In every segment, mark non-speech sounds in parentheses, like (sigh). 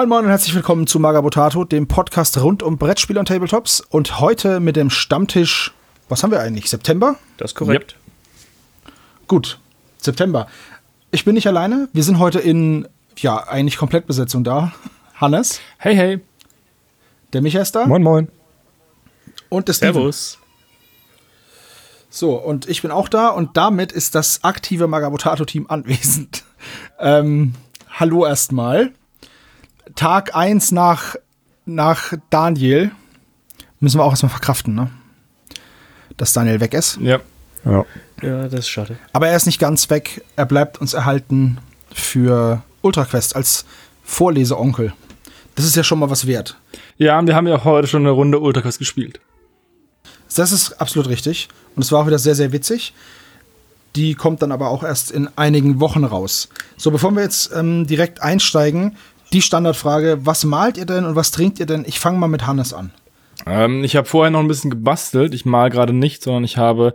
Moin Moin und herzlich willkommen zu Magabotato, dem Podcast rund um Brettspiele und Tabletops. Und heute mit dem Stammtisch, was haben wir eigentlich? September? Das ist korrekt. Gut, September. Ich bin nicht alleine. Wir sind heute in, ja, eigentlich Komplettbesetzung da. Hannes, Hey, hey. der Micha ist da Moin, moin. und der Steven. Servus. So, und ich bin auch da und damit ist das aktive Magabotato-Team anwesend. (laughs) ähm, hallo erstmal. Tag 1 nach, nach Daniel. Müssen wir auch erstmal verkraften, ne? Dass Daniel weg ist. Ja. Ja. Ja, das ist schade. Aber er ist nicht ganz weg. Er bleibt uns erhalten für Ultraquest als Vorleseonkel. Das ist ja schon mal was wert. Ja, und wir haben ja heute schon eine Runde Ultraquest gespielt. Das ist absolut richtig. Und es war auch wieder sehr, sehr witzig. Die kommt dann aber auch erst in einigen Wochen raus. So, bevor wir jetzt ähm, direkt einsteigen, die Standardfrage: Was malt ihr denn und was trinkt ihr denn? Ich fange mal mit Hannes an. Ähm, ich habe vorher noch ein bisschen gebastelt. Ich mal gerade nicht, sondern ich habe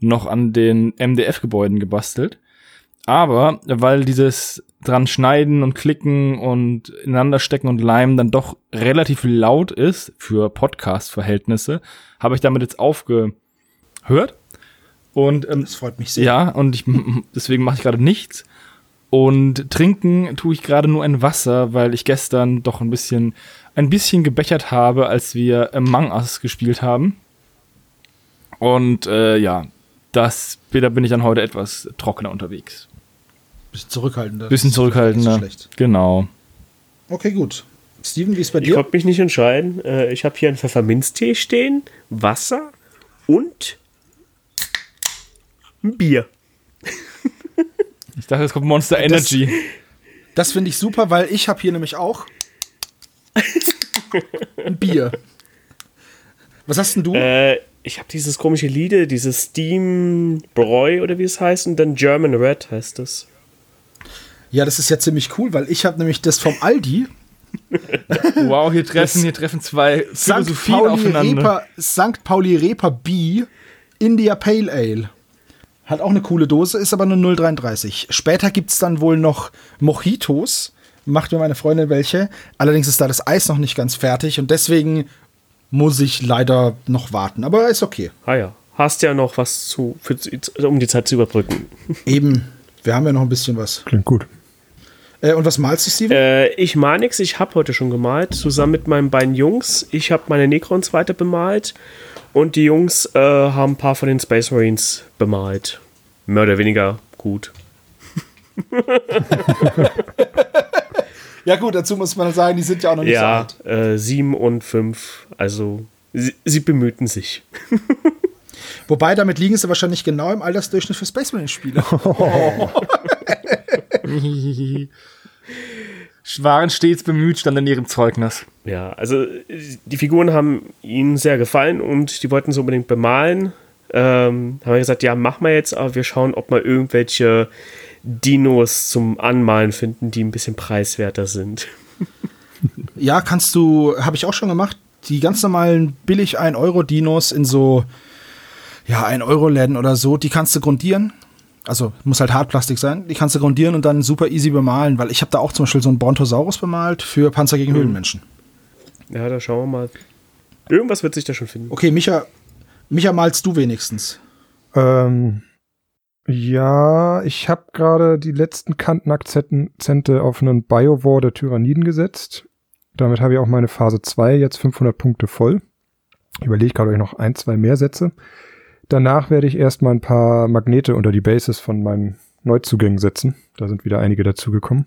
noch an den MDF-Gebäuden gebastelt. Aber weil dieses dran schneiden und klicken und ineinander stecken und leimen dann doch relativ laut ist für Podcast-Verhältnisse, habe ich damit jetzt aufgehört. Und ähm, Das freut mich sehr. Ja, und ich, (laughs) deswegen mache ich gerade nichts. Und trinken tue ich gerade nur ein Wasser, weil ich gestern doch ein bisschen, ein bisschen gebechert habe, als wir Among Us gespielt haben. Und äh, ja, das, da bin ich dann heute etwas trockener unterwegs. Bisschen zurückhaltender. Bisschen Das ist nicht zurückhaltender. so schlecht. Genau. Okay, gut. Steven, wie ist bei Ich dir? konnte mich nicht entscheiden. Äh, Ich habe hier einen Pfefferminztee stehen, Wasser und ein Bier. (laughs) Ich dachte, es kommt Monster Energy. Das finde ich super, weil ich habe hier nämlich auch ein Bier. Was hast denn du? Äh, ich habe dieses komische Lied, dieses Steam Bräu oder wie es heißt und dann German Red heißt es. Ja, das ist ja ziemlich cool, weil ich habe nämlich das vom Aldi. Wow, hier treffen, Das- hier treffen zwei St. Philosophien Pauli, aufeinander. Reaper, St. Pauli Reaper B India Pale Ale. Hat auch eine coole Dose, ist aber nur 0,33. Später gibt es dann wohl noch Mojitos. Macht mir meine Freundin welche. Allerdings ist da das Eis noch nicht ganz fertig und deswegen muss ich leider noch warten. Aber ist okay. Ah ja, hast ja noch was zu, für, um die Zeit zu überbrücken. (laughs) Eben, wir haben ja noch ein bisschen was. Klingt gut. Äh, und was malst du, Steven? Äh, ich mal nix, ich habe heute schon gemalt, zusammen mit meinen beiden Jungs. Ich habe meine Necrons weiter bemalt und die Jungs äh, haben ein paar von den Space Marines bemalt. Mehr oder weniger gut. (laughs) ja gut, dazu muss man sagen, die sind ja auch noch nicht Ja, so alt. äh, sieben und fünf, also sie, sie bemühten sich. (laughs) Wobei, damit liegen sie wahrscheinlich genau im Altersdurchschnitt für Space Marine-Spiele. (laughs) waren stets bemüht, stand in ihrem Zeugnis. Ja, also die Figuren haben ihnen sehr gefallen und die wollten sie unbedingt bemalen. Ähm, haben wir gesagt, ja, machen wir jetzt, aber wir schauen, ob wir irgendwelche Dinos zum Anmalen finden, die ein bisschen preiswerter sind. (laughs) Ja, kannst du, habe ich auch schon gemacht, die ganz normalen billig 1-Euro-Dinos in so, ja, 1-Euro-Läden oder so, die kannst du grundieren. Also muss halt Hartplastik sein. Die kannst du grundieren und dann super easy bemalen, weil ich habe da auch zum Beispiel so einen Brontosaurus bemalt für Panzer gegen Höhlenmenschen. Ja, da schauen wir mal. Irgendwas wird sich da schon finden. Okay, Micha, Micha malst du wenigstens. Ähm, ja, ich habe gerade die letzten Kantenakzente auf einen Biowar der Tyranniden gesetzt. Damit habe ich auch meine Phase 2 jetzt 500 Punkte voll. Ich überlege gerade, ob ich noch ein, zwei mehr setze. Danach werde ich erstmal ein paar Magnete unter die Bases von meinen Neuzugängen setzen. Da sind wieder einige dazugekommen.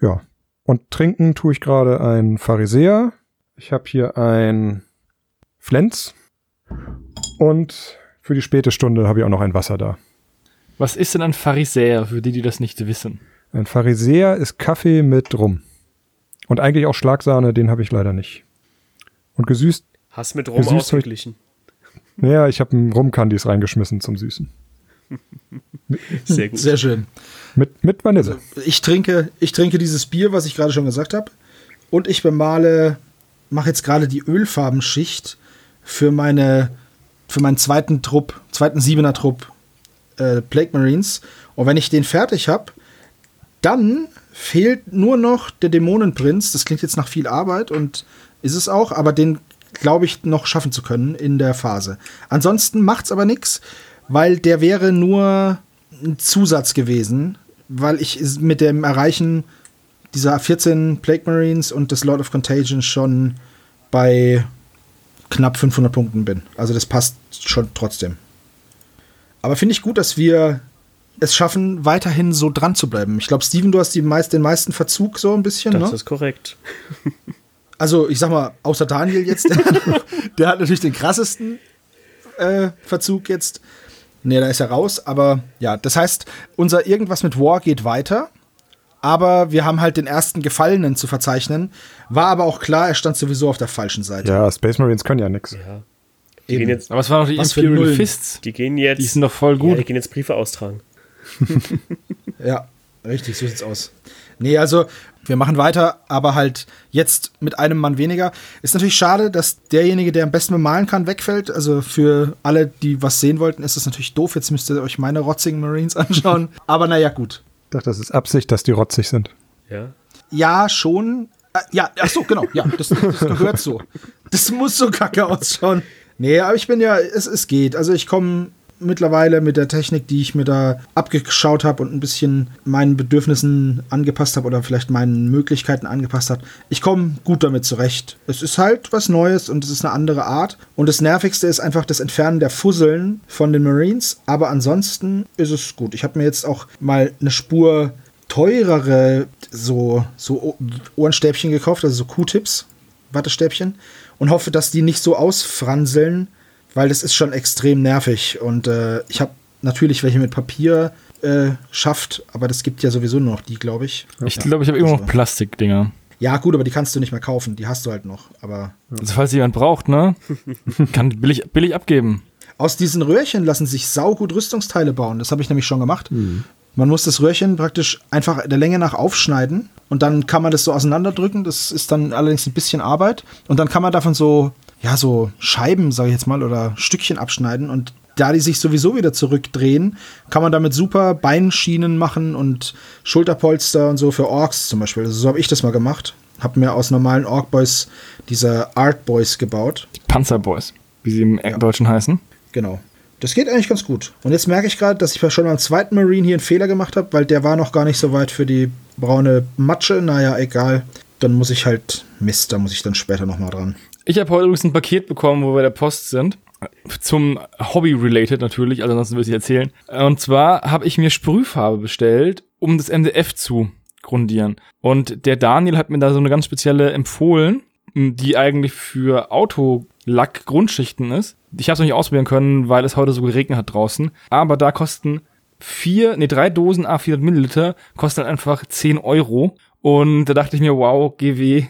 Ja. Und trinken tue ich gerade ein Pharisäer. Ich habe hier ein Flens. Und für die späte Stunde habe ich auch noch ein Wasser da. Was ist denn ein Pharisäer, für die, die das nicht wissen? Ein Pharisäer ist Kaffee mit Rum. Und eigentlich auch Schlagsahne, den habe ich leider nicht. Und gesüßt, Hast mit Rum Gesüßt hab ich- ausgeglichen. Ja, ich habe Rumkandis reingeschmissen zum Süßen. (laughs) Sehr gut. Sehr schön. Mit, mit Vanille. Ich trinke, ich trinke dieses Bier, was ich gerade schon gesagt habe. Und ich bemale, mache jetzt gerade die Ölfarbenschicht für meine, für meinen zweiten Trupp, zweiten Siebener Trupp äh, Plague Marines. Und wenn ich den fertig habe, dann fehlt nur noch der Dämonenprinz. Das klingt jetzt nach viel Arbeit und ist es auch, aber den glaube ich noch schaffen zu können in der Phase. Ansonsten macht's aber nichts, weil der wäre nur ein Zusatz gewesen, weil ich mit dem Erreichen dieser 14 Plague Marines und des Lord of Contagion schon bei knapp 500 Punkten bin. Also das passt schon trotzdem. Aber finde ich gut, dass wir es schaffen, weiterhin so dran zu bleiben. Ich glaube, Steven, du hast meist, den meisten Verzug so ein bisschen. Das ne? ist korrekt. (laughs) Also, ich sag mal, außer Daniel jetzt, der, (laughs) der hat natürlich den krassesten äh, Verzug jetzt. Nee, da ist er raus, aber ja, das heißt, unser Irgendwas mit War geht weiter, aber wir haben halt den ersten Gefallenen zu verzeichnen. War aber auch klar, er stand sowieso auf der falschen Seite. Ja, Space Marines können ja nix. Ja. Die Eben. gehen, jetzt, Aber es waren noch die Imperial. Fists. die gehen jetzt. Die sind doch voll Ja, gut. die gehen jetzt Briefe austragen. (laughs) Ja, richtig, so sieht's aus. Nee, also wir machen weiter, aber halt jetzt mit einem Mann weniger. Ist natürlich schade, dass derjenige, der am besten bemalen kann, wegfällt. Also für alle, die was sehen wollten, ist das natürlich doof. Jetzt müsst ihr euch meine rotzigen Marines (laughs) anschauen. aber naja, gut. Ich dachte, das ist Absicht, dass die rotzig sind. Ja. Ja, schon. Äh, ja, ach so, genau. Ja, das, das gehört so. Das muss so kacke ausschauen. Nee, aber ich bin ja, es, es geht. Also ich komme mittlerweile mit der Technik, die ich mir da abgeschaut habe und ein bisschen meinen Bedürfnissen angepasst habe oder vielleicht meinen Möglichkeiten angepasst habe. Ich komme gut damit zurecht. Es ist halt was Neues und es ist eine andere Art. Und das Nervigste ist einfach das Entfernen der Fusseln von den Marines. Aber ansonsten ist es gut. Ich habe mir jetzt auch mal eine Spur teurere so, so Ohrenstäbchen gekauft, also so Q-Tips, Wattestäbchen, und hoffe, dass die nicht so ausfranseln, weil das ist schon extrem nervig. Und äh, ich habe natürlich welche mit Papier äh, schafft, aber das gibt ja sowieso nur noch die, glaube ich. Ich glaube, ich habe immer noch Also- Plastikdinger. Ja, gut, aber die kannst du nicht mehr kaufen, die hast du halt noch. Aber Also falls jemand braucht, ne? (laughs) Kann billig, billig abgeben. Aus diesen Röhrchen lassen sich saugut Rüstungsteile bauen. Das habe ich nämlich schon gemacht. Man muss das Röhrchen praktisch einfach der Länge nach aufschneiden und dann kann man das so auseinanderdrücken. Das ist dann allerdings ein bisschen Arbeit. Und dann kann man davon so, ja, so Scheiben, sage ich jetzt mal, oder Stückchen abschneiden. Und da die sich sowieso wieder zurückdrehen, kann man damit super Beinschienen machen und Schulterpolster und so für Orks zum Beispiel. Also so habe ich das mal gemacht. Hab mir aus normalen Ork-Boys diese Art-Boys gebaut. Panzerboys, wie sie im Deutschen heißen. Genau. Das geht eigentlich ganz gut. Und jetzt merke ich gerade, dass ich schon beim zweiten Marine hier einen Fehler gemacht habe, weil der war noch gar nicht so weit für die braune Matsche. Naja, egal. Dann muss ich halt, Mist, da muss ich dann später nochmal dran. Ich habe heute übrigens ein Paket bekommen, wo wir der Post sind. Zum Hobby-related natürlich, also ansonsten würde ich erzählen. Und zwar habe ich mir Sprühfarbe bestellt, um das MDF zu grundieren. Und der Daniel hat mir da so eine ganz spezielle empfohlen, die eigentlich für Autolack-Grundschichten ist. Ich habe es noch nicht ausprobieren können, weil es heute so geregnet hat draußen. Aber da kosten vier, nee, drei Dosen A400 Milliliter, kosten halt einfach 10 Euro. Und da dachte ich mir, wow, GW,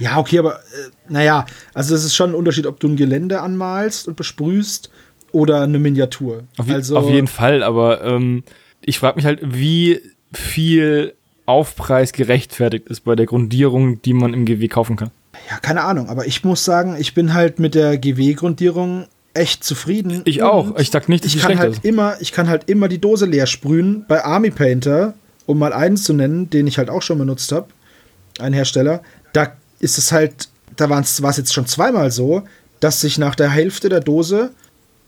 Ja, okay, aber äh, naja, also es ist schon ein Unterschied, ob du ein Gelände anmalst und besprühst oder eine Miniatur. Auf, je- also, auf jeden Fall, aber ähm, ich frage mich halt, wie viel Aufpreis gerechtfertigt ist bei der Grundierung, die man im GW kaufen kann. Ja, keine Ahnung, aber ich muss sagen, ich bin halt mit der GW-Grundierung echt zufrieden. Ich auch. Ich sag nicht, dass ich kann halt ist. immer, ich kann halt immer die Dose leer sprühen bei Army Painter, um mal einen zu nennen, den ich halt auch schon benutzt habe, ein Hersteller. Da ist es halt, da war es jetzt schon zweimal so, dass sich nach der Hälfte der Dose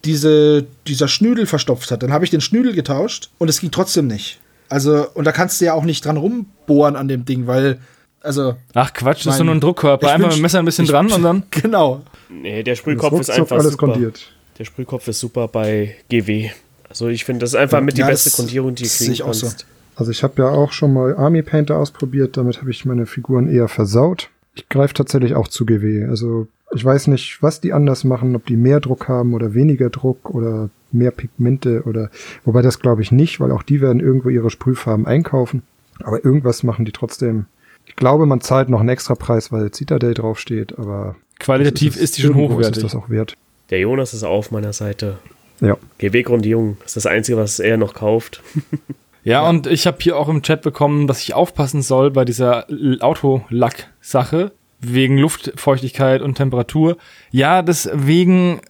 diese, dieser Schnüdel verstopft hat. Dann habe ich den Schnüdel getauscht und es ging trotzdem nicht. Also, und da kannst du ja auch nicht dran rumbohren an dem Ding, weil, also, Ach Quatsch, das ist nur ein Druckkörper. ich Einfach wünsch- mit dem Messer ein bisschen ich- dran und dann. (laughs) genau. Nee, der Sprühkopf ist einfach alles super. grundiert. Der Sprühkopf ist super bei GW. Also ich finde, das ist einfach mit die Ja, beste das Grundierung, die du sehe kriegen ich auch so. kannst. Also ich habe ja auch schon mal Army Painter ausprobiert, damit habe ich meine Figuren eher versaut. Ich greife tatsächlich auch zu GW. Also ich weiß nicht, was die anders machen, ob die mehr Druck haben oder weniger Druck oder mehr Pigmente oder wobei das glaube ich nicht, weil auch die werden irgendwo ihre Sprühfarben einkaufen. Aber irgendwas machen die trotzdem. Ich glaube, man zahlt noch einen extra Preis, weil Citadel draufsteht, aber Qualitativ das ist die schon hochwertig. Ist das auch wert. Der Jonas ist auf meiner Seite. Ja. GW-Grundierung ist das Einzige, was er noch kauft. (laughs) Ja, und ich habe hier auch im Chat bekommen, dass ich aufpassen soll bei dieser Autolack-Sache wegen Luftfeuchtigkeit und Temperatur. Ja, deswegen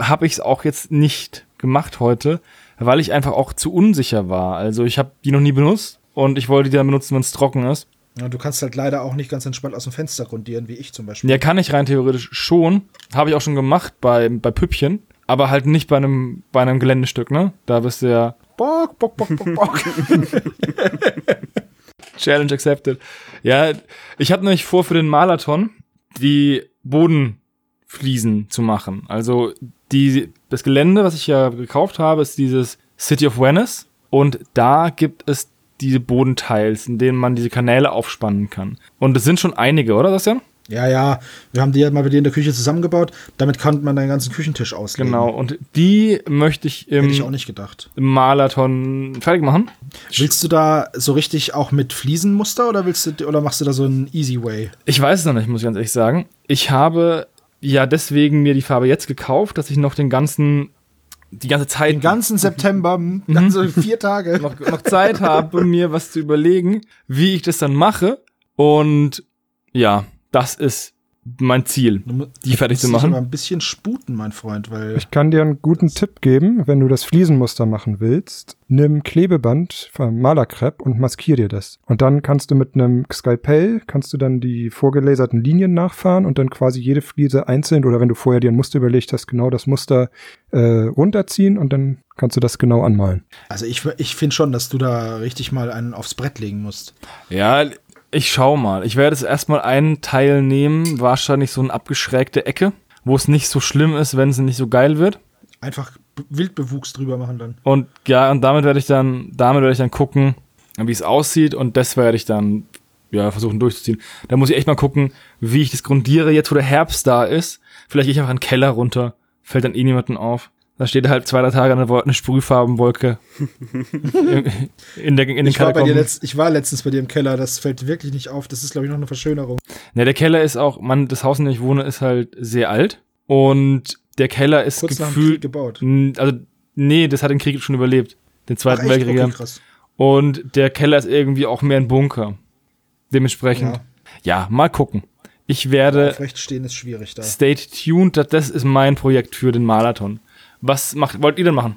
habe ich es auch jetzt nicht gemacht heute, weil ich einfach auch zu unsicher war. Also ich habe die noch nie benutzt und ich wollte die dann benutzen, wenn es trocken ist. Ja, du kannst halt leider auch nicht ganz entspannt aus dem Fenster grundieren, wie ich zum Beispiel. Ja, kann ich rein theoretisch schon. Habe ich auch schon gemacht bei, bei Püppchen. Aber halt nicht bei einem, bei einem Geländestück, ne? Da bist du ja. Bock, bock, bock, bock, bock. (laughs) Challenge accepted. Ja, ich hatte nämlich vor, für den Marathon die Bodenfliesen zu machen. Also die, das Gelände, was ich ja gekauft habe, ist dieses City of Venice. Und da gibt es diese Bodenteils, in denen man diese Kanäle aufspannen kann. Und es sind schon einige, oder, Sebastian? Ja, ja, wir haben die ja mal bei dir in der Küche zusammengebaut. Damit konnte man deinen ganzen Küchentisch auslegen. Genau. Und die möchte ich im, Hätte ich auch nicht gedacht. im Marathon fertig machen. Willst du da so richtig auch mit Fliesenmuster oder willst du oder machst du da so einen Easy Way? Ich weiß es noch nicht, muss ich ganz ehrlich sagen. Ich habe ja deswegen mir die Farbe jetzt gekauft, dass ich noch den ganzen, die ganze Zeit Den ganzen September, dann so vier Tage. (laughs) noch, noch Zeit habe, mir was zu überlegen, wie ich das dann mache. Und ja, das ist mein Ziel, die fertig zu machen. ein bisschen sputen, mein Freund, weil Ich kann dir einen guten Tipp geben, wenn du das Fliesenmuster machen willst. Nimm Klebeband vom Malerkrepp und maskier dir das. Und dann kannst du mit einem Skalpell, kannst du dann die vorgelaserten Linien nachfahren und dann quasi jede Fliese einzeln oder wenn du vorher dir ein Muster überlegt hast, genau das Muster äh, runterziehen und dann kannst du das genau anmalen. also ich, ich finde schon, dass du da richtig mal einen aufs Brett legen musst. Ja, ich schau mal. Ich werde jetzt erstmal einen Teil nehmen, wahrscheinlich so eine abgeschrägte Ecke, wo es nicht so schlimm ist, wenn es nicht so geil wird. Einfach Wildbewuchs drüber machen dann. Und ja, und damit werde ich dann, damit werde ich dann gucken, wie es aussieht und das werde ich dann ja versuchen durchzuziehen. Da muss ich echt mal gucken, wie ich das grundiere, jetzt wo der Herbst da ist. Vielleicht gehe ich einfach in den Keller runter, fällt dann eh niemanden auf. Da steht halt zwei, drei Tage eine, eine Sprühfarbenwolke in, in, der, in den Ich war, bei dir letzt, ich war letztens bei dir im Keller, das fällt wirklich nicht auf. Das ist, glaube ich, noch eine Verschönerung. Ne, der Keller ist auch, man, das Haus, in dem ich wohne, ist halt sehr alt. Und der Keller ist Kurz gefühlt. gebaut. Also, nee, das hat den Krieg schon überlebt. Den Zweiten Ach? Weltkrieg. Okay. Und der Keller ist irgendwie auch mehr ein Bunker. Dementsprechend. Ja. Ja, mal gucken. Ich werde Aufrecht stehen ist schwierig da. stay tuned, das ist mein Projekt für den Marathon. Was macht, wollt ihr denn machen?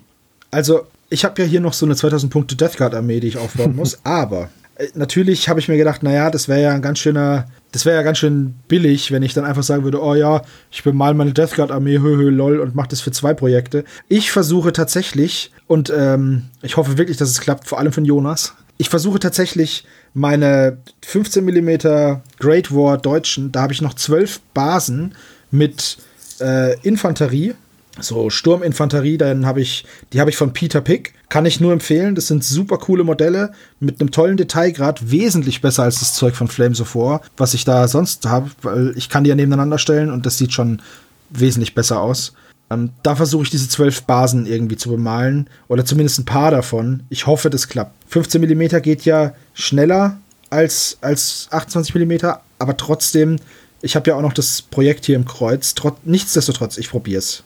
Also, ich habe ja hier noch so eine 2000 Punkte Death Guard Armee, die ich aufbauen muss, (laughs) aber äh, natürlich habe ich mir gedacht, naja, das wäre ja ein ganz schöner, das wäre ja ganz schön billig, wenn ich dann einfach sagen würde, oh ja, ich bemal meine Death Guard Armee, hö, hö, lol, und mache das für zwei Projekte. Ich versuche tatsächlich, und ähm, ich hoffe wirklich, dass es klappt, vor allem von Jonas, ich versuche tatsächlich meine 15 mm Great War Deutschen, da habe ich noch zwölf Basen mit äh, Infanterie, so Sturminfanterie, dann habe ich, die habe ich von Peter Pick, kann ich nur empfehlen. Das sind super coole Modelle mit einem tollen Detailgrad, wesentlich besser als das Zeug von Flames of War, was ich da sonst habe, weil ich kann die ja nebeneinander stellen und das sieht schon wesentlich besser aus. Ähm, da versuche ich diese zwölf Basen irgendwie zu bemalen oder zumindest ein paar davon. Ich hoffe, das klappt. 15 mm geht ja schneller als, als 28 mm, aber trotzdem, ich habe ja auch noch das Projekt hier im Kreuz. Trot, nichtsdestotrotz, ich probiere es.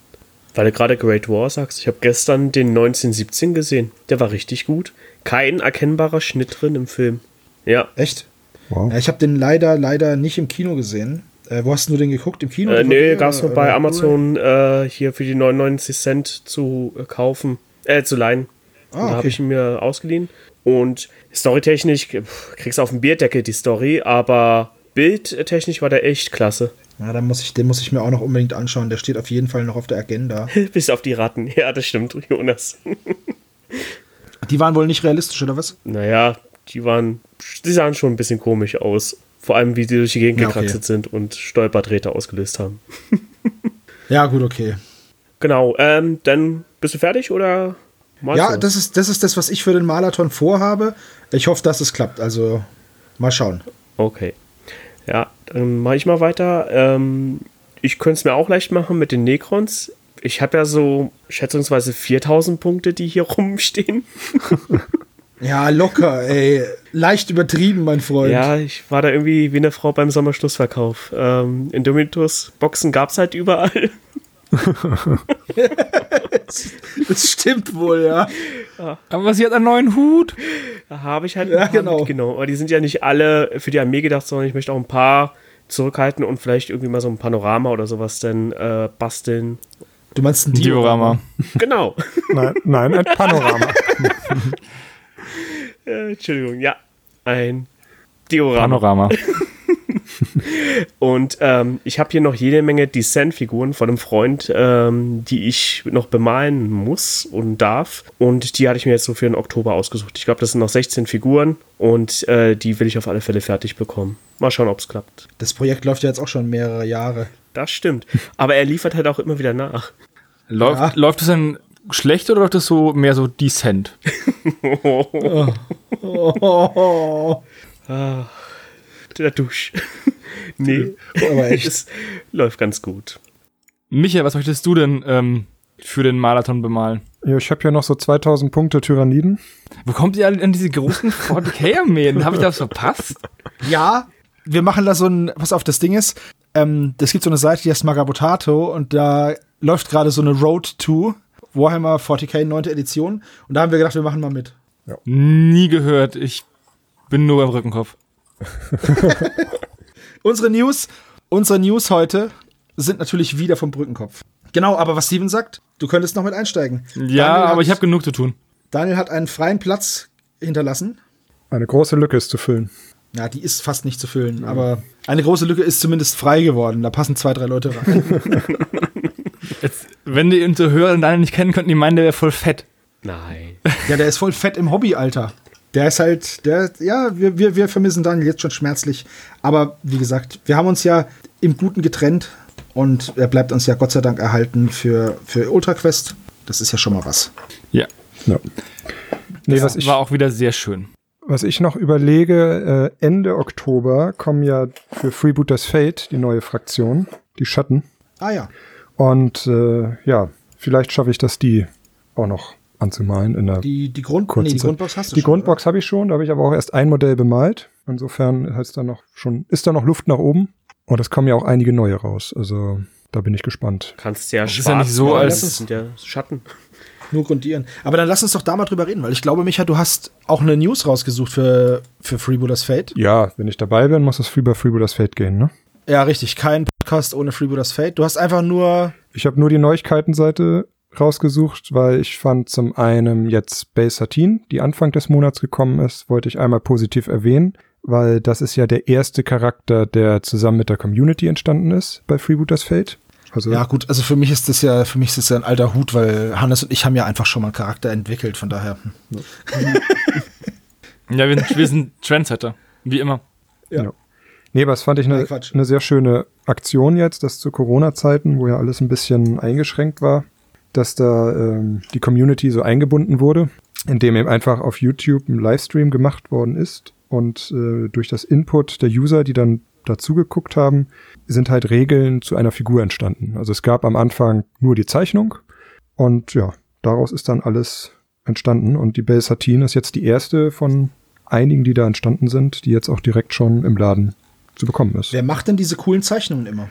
Weil du gerade Great War sagst, ich habe gestern den 1917 gesehen. Der war richtig gut. Kein erkennbarer Schnitt drin im Film. Ja. Echt? Wow. Ja, ich habe den leider, leider nicht im Kino gesehen. Äh, wo hast du den geguckt? Im Kino? Äh, nee, gab es nur bei Amazon äh, hier für die 99 Cent zu äh, kaufen, äh, zu leihen. Ah, Da okay. habe ich ihn mir ausgeliehen. Und storytechnisch, kriegst auf den Bierdeckel die Story, aber bildtechnisch war der echt klasse. Ja, dann muss ich, den muss ich mir auch noch unbedingt anschauen. Der steht auf jeden Fall noch auf der Agenda. (laughs) Bis auf die Ratten. Ja, das stimmt, Jonas. Die waren wohl nicht realistisch, oder was? Naja, die waren, die sahen schon ein bisschen komisch aus. Vor allem, wie sie durch die Gegend Ja, okay. gekraxelt sind und Stolperdrähte ausgelöst haben. (laughs) Ja, gut, okay. Genau, ähm, dann bist du fertig oder? malst Ja, du? das ist, das ist das, was ich für den Marathon vorhabe. Ich hoffe, dass es klappt. Also, mal schauen. Okay. Ja, dann mache ich mal weiter. Ähm, ich könnte es mir auch leicht machen mit den Necrons. Ich habe ja so schätzungsweise 4000 Punkte, die hier (laughs) rumstehen. Ja, locker, ey. Leicht übertrieben, mein Freund. Ja, ich war da irgendwie wie eine Frau beim Sommerschlussverkauf. Ähm, Indomitus-Boxen gab es halt überall. (laughs) (laughs) Das stimmt wohl, ja. Aber sie hat einen neuen Hut. Da habe ich halt Ja, genau. mitgenommen. Aber die sind ja nicht alle für die Armee gedacht, sondern ich möchte auch ein paar zurückhalten und vielleicht irgendwie mal so ein Panorama oder sowas dann äh, basteln. Du meinst ein Diorama. Genau. (laughs) Nein, nein, ein Panorama. (laughs) Äh, Entschuldigung, ja. Ein Diorama. Panorama. (laughs) Und ähm, ich habe hier noch jede Menge Descent-Figuren von einem Freund, ähm, die ich noch bemalen muss und darf. Und die hatte ich mir jetzt so für den Oktober ausgesucht. Ich glaube, das sind noch 16 Figuren und äh, die will ich auf alle Fälle fertig bekommen. Mal schauen, ob es klappt. Das Projekt läuft ja jetzt auch schon mehrere Jahre. Das stimmt. Aber er liefert halt auch immer wieder nach. Läuft, Ja. läuft es denn schlecht oder läuft es so mehr so decent? (laughs) Oh, Ah, der Dusch. (laughs) nee, (laughs) aber echt. es (laughs) läuft ganz gut. Michael, was möchtest du denn ähm, für den Marathon bemalen? Ja, ich habe ja noch so 2000 Punkte Tyranniden. Wo kommt ihr alle an diese großen 40k-Armeen? Habe ich das verpasst? Ja, wir machen da so ein, pass auf, das Ding ist, ähm, es gibt so eine Seite, die heißt Magabotato und da läuft gerade so eine Road to Warhammer 40k 9. Edition und da haben wir gedacht, wir machen mal mit. Nie gehört. Ich bin nur beim Rückenkopf. (laughs) Unsere News, unsere News heute sind natürlich wieder vom Brückenkopf. Genau, aber was Steven sagt, du könntest noch mit einsteigen. Ja, Daniel aber hat, ich habe genug zu tun. Daniel hat einen freien Platz hinterlassen. Eine große Lücke ist zu füllen. Ja, die ist fast nicht zu füllen, aber eine große Lücke ist zumindest frei geworden. Da passen zwei, drei Leute rein. (laughs) Jetzt, wenn die unsere Hörer und Daniel nicht kennen könnten, die meinen, der wäre voll fett. Nein. Ja, der ist voll fett im Hobbyalter. Der ist halt, der, ja, wir, wir, wir vermissen Daniel jetzt schon schmerzlich. Aber wie gesagt, wir haben uns ja im Guten getrennt und er bleibt uns ja Gott sei Dank erhalten für, für Ultra Quest. Das ist ja schon mal was. Ja, Ja. Nee, das was ich, war auch wieder sehr schön. was ich noch überlege, äh, Ende Oktober kommen ja für Freebooters Fate die neue Fraktion, die Schatten. Ah ja. Und äh, ja, vielleicht schaffe ich das, die auch noch anzumalen in der Die, die, Grund, nee, die Zeit. Grundbox hast du Die schon. Grundbox habe ich schon, da habe ich aber auch erst ein Modell bemalt. Insofern heißt da noch schon, ist da noch Luft nach oben. Und es kommen ja auch einige neue raus. Also da bin ich gespannt. Kannst ja Das ist ja nicht so, als- das sind ja Schatten. (laughs) Nur grundieren. Aber dann lass uns doch da mal drüber reden, weil ich glaube, Micha, du hast auch eine News rausgesucht für, für Freebooters Fate. Ja, wenn ich dabei bin, muss es free bei Freebooters Fate gehen, ne? Ja, richtig. Kein Podcast ohne Freebooters Fate. Du hast einfach nur. Ich habe nur die Neuigkeitenseite rausgesucht, weil ich fand zum einen jetzt Base 13, die Anfang des Monats gekommen ist, wollte ich einmal positiv erwähnen, weil das ist ja der erste Charakter, der zusammen mit der Community entstanden ist bei Freebooters Fate. Also Ja, gut, also für mich ist das ja, für mich ist das ja ein alter Hut, weil Hannes und ich haben ja einfach schon mal einen Charakter entwickelt, von daher. hm. Ja, wir, wir sind Trendsetter. Wie immer. Ja. Nee, aber das fand ich eine, Quatsch. eine sehr schöne Aktion jetzt, das zu Corona-Zeiten, wo ja alles ein bisschen eingeschränkt war, dass da ähm, die Community so eingebunden wurde, indem eben einfach auf YouTube ein Livestream gemacht worden ist und äh, durch das Input der User, die dann dazu geguckt haben, sind halt Regeln zu einer Figur entstanden. Also es gab am Anfang nur die Zeichnung und ja, daraus ist dann alles entstanden und die Base 13 ist jetzt die erste von einigen, die da entstanden sind, die jetzt auch direkt schon im Laden zu bekommen ist. Wer macht denn diese coolen Zeichnungen immer?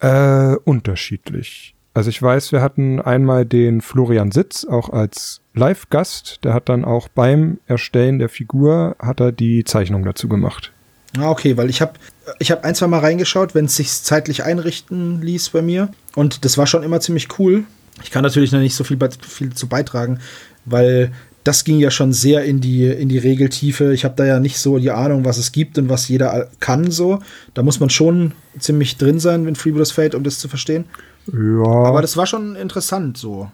Äh, unterschiedlich. Also ich weiß, wir hatten einmal den Florian Sitz auch als Live-Gast. Der hat dann auch beim Erstellen der Figur hat er die Zeichnung dazu gemacht. Ah, okay, weil ich habe ich hab ein, zwei Mal reingeschaut, wenn es sich zeitlich einrichten ließ bei mir. Und das war schon immer ziemlich cool. Ich kann natürlich noch nicht so viel, bei- viel zu beitragen, weil das ging ja schon sehr in die, in die Regeltiefe. Ich habe da ja nicht so die Ahnung, was es gibt und was jeder kann so. Da muss man schon ziemlich drin sein, wenn Freebooters Fate, um das zu verstehen. Ja, Aber das war schon interessant so.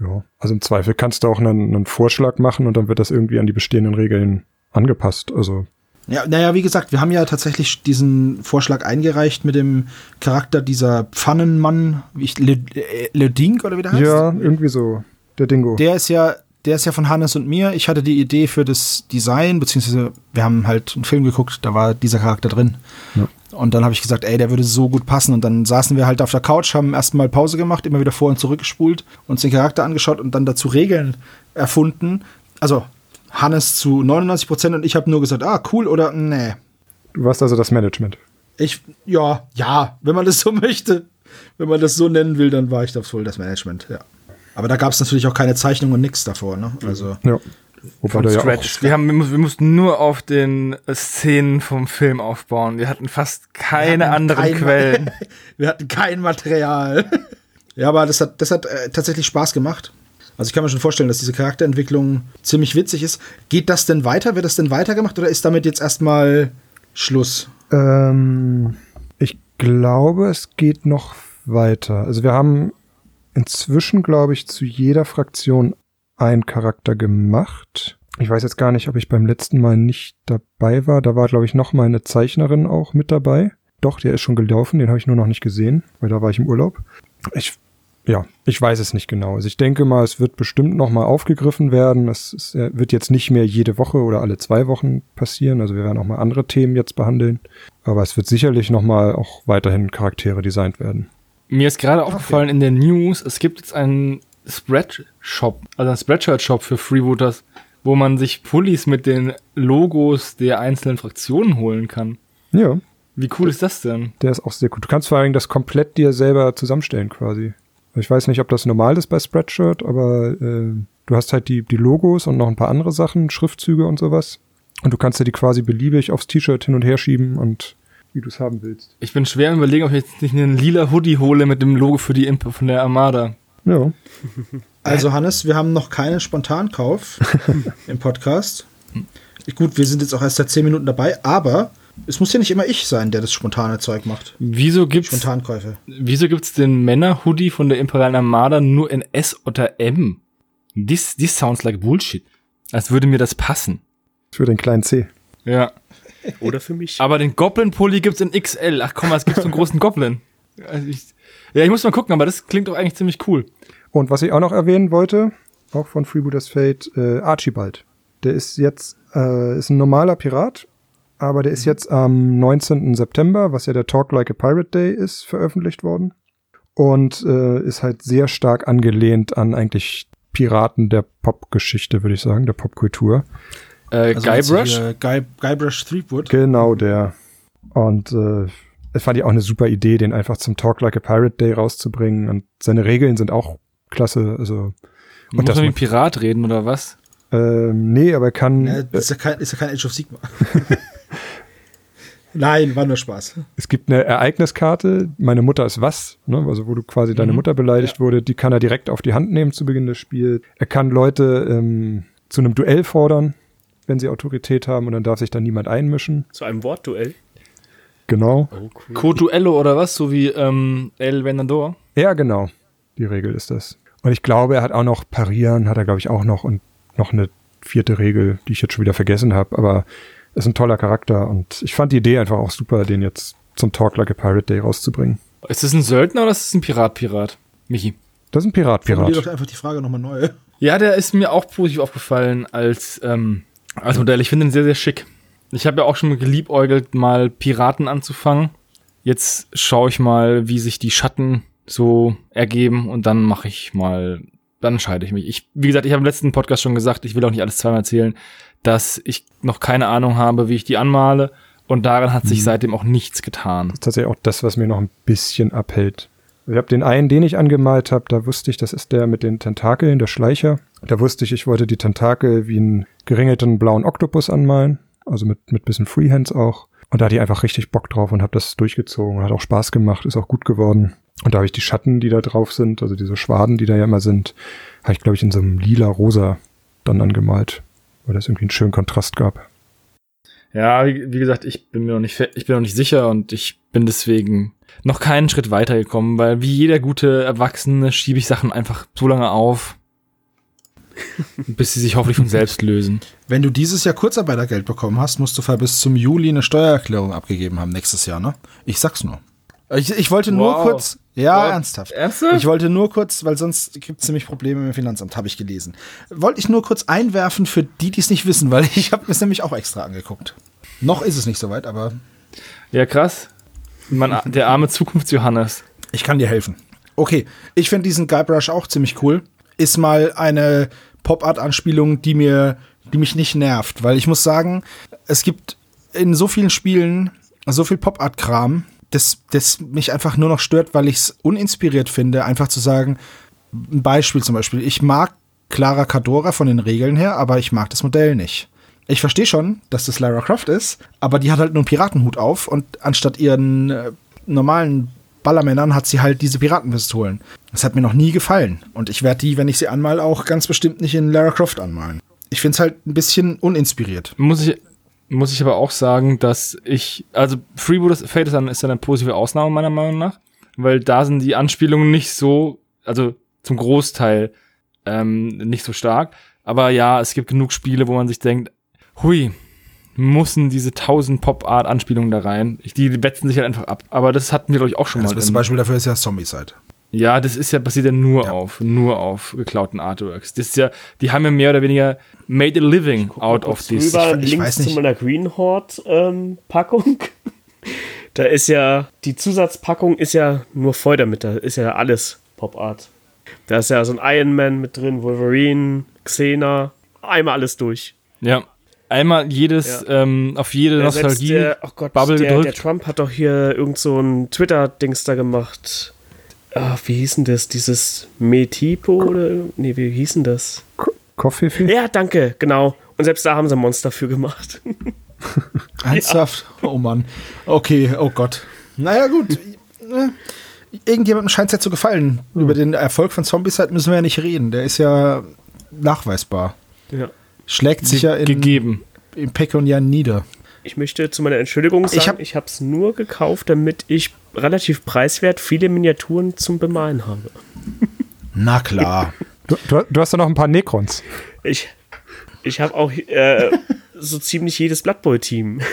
ja. Also im Zweifel kannst du auch einen, einen Vorschlag machen und dann wird das irgendwie an die bestehenden Regeln angepasst. Also Ja, naja, wie gesagt, wir haben ja tatsächlich diesen Vorschlag eingereicht mit dem Charakter dieser Pfannenmann, wie ich, Le, äh, Le Dink oder wie der heißt. ja, irgendwie so. Der Dingo. Der ist ja, der ist ja von Hannes und mir. Ich hatte die Idee für das Design, beziehungsweise wir haben halt einen Film geguckt, da war dieser Charakter drin. Ja. Und dann habe ich gesagt, ey, der würde so gut passen. Und dann saßen wir halt auf der Couch, haben erstmal Pause gemacht, immer wieder vor und zurück gespult, uns den Charakter angeschaut und dann dazu Regeln erfunden. Also Hannes zu 99 Prozent und ich habe nur gesagt, ah, cool oder nee. Du warst also das Management. Ich, ja, ja, wenn man das so (laughs) möchte. Wenn man das so nennen will, dann war ich das wohl das Management, ja. Aber da gab es natürlich auch keine Zeichnung und nix davor, ne? Also. Ja. Wobei Von da ja Scratch. wir, haben, wir, mus- wir mussten nur auf den äh, Szenen vom Film aufbauen. Wir hatten fast keine hatten anderen kein- Quellen. (laughs) Wir hatten kein Material. (laughs) ja, aber das hat, das hat äh, tatsächlich Spaß gemacht. Also ich kann mir schon vorstellen, dass diese Charakterentwicklung ziemlich witzig ist. Geht das denn weiter? Wird das denn weitergemacht oder ist damit jetzt erstmal Schluss? Ähm, ich glaube, es geht noch weiter. Also wir haben inzwischen, glaube ich, zu jeder Fraktion einen Charakter gemacht. Ich weiß jetzt gar nicht, ob ich beim letzten Mal nicht dabei war. Da war, glaube ich, noch mal eine Zeichnerin auch mit dabei. Doch, der ist schon gelaufen, den habe ich nur noch nicht gesehen, weil da war ich im Urlaub. Ich, ja, ich weiß es nicht genau. Also ich denke mal, es wird bestimmt noch mal aufgegriffen werden. Es, es wird jetzt nicht mehr jede Woche oder alle zwei Wochen passieren. Also wir werden auch mal andere Themen jetzt behandeln. Aber es wird sicherlich noch mal auch weiterhin Charaktere designt werden. Mir ist gerade aufgefallen in der News, es gibt jetzt einen Spreadshop, also einen Spreadshirt-Shop für Freebooters, wo man sich Pullis mit den Logos der einzelnen Fraktionen holen kann. Ja, Wie cool ist das denn? der ist auch sehr gut. Du kannst vor allem das komplett dir selber zusammenstellen quasi. Ich weiß nicht, ob das normal ist bei Spreadshirt, aber äh, du hast halt die, die Logos und noch ein paar andere Sachen, Schriftzüge und sowas. Und du kannst dir die quasi beliebig aufs T-Shirt hin und her schieben und wie du es haben willst. Ich bin schwer im überlegen, ob ich jetzt nicht einen lila Hoodie hole mit dem Logo für die Imp von der Armada. Ja. Also Hannes, wir haben noch keinen Spontankauf (laughs) im Podcast. Gut, wir sind jetzt auch erst seit 10 Minuten dabei, aber es muss ja nicht immer ich sein, der das spontane Zeug macht. Wieso gibt's, Spontankäufe. wieso gibt's den Männer-Hoodie von der Imperialen Armada nur in S oder M? This, this sounds like Bullshit. Als würde mir das passen. Für den kleinen C. Ja. Oder für mich. Aber den Goblin-Pulli gibt's in XL. Ach komm, es gibt so einen großen Goblin. Also ich, ja, ich muss mal gucken, aber das klingt doch eigentlich ziemlich cool. Und was ich auch noch erwähnen wollte, auch von Freebooters Fate, äh, Archibald. Der ist jetzt, äh, ist ein normaler Pirat, aber der ist jetzt am 19. September, was ja der Talk Like a Pirate Day ist, veröffentlicht worden. Und äh, ist halt sehr stark angelehnt an eigentlich Piraten der Popgeschichte, würde ich sagen, der Popkultur. Äh, Also Guybrush? Guy, Guybrush Threepwood. Genau der. Und äh, es fand ich auch eine super Idee, den einfach zum Talk Like a Pirate Day rauszubringen. Und seine Regeln sind auch klasse. Also, Muss das man wie man- ein Pirat reden oder was? ähm, nee, aber er kann. Ja, das ist, ja kein, ist ja kein Age of Sigma. (laughs) Nein, war nur Spaß. Es gibt eine Ereigniskarte, meine Mutter ist was, ne? also wo du quasi deine Mhm. Mutter beleidigt wurde, die kann er direkt auf die Hand nehmen zu Beginn des Spiels. Er kann Leute ähm, zu einem Duell fordern, wenn sie Autorität haben und dann darf sich da niemand einmischen. Zu einem Wortduell. Genau. Oh, cool. Cotuello oder was? So wie ähm, El Venador? Ja, genau. Die Regel ist das. Und ich glaube, er hat auch noch Parieren, hat er glaube ich auch noch und noch eine vierte Regel, die ich jetzt schon wieder vergessen habe, aber ist ein toller Charakter und ich fand die Idee einfach auch super, den jetzt zum Talk Like a Pirate Day rauszubringen. Ist das ein Söldner oder ist das ein Pirat-Pirat? Michi. Das ist ein Pirat-Pirat. doch einfach die Frage nochmal neu. Ja, der ist mir auch positiv aufgefallen als, ähm, als Modell. Ich finde ihn sehr, sehr schick. Ich habe ja auch schon geliebäugelt, mal Piraten anzufangen. Jetzt schaue ich mal, wie sich die Schatten so ergeben und dann mache ich mal, dann entscheide ich mich. Ich, wie gesagt, ich habe im letzten Podcast schon gesagt, ich will auch nicht alles zweimal erzählen, dass ich noch keine Ahnung habe, wie ich die anmale und daran hat sich seitdem auch nichts getan. Das ist tatsächlich auch das, was mir noch ein bisschen abhält. Ich habe den einen, den ich angemalt habe, da wusste ich, das ist der mit den Tentakeln, der Schleicher. Da wusste ich, ich wollte die Tentakel wie einen geringelten blauen Oktopus anmalen, also mit, mit bisschen Freehands auch. Und da hatte ich einfach richtig Bock drauf und habe das durchgezogen. Hat auch Spaß gemacht, ist auch gut geworden. Und da habe ich die Schatten, die da drauf sind, also diese Schwaden, die da ja immer sind, habe ich, glaube ich, in so einem lila-rosa dann angemalt, weil das irgendwie einen schönen Kontrast gab. Ja, wie, wie gesagt, ich bin mir noch nicht, ich bin noch nicht sicher und ich bin deswegen noch keinen Schritt weitergekommen, weil wie jeder gute Erwachsene schiebe ich Sachen einfach so lange auf, bis sie sich hoffentlich von selbst lösen. Wenn du dieses Jahr Kurzarbeitergeld bekommen hast, musst du bis zum Juli eine Steuererklärung abgegeben haben nächstes Jahr, ne? Ich sag's nur. Ich, ich wollte nur Wow. kurz. Ja, Wow. ernsthaft. Ernsthaft? Ich wollte nur kurz, weil sonst gibt es nämlich Probleme im Finanzamt, habe ich gelesen. Wollte ich nur kurz einwerfen für die, die es nicht wissen, weil ich habe mir es nämlich auch extra angeguckt. Noch ist es nicht soweit, aber Ja, krass. Man, der arme Zukunftsjohannes. ich kann dir helfen. Okay, ich finde diesen Guybrush auch ziemlich cool. Ist mal eine Pop-Art-Anspielung, die mir, die mich nicht nervt, weil ich muss sagen, es gibt in so vielen Spielen so viel Pop-Art-Kram, das, das mich einfach nur noch stört, weil ich es uninspiriert finde, einfach zu sagen, ein Beispiel zum Beispiel, ich mag Clara Cadora von den Regeln her, aber ich mag das Modell nicht. Ich verstehe schon, dass das Lara Croft ist, aber die hat halt nur einen Piratenhut auf und anstatt ihren äh, normalen Ballermännern hat sie halt diese Piratenpistolen. Das hat mir noch nie gefallen. Und ich werde die, wenn ich sie anmal, auch ganz bestimmt nicht in Lara Croft anmalen. Ich finde es halt ein bisschen uninspiriert. Muss ich, muss ich aber auch sagen, dass ich, also Freeboot Fate ist, eine positive Ausnahme meiner Meinung nach, weil da sind die Anspielungen nicht so, also zum Großteil ähm, nicht so stark. Aber ja, es gibt genug Spiele, wo man sich denkt, hui, müssen diese tausend Pop-Art-Anspielungen da rein. Ich, die, wetzen sich halt einfach ab. Aber das hatten wir, glaube ich, auch schon Das mal. beste in- Beispiel dafür ist ja Zombie-Side. Ja, das ist ja basiert ja nur Ja. auf, nur auf geklauten Artworks. Das ist ja, die haben ja mehr oder weniger made a living out of this. Rüber, ich- ich links weiß nicht. zu meiner Green Horde ähm, Packung. (laughs) Da ist ja, die Zusatzpackung ist ja nur voll damit, da ist ja alles Pop Art. Da ist ja so ein Iron Man mit drin, Wolverine, Xena, einmal alles durch. Ja. Einmal jedes, ähm, auf jede Ja, selbst Nostalgie Der, oh Gott, Bubble der, der gedrückt. Trump hat doch hier irgend so ein Twitter-Dings da gemacht. Ah, wie hieß denn das? Dieses Metipo oder? Nee, wie hieß denn das? Coffee? Ja, danke, genau. Und selbst da haben sie ein Monster für gemacht. (laughs) Ernsthaft? Oh Mann. Okay, oh Gott. Naja, gut. Irgendjemandem scheint es ja zu gefallen. Über den Erfolg von Zombie-Side müssen wir ja nicht reden. Der ist ja nachweisbar. ja. Schlägt sich ja in, gegeben. in Pekunian nieder. Ich möchte zu meiner Entschuldigung sagen, Ich hab- ich habe es nur gekauft, damit ich relativ preiswert viele Miniaturen zum Bemalen habe. (laughs) Na klar. Du, du, du hast doch noch ein paar Necrons. Ich, ich habe auch äh, so ziemlich jedes Blood Bowl-Team. (laughs)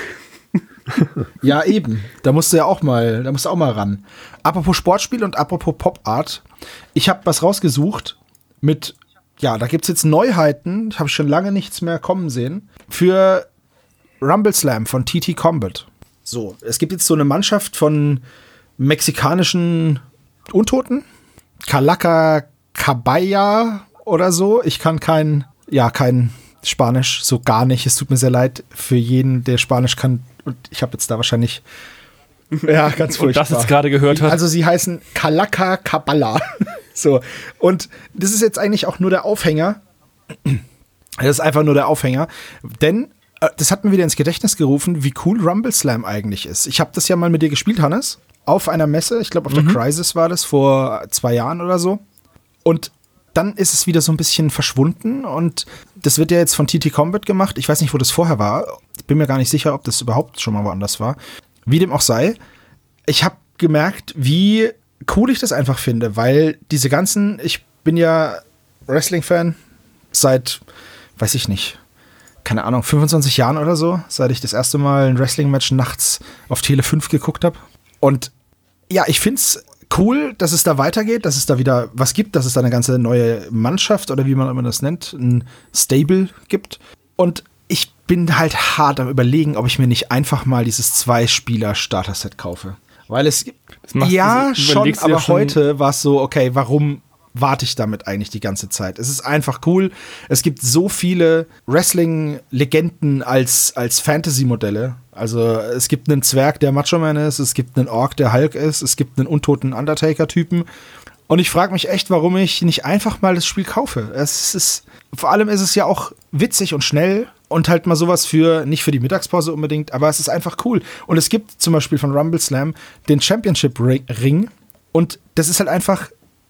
Ja, eben. Da musst du ja auch mal, da musst du auch mal ran. Apropos Sportspiel und apropos Pop Art. Ich habe was rausgesucht mit, ja, da gibt's jetzt Neuheiten, habe ich schon lange nichts mehr kommen sehen, für Rumble Slam von TT Combat. So, es gibt jetzt so eine Mannschaft von mexikanischen Untoten. Calaca Cabaya oder so. Ich kann kein, ja, kein Spanisch, so gar nicht. Es tut mir sehr leid für jeden, der Spanisch kann. Und ich habe jetzt da wahrscheinlich. Ja, ganz (laughs) Und das jetzt gerade gehört hat. Also sie heißen Calaca Cabala. (laughs) so. Und das ist jetzt eigentlich auch nur der Aufhänger. Das ist einfach nur der Aufhänger. Denn äh, das hat mir wieder ins Gedächtnis gerufen, wie cool Rumble Slam eigentlich ist. Ich habe das ja mal mit dir gespielt, Hannes. Auf einer Messe. Ich glaube, auf der Crisis war das vor zwei Jahren oder so. Und dann ist es wieder so ein bisschen verschwunden und das wird ja jetzt von TT Combat gemacht. Ich weiß nicht, wo das vorher war. Ich bin mir gar nicht sicher, ob das überhaupt schon mal woanders war. Wie dem auch sei. Ich habe gemerkt, wie cool ich das einfach finde, weil diese ganzen, ich bin ja Wrestling-Fan seit, weiß ich nicht, keine Ahnung, 25 Jahren oder so, seit ich das erste Mal ein Wrestling-Match nachts auf Tele 5 geguckt habe. Und ja, ich finde es cool, dass es da weitergeht, dass es da wieder was gibt, dass es da eine ganze neue Mannschaft oder wie man immer das nennt, ein Stable gibt. Und ich bin halt hart am überlegen, ob ich mir nicht einfach mal dieses Zwei-Spieler-Starter-Set kaufe. Weil es macht- Ja, schon, du ja aber schon- heute war es so, okay, warum warte ich damit eigentlich die ganze Zeit? Es ist einfach cool. Es gibt so viele Wrestling-Legenden als, als Fantasy-Modelle. Also es gibt einen Zwerg, der Macho Man ist, es gibt einen Ork, der Hulk ist, es gibt einen untoten Undertaker-Typen. Und ich frage mich echt, warum ich nicht einfach mal das Spiel kaufe. Es ist, vor allem ist es ja auch witzig und schnell und halt mal sowas für, nicht für die Mittagspause unbedingt, aber es ist einfach cool. Und es gibt zum Beispiel von Rumble Slam den Championship Ri- Ring und das ist halt einfach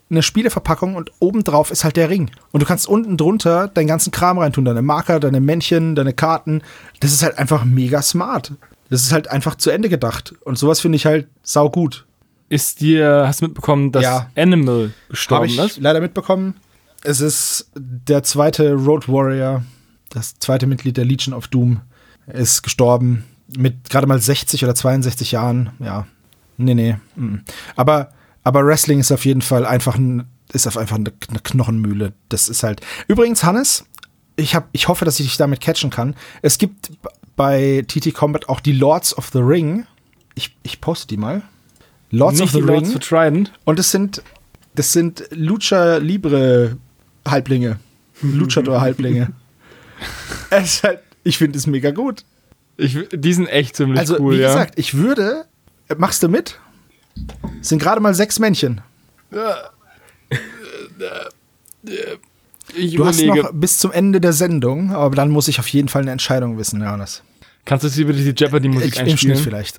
eine Spieleverpackung und obendrauf ist halt der Ring. Und du kannst unten drunter deinen ganzen Kram reintun, deine Marker, deine Männchen, deine Karten. Das ist halt einfach mega smart. Das ist halt einfach zu Ende gedacht. Und sowas finde ich halt sau gut. Ist dir, hast du mitbekommen, dass Ja. Animal gestorben ich ist? leider mitbekommen. Es ist der zweite Road Warrior, das zweite Mitglied der Legion of Doom, ist gestorben mit gerade mal 60 oder 62 Jahren. Ja, nee, nee. mm. Aber, aber Wrestling ist auf jeden Fall einfach, ein, ist auf einfach eine, eine Knochenmühle. Das ist halt. Übrigens, Hannes, ich, hab, ich hoffe, dass ich dich damit catchen kann. Es gibt bei TT Combat auch die Lords of the Ring. Ich, ich poste die mal. Lords Nicht of the die Ring. Lords Trident. Und es sind, das sind Lucha Libre Halblinge. (laughs) Luchador Halblinge. (laughs) halt, ich finde es mega gut. Ich, die sind echt ziemlich Also, cool, wie ja. gesagt, ich würde, äh, machst du mit? Es sind gerade mal sechs Männchen. ich Du hast überlege, noch bis zum Ende der Sendung, aber dann muss ich auf jeden Fall eine Entscheidung wissen, Johannes. kannst du jetzt bitte die Jeopardy-Musik Im Schnitt einspielen? vielleicht.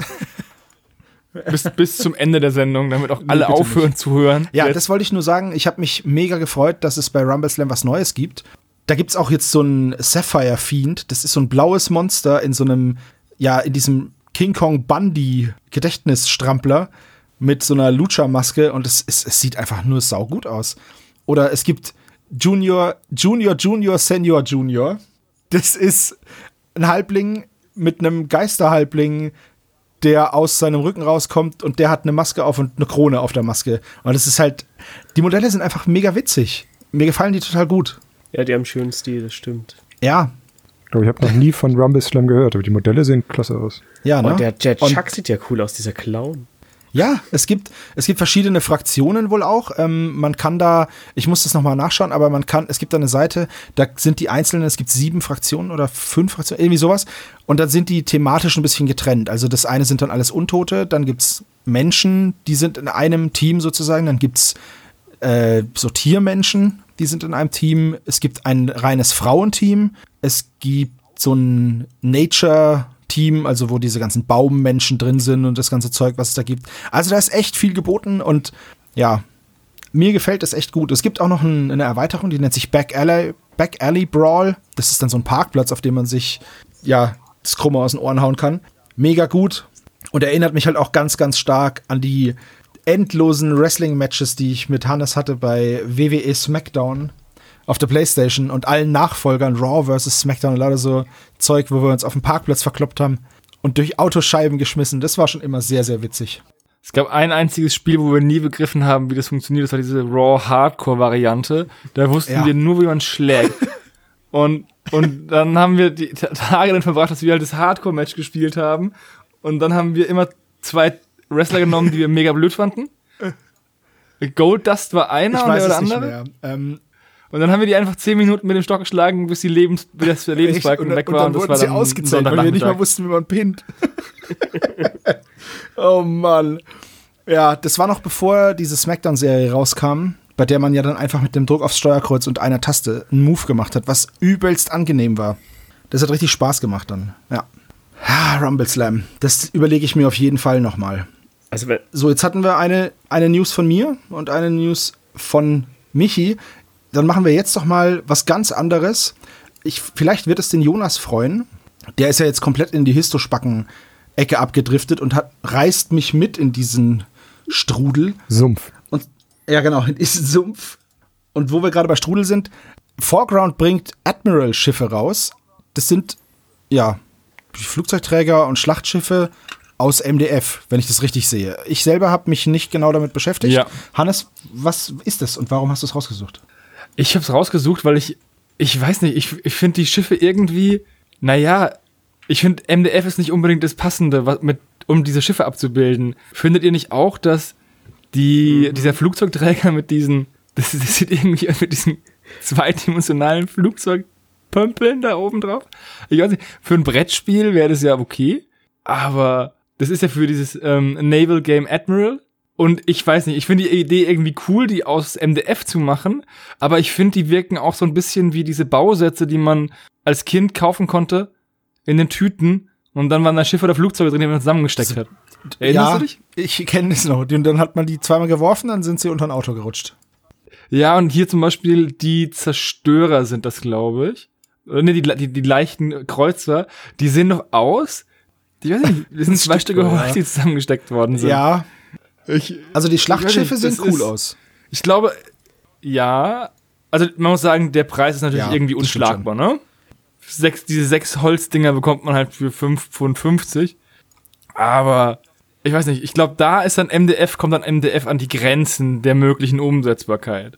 (laughs) bis, bis zum Ende der Sendung, damit auch alle aufhören zu hören. Ja, Jetzt. das wollte ich nur sagen. Ich habe mich mega gefreut, dass es bei Rumble Slam was Neues gibt. Da gibt's auch jetzt so ein Sapphire Fiend. Das ist so ein blaues Monster in so einem, ja, in diesem King Kong Bundy Gedächtnisstrampler mit so einer Lucha-Maske und es, es, es sieht einfach nur saugut aus. Oder es gibt Junior, Junior, Junior, Senior, Junior. Das ist ein Halbling mit einem Geisterhalbling, der aus seinem Rücken rauskommt und der hat eine Maske auf und eine Krone auf der Maske. Und es ist halt, die Modelle sind einfach mega witzig. Mir gefallen die total gut. Ja, die haben einen schönen Stil, das stimmt. Ja, Ich glaube, ich habe noch nie von Rumble Slam gehört, aber die Modelle sehen klasse aus. ja, ne? Und der, der Und- Chuck sieht ja cool aus, dieser Clown. Ja, es gibt, es gibt verschiedene Fraktionen wohl auch. Ähm, man kann da, ich muss das nochmal nachschauen, aber man kann, es gibt da eine Seite, da sind die einzelnen, es gibt sieben Fraktionen oder fünf Fraktionen, irgendwie sowas. Und dann sind die thematisch ein bisschen getrennt. Also das eine sind dann alles Untote, dann gibt's Menschen, die sind in einem Team sozusagen, dann gibt's äh, so Tiermenschen, die sind in einem Team. Es gibt ein reines Frauenteam. Es gibt so ein Nature-Team, also wo diese ganzen Baummenschen drin sind und das ganze Zeug, was es da gibt. Also da ist echt viel geboten und ja, mir gefällt es echt gut. Es gibt auch noch ein, eine Erweiterung, die nennt sich Back Alley, Back Alley Brawl. Das ist dann so ein Parkplatz, auf dem man sich ja das Krumme aus den Ohren hauen kann. Mega gut und erinnert mich halt auch ganz, ganz stark an die endlosen Wrestling-Matches, die ich mit Hannes hatte bei WWE SmackDown auf der Playstation und allen Nachfolgern Raw vs. SmackDown und lauter so Zeug, wo wir uns auf dem Parkplatz verkloppt haben und durch Autoscheiben geschmissen. Das war schon immer sehr, sehr witzig. Es gab ein einziges Spiel, wo wir nie begriffen haben, wie das funktioniert. Das war diese Raw-Hardcore-Variante. Da wussten Ja. wir nur, wie man schlägt. (laughs) Und, und dann haben wir die Ta- Tage dann verbracht, dass wir halt das Hardcore-Match gespielt haben. Und dann haben wir immer zwei Wrestler genommen, die wir mega blöd fanden. Gold Dust war einer Ich und der nicht andere. Ähm, Und dann haben wir die einfach zehn Minuten mit dem Stock geschlagen, bis die Lebens, bis das der Lebensbalken und, weg und war. dann das wurden war sie dann ausgezählt, weil wir nicht mal wussten, wie man pinnt. (laughs) oh Mann. Ja, das war noch bevor diese Smackdown-Serie rauskam, bei der man ja dann einfach mit dem Druck aufs Steuerkreuz und einer Taste einen Move gemacht hat, was übelst angenehm war. Das hat richtig Spaß gemacht dann. Ja. Ah, Rumble Slam. Das überlege ich mir auf jeden Fall nochmal. Also, So, jetzt hatten wir eine, eine News von mir und eine News von Michi. Dann machen wir jetzt doch mal was ganz anderes. Ich, vielleicht wird es den Jonas freuen. Der ist ja jetzt komplett in die Histospacken-Ecke abgedriftet und hat, reißt mich mit in diesen Strudel. Sumpf. Und ja, genau, in diesen Sumpf. Und wo wir gerade bei Strudel sind, Foreground bringt Admiral-Schiffe raus. Das sind, ja, Flugzeugträger und Schlachtschiffe aus MDF, wenn ich das richtig sehe. Ich selber habe mich nicht genau damit beschäftigt. Ja. Hannes, was ist das und warum hast du es rausgesucht? Ich habe es rausgesucht, weil ich, ich weiß nicht, ich, ich finde die Schiffe irgendwie, naja, ich finde MDF ist nicht unbedingt das Passende, was mit, um diese Schiffe abzubilden. Findet ihr nicht auch, dass die, dieser Flugzeugträger mit diesen, (laughs) das, das sieht irgendwie mit diesen zweidimensionalen Flugzeugpömpeln da oben drauf? Ich weiß nicht, für ein Brettspiel wäre das ja okay, aber das ist ja für dieses ähm, Naval Game Admiral. Und ich weiß nicht, ich finde die Idee irgendwie cool, die aus MDF zu machen, aber ich finde, die wirken auch so ein bisschen wie diese Bausätze, die man als Kind kaufen konnte in den Tüten und dann waren da Schiffe oder Flugzeuge drin, die man zusammengesteckt hat. Erinnerst ja, du dich? Ich kenne es noch. Und dann hat man die zweimal geworfen, dann sind sie unter ein Auto gerutscht. Ja, und hier zum Beispiel die Zerstörer sind das, glaube ich. Oder nee, die, die, die leichten Kreuzer, die sehen doch aus. Ich weiß nicht, das sind zwei Stücke Holz, die zusammengesteckt worden sind. Ja, Ich, also die Schlachtschiffe sehen cool ist- aus. Ich glaube, ja. Also man muss sagen, der Preis ist natürlich Ja, irgendwie unschlagbar, ne? Sechs, diese sechs Holzdinger bekommt man halt für 5,50 Pfund. Aber ich weiß nicht, ich glaube, da ist dann MDF, kommt dann MDF an die Grenzen der möglichen Umsetzbarkeit.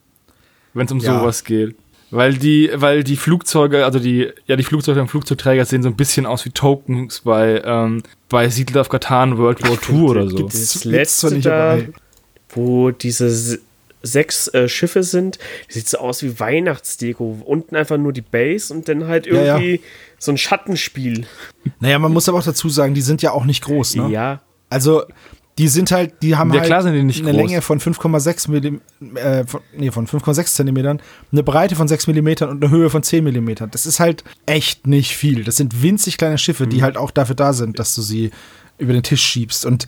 Wenn es um Ja. sowas geht. Weil die, weil die Flugzeuge, also die, ja, die Flugzeuge und Flugzeugträger sehen so ein bisschen aus wie Tokens bei, ähm, bei Siedler of Catan World War II oder so. Das Gibt's letzte zwar nicht, da, wo diese sechs äh, Schiffe sind, sieht so aus wie Weihnachtsdeko. Unten einfach nur die Base und dann halt Ja, ja. irgendwie so ein Schattenspiel. Naja, man muss aber auch dazu sagen, die sind ja auch nicht groß, ne? Ja. Also, die sind halt, die haben Ja, halt die eine groß. Länge von 5,6 Millim, äh, von, nee, von 5,6 Zentimetern, eine Breite von 6 Millimetern und eine Höhe von 10 Millimetern. Das ist halt echt nicht viel. Das sind winzig kleine Schiffe, Mhm. die halt auch dafür da sind, dass du sie über den Tisch schiebst. Und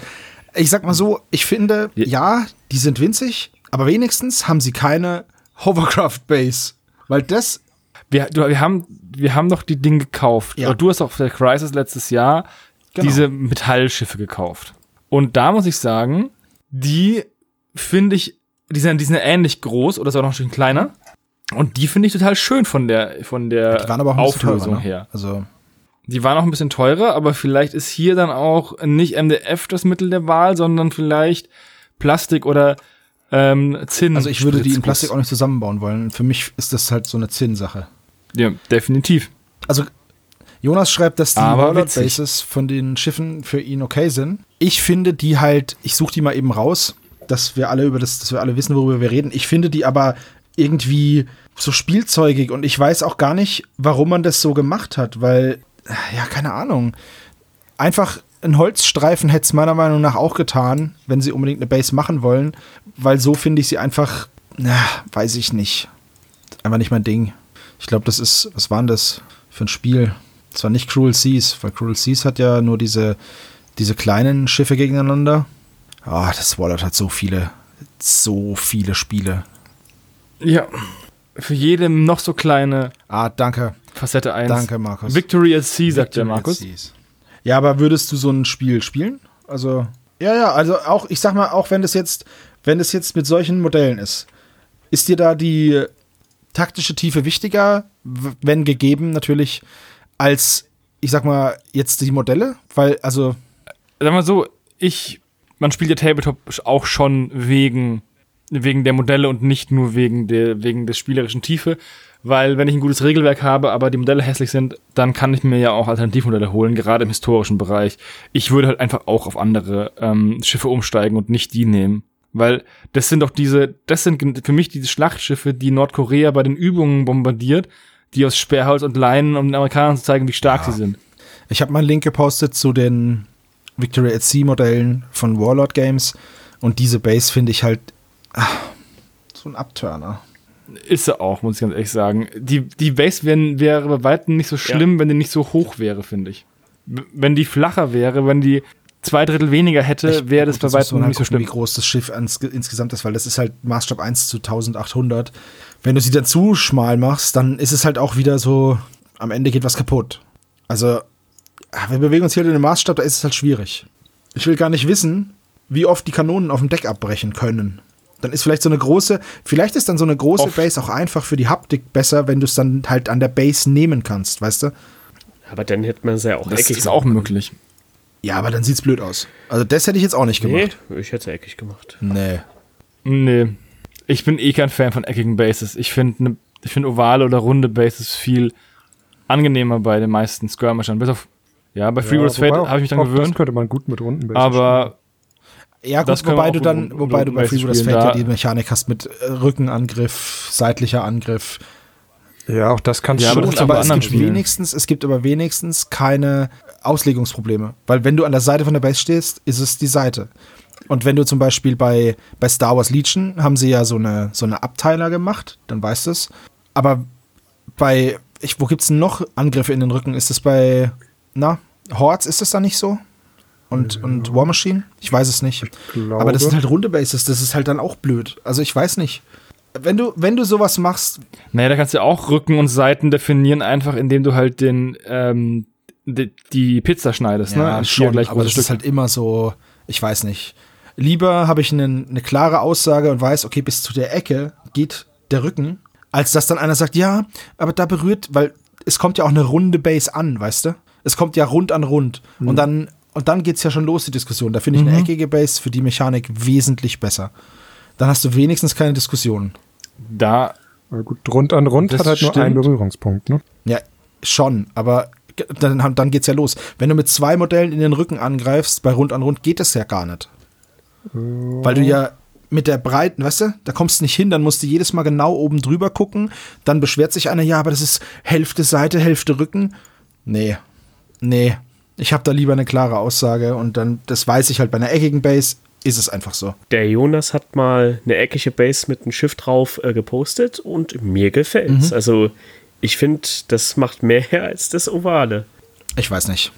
Ich sag mal so, ich finde, Ja. die sind winzig, aber wenigstens haben sie keine Hovercraft Base. Weil das, Wir, du, wir, haben, wir haben doch die Dinge gekauft. Ja. Du hast auf der Crisis letztes Jahr Genau. diese Metallschiffe gekauft. Und da muss ich sagen, die finde ich, die sind, die sind ähnlich groß oder sogar noch ein bisschen kleiner. Und die finde ich total schön von der, von der die waren aber auch Auflösung teurer, ne? her. Also, Die waren auch ein bisschen teurer, aber vielleicht ist hier dann auch nicht MDF das Mittel der Wahl, sondern vielleicht Plastik oder ähm, Zinn. also ich würde die in. Plastik auch nicht zusammenbauen wollen. Für mich ist das halt so eine Zinn-Sache. Ja, definitiv. Also Jonas schreibt, dass die Aber Warlord. Bases von den Schiffen für ihn okay sind. Ich finde die halt, ich suche die mal eben raus, dass wir alle über das, dass wir alle wissen, worüber wir reden. Ich finde die aber irgendwie so spielzeugig und ich weiß auch gar nicht, warum man das so gemacht hat, weil, ja, keine Ahnung. Einfach ein Holzstreifen hätte es meiner Meinung nach auch getan, wenn sie unbedingt eine Base machen wollen, weil so finde ich sie einfach, na, weiß ich nicht. Einfach nicht mein Ding. Ich glaube, das ist, was war denn das für ein Spiel? Das war nicht Cruel Seas, weil Cruel Seas hat ja nur diese, diese kleinen Schiffe gegeneinander. Ah, das Wallet hat so viele, so viele Spiele. Ja. Für jede noch so kleine Ah, danke. Facette 1. Danke, Markus. Victory at Sea, sagt der Victory Markus. Ja, aber würdest du so ein Spiel spielen? Also, ja, ja, also auch, ich sag mal, auch wenn das jetzt, wenn das jetzt mit solchen Modellen ist, ist dir da die taktische Tiefe wichtiger, wenn gegeben natürlich, als, ich sag mal, jetzt die Modelle? Weil, also, Sag mal so, ich, man spielt ja Tabletop auch schon wegen, wegen der Modelle und nicht nur wegen der, wegen des spielerischen Tiefe. Weil wenn ich ein gutes Regelwerk habe, aber die Modelle hässlich sind, dann kann ich mir ja auch Alternativmodelle holen, gerade im historischen Bereich. Ich würde halt einfach auch auf andere ähm, Schiffe umsteigen und nicht die nehmen. Weil das sind doch diese, das sind für mich diese Schlachtschiffe, die Nordkorea bei den Übungen bombardiert, die aus Sperrholz und Leinen, um den Amerikanern zu zeigen, wie stark sie sind. Ich habe mal einen Link gepostet zu den Victory at Sea Modellen von Warlord Games und diese Base finde ich halt ah, so ein Abturner. Ist sie auch, muss ich ganz ehrlich sagen. Die, die Base wär, wäre bei weitem nicht so schlimm, wenn die nicht so hoch wäre, finde ich. Wenn die flacher wäre, wenn die zwei Drittel weniger hätte, wäre das bei weitem halt nicht so gucken, schlimm. Wie groß das Schiff ans, insgesamt ist, weil das ist halt Maßstab 1 zu 1800. Wenn du sie dann zu schmal machst, dann ist es halt auch wieder so, am Ende geht was kaputt. Also, ah, wir bewegen uns hier in einem Maßstab, da ist es halt schwierig. Ich will gar nicht wissen, wie oft die Kanonen auf dem Deck abbrechen können. Dann ist vielleicht so eine große, vielleicht ist dann so eine große Oft. Base auch einfach für die Haptik besser, wenn du es dann halt an der Base nehmen kannst, weißt du? Aber dann hätte man es ja auch Das eckig ist auch möglich. Ja, aber dann sieht's blöd aus. Also das hätte ich jetzt auch nicht Nee, gemacht. ich hätte es eckig gemacht. Nee. Nee. Ich bin eh kein Fan von eckigen Bases. Ich finde ne, ich find ovale oder runde Bases viel angenehmer bei den meisten Skirmishern. Bis auf, ja, bei Freeworld's wobei Fate habe ich mich dann auch Das gewöhnt. könnte man gut mit Runden Bases Aber Ja, gut, wobei du dann, wobei du bei spielen, Fate ja die Mechanik hast mit äh, Rückenangriff, seitlicher Angriff. spielen. Ja, auch das kannst Ja, du aber Schon, aber bei es anderen gibt Spielen. wenigstens, es gibt aber wenigstens keine Auslegungsprobleme. Weil wenn du an der Seite von der Base stehst, ist es die Seite. Und wenn du zum Beispiel bei, bei Star Wars Legion haben sie ja so eine, so eine Abteiler gemacht, dann weißt du es. Aber bei, ich, wo gibt's denn noch Angriffe in den Rücken? Ist es bei, na, Hordes ist es da nicht so? Und, und War Machine? Ich weiß es nicht. Aber das sind halt runde Bases, das ist halt dann auch blöd. Also ich weiß nicht. Wenn du, wenn du sowas machst, Naja, da kannst du auch Rücken und Seiten definieren, einfach indem du halt den, ähm, die, die Pizza schneidest, ne? In vier schon, gleich aber das ist halt immer so, ich weiß nicht. Lieber habe ich eine, eine klare Aussage und weiß, okay, bis zu der Ecke geht der Rücken, als dass dann einer sagt, ja, aber da berührt, weil es kommt ja auch eine runde Base an, weißt du? Es kommt ja rund an rund. Mhm. Und dann, und dann geht's ja schon los, die Diskussion. Da finde ich eine eckige Base für die Mechanik wesentlich besser. Dann hast du wenigstens keine Diskussion. Da, Ja, gut, rund an rund Das hat halt nur einen stimmt. Berührungspunkt, ne? Ja, schon, aber dann, dann geht's ja los. Wenn du mit zwei Modellen in den Rücken angreifst, bei Rund an Rund geht das ja gar nicht. Weil du ja mit der Breiten, weißt du, da kommst du nicht hin, dann musst du jedes Mal genau oben drüber gucken. Dann beschwert sich einer, ja, aber das ist Hälfte Seite, Hälfte Rücken. Nee, nee. Ich habe da lieber eine klare Aussage und dann, das weiß ich halt bei einer eckigen Base, ist es einfach so. Der Jonas hat mal eine eckige Base mit einem Schiff drauf äh, gepostet und mir gefällt's. Also ich finde, das macht mehr her (laughs) als das Ovale. Ich weiß nicht.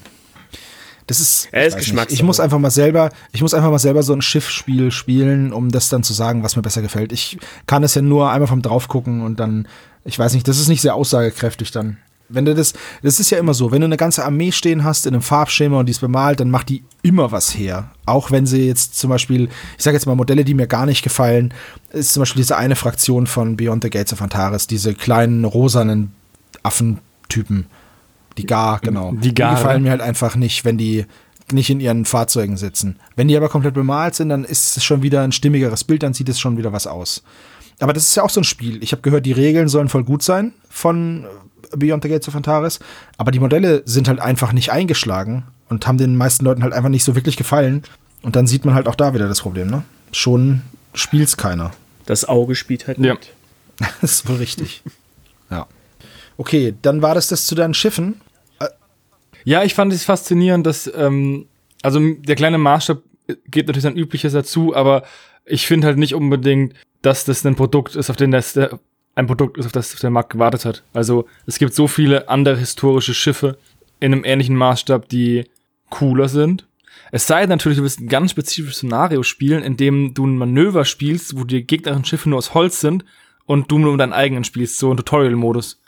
Das ist, Er ist. Geschmackssache. Ich muss einfach mal selber, ich muss einfach mal selber so ein Schiffsspiel spielen, um das dann zu sagen, was mir besser gefällt. Ich kann es ja nur einmal vom drauf gucken und dann, ich weiß nicht, das ist nicht sehr aussagekräftig dann. Wenn du das, das ist ja immer so, wenn du eine ganze Armee stehen hast in einem Farbschema und die ist bemalt, dann macht die immer was her. Auch wenn sie jetzt zum Beispiel, ich sage jetzt mal Modelle, die mir gar nicht gefallen, ist zum Beispiel diese eine Fraktion von Beyond the Gates of Antares, diese kleinen rosanen Affentypen. Die Gar, genau. Die Gar, gefallen ne? mir halt einfach nicht, wenn die nicht in ihren Fahrzeugen sitzen. Wenn die aber komplett bemalt sind, dann ist es schon wieder ein stimmigeres Bild, dann sieht es schon wieder was aus. Aber das ist ja auch so ein Spiel. Ich habe gehört, die Regeln sollen voll gut sein von Beyond the Gates of Antares, aber die Modelle sind halt einfach nicht eingeschlagen und haben den meisten Leuten halt einfach nicht so wirklich gefallen. Und dann sieht man halt auch da wieder das Problem, ne? Schon spielt's keiner. Das Auge spielt halt Ja. mit. (laughs) Das ist wohl richtig. Ja. Okay, dann war das das zu deinen Schiffen. Ja, ich fand es faszinierend, dass, ähm, also der kleine Maßstab geht natürlich sein Übliches dazu, aber ich finde halt nicht unbedingt, dass das ein Produkt ist, auf den das der, ein Produkt ist, auf das der Markt gewartet hat. Also es gibt so viele andere historische Schiffe in einem ähnlichen Maßstab, die cooler sind. Es sei denn natürlich, du willst ein ganz spezifisches Szenario spielen, in dem du ein Manöver spielst, wo die gegnerischen Schiffe nur aus Holz sind und du nur deinen eigenen spielst, so ein Tutorial-Modus.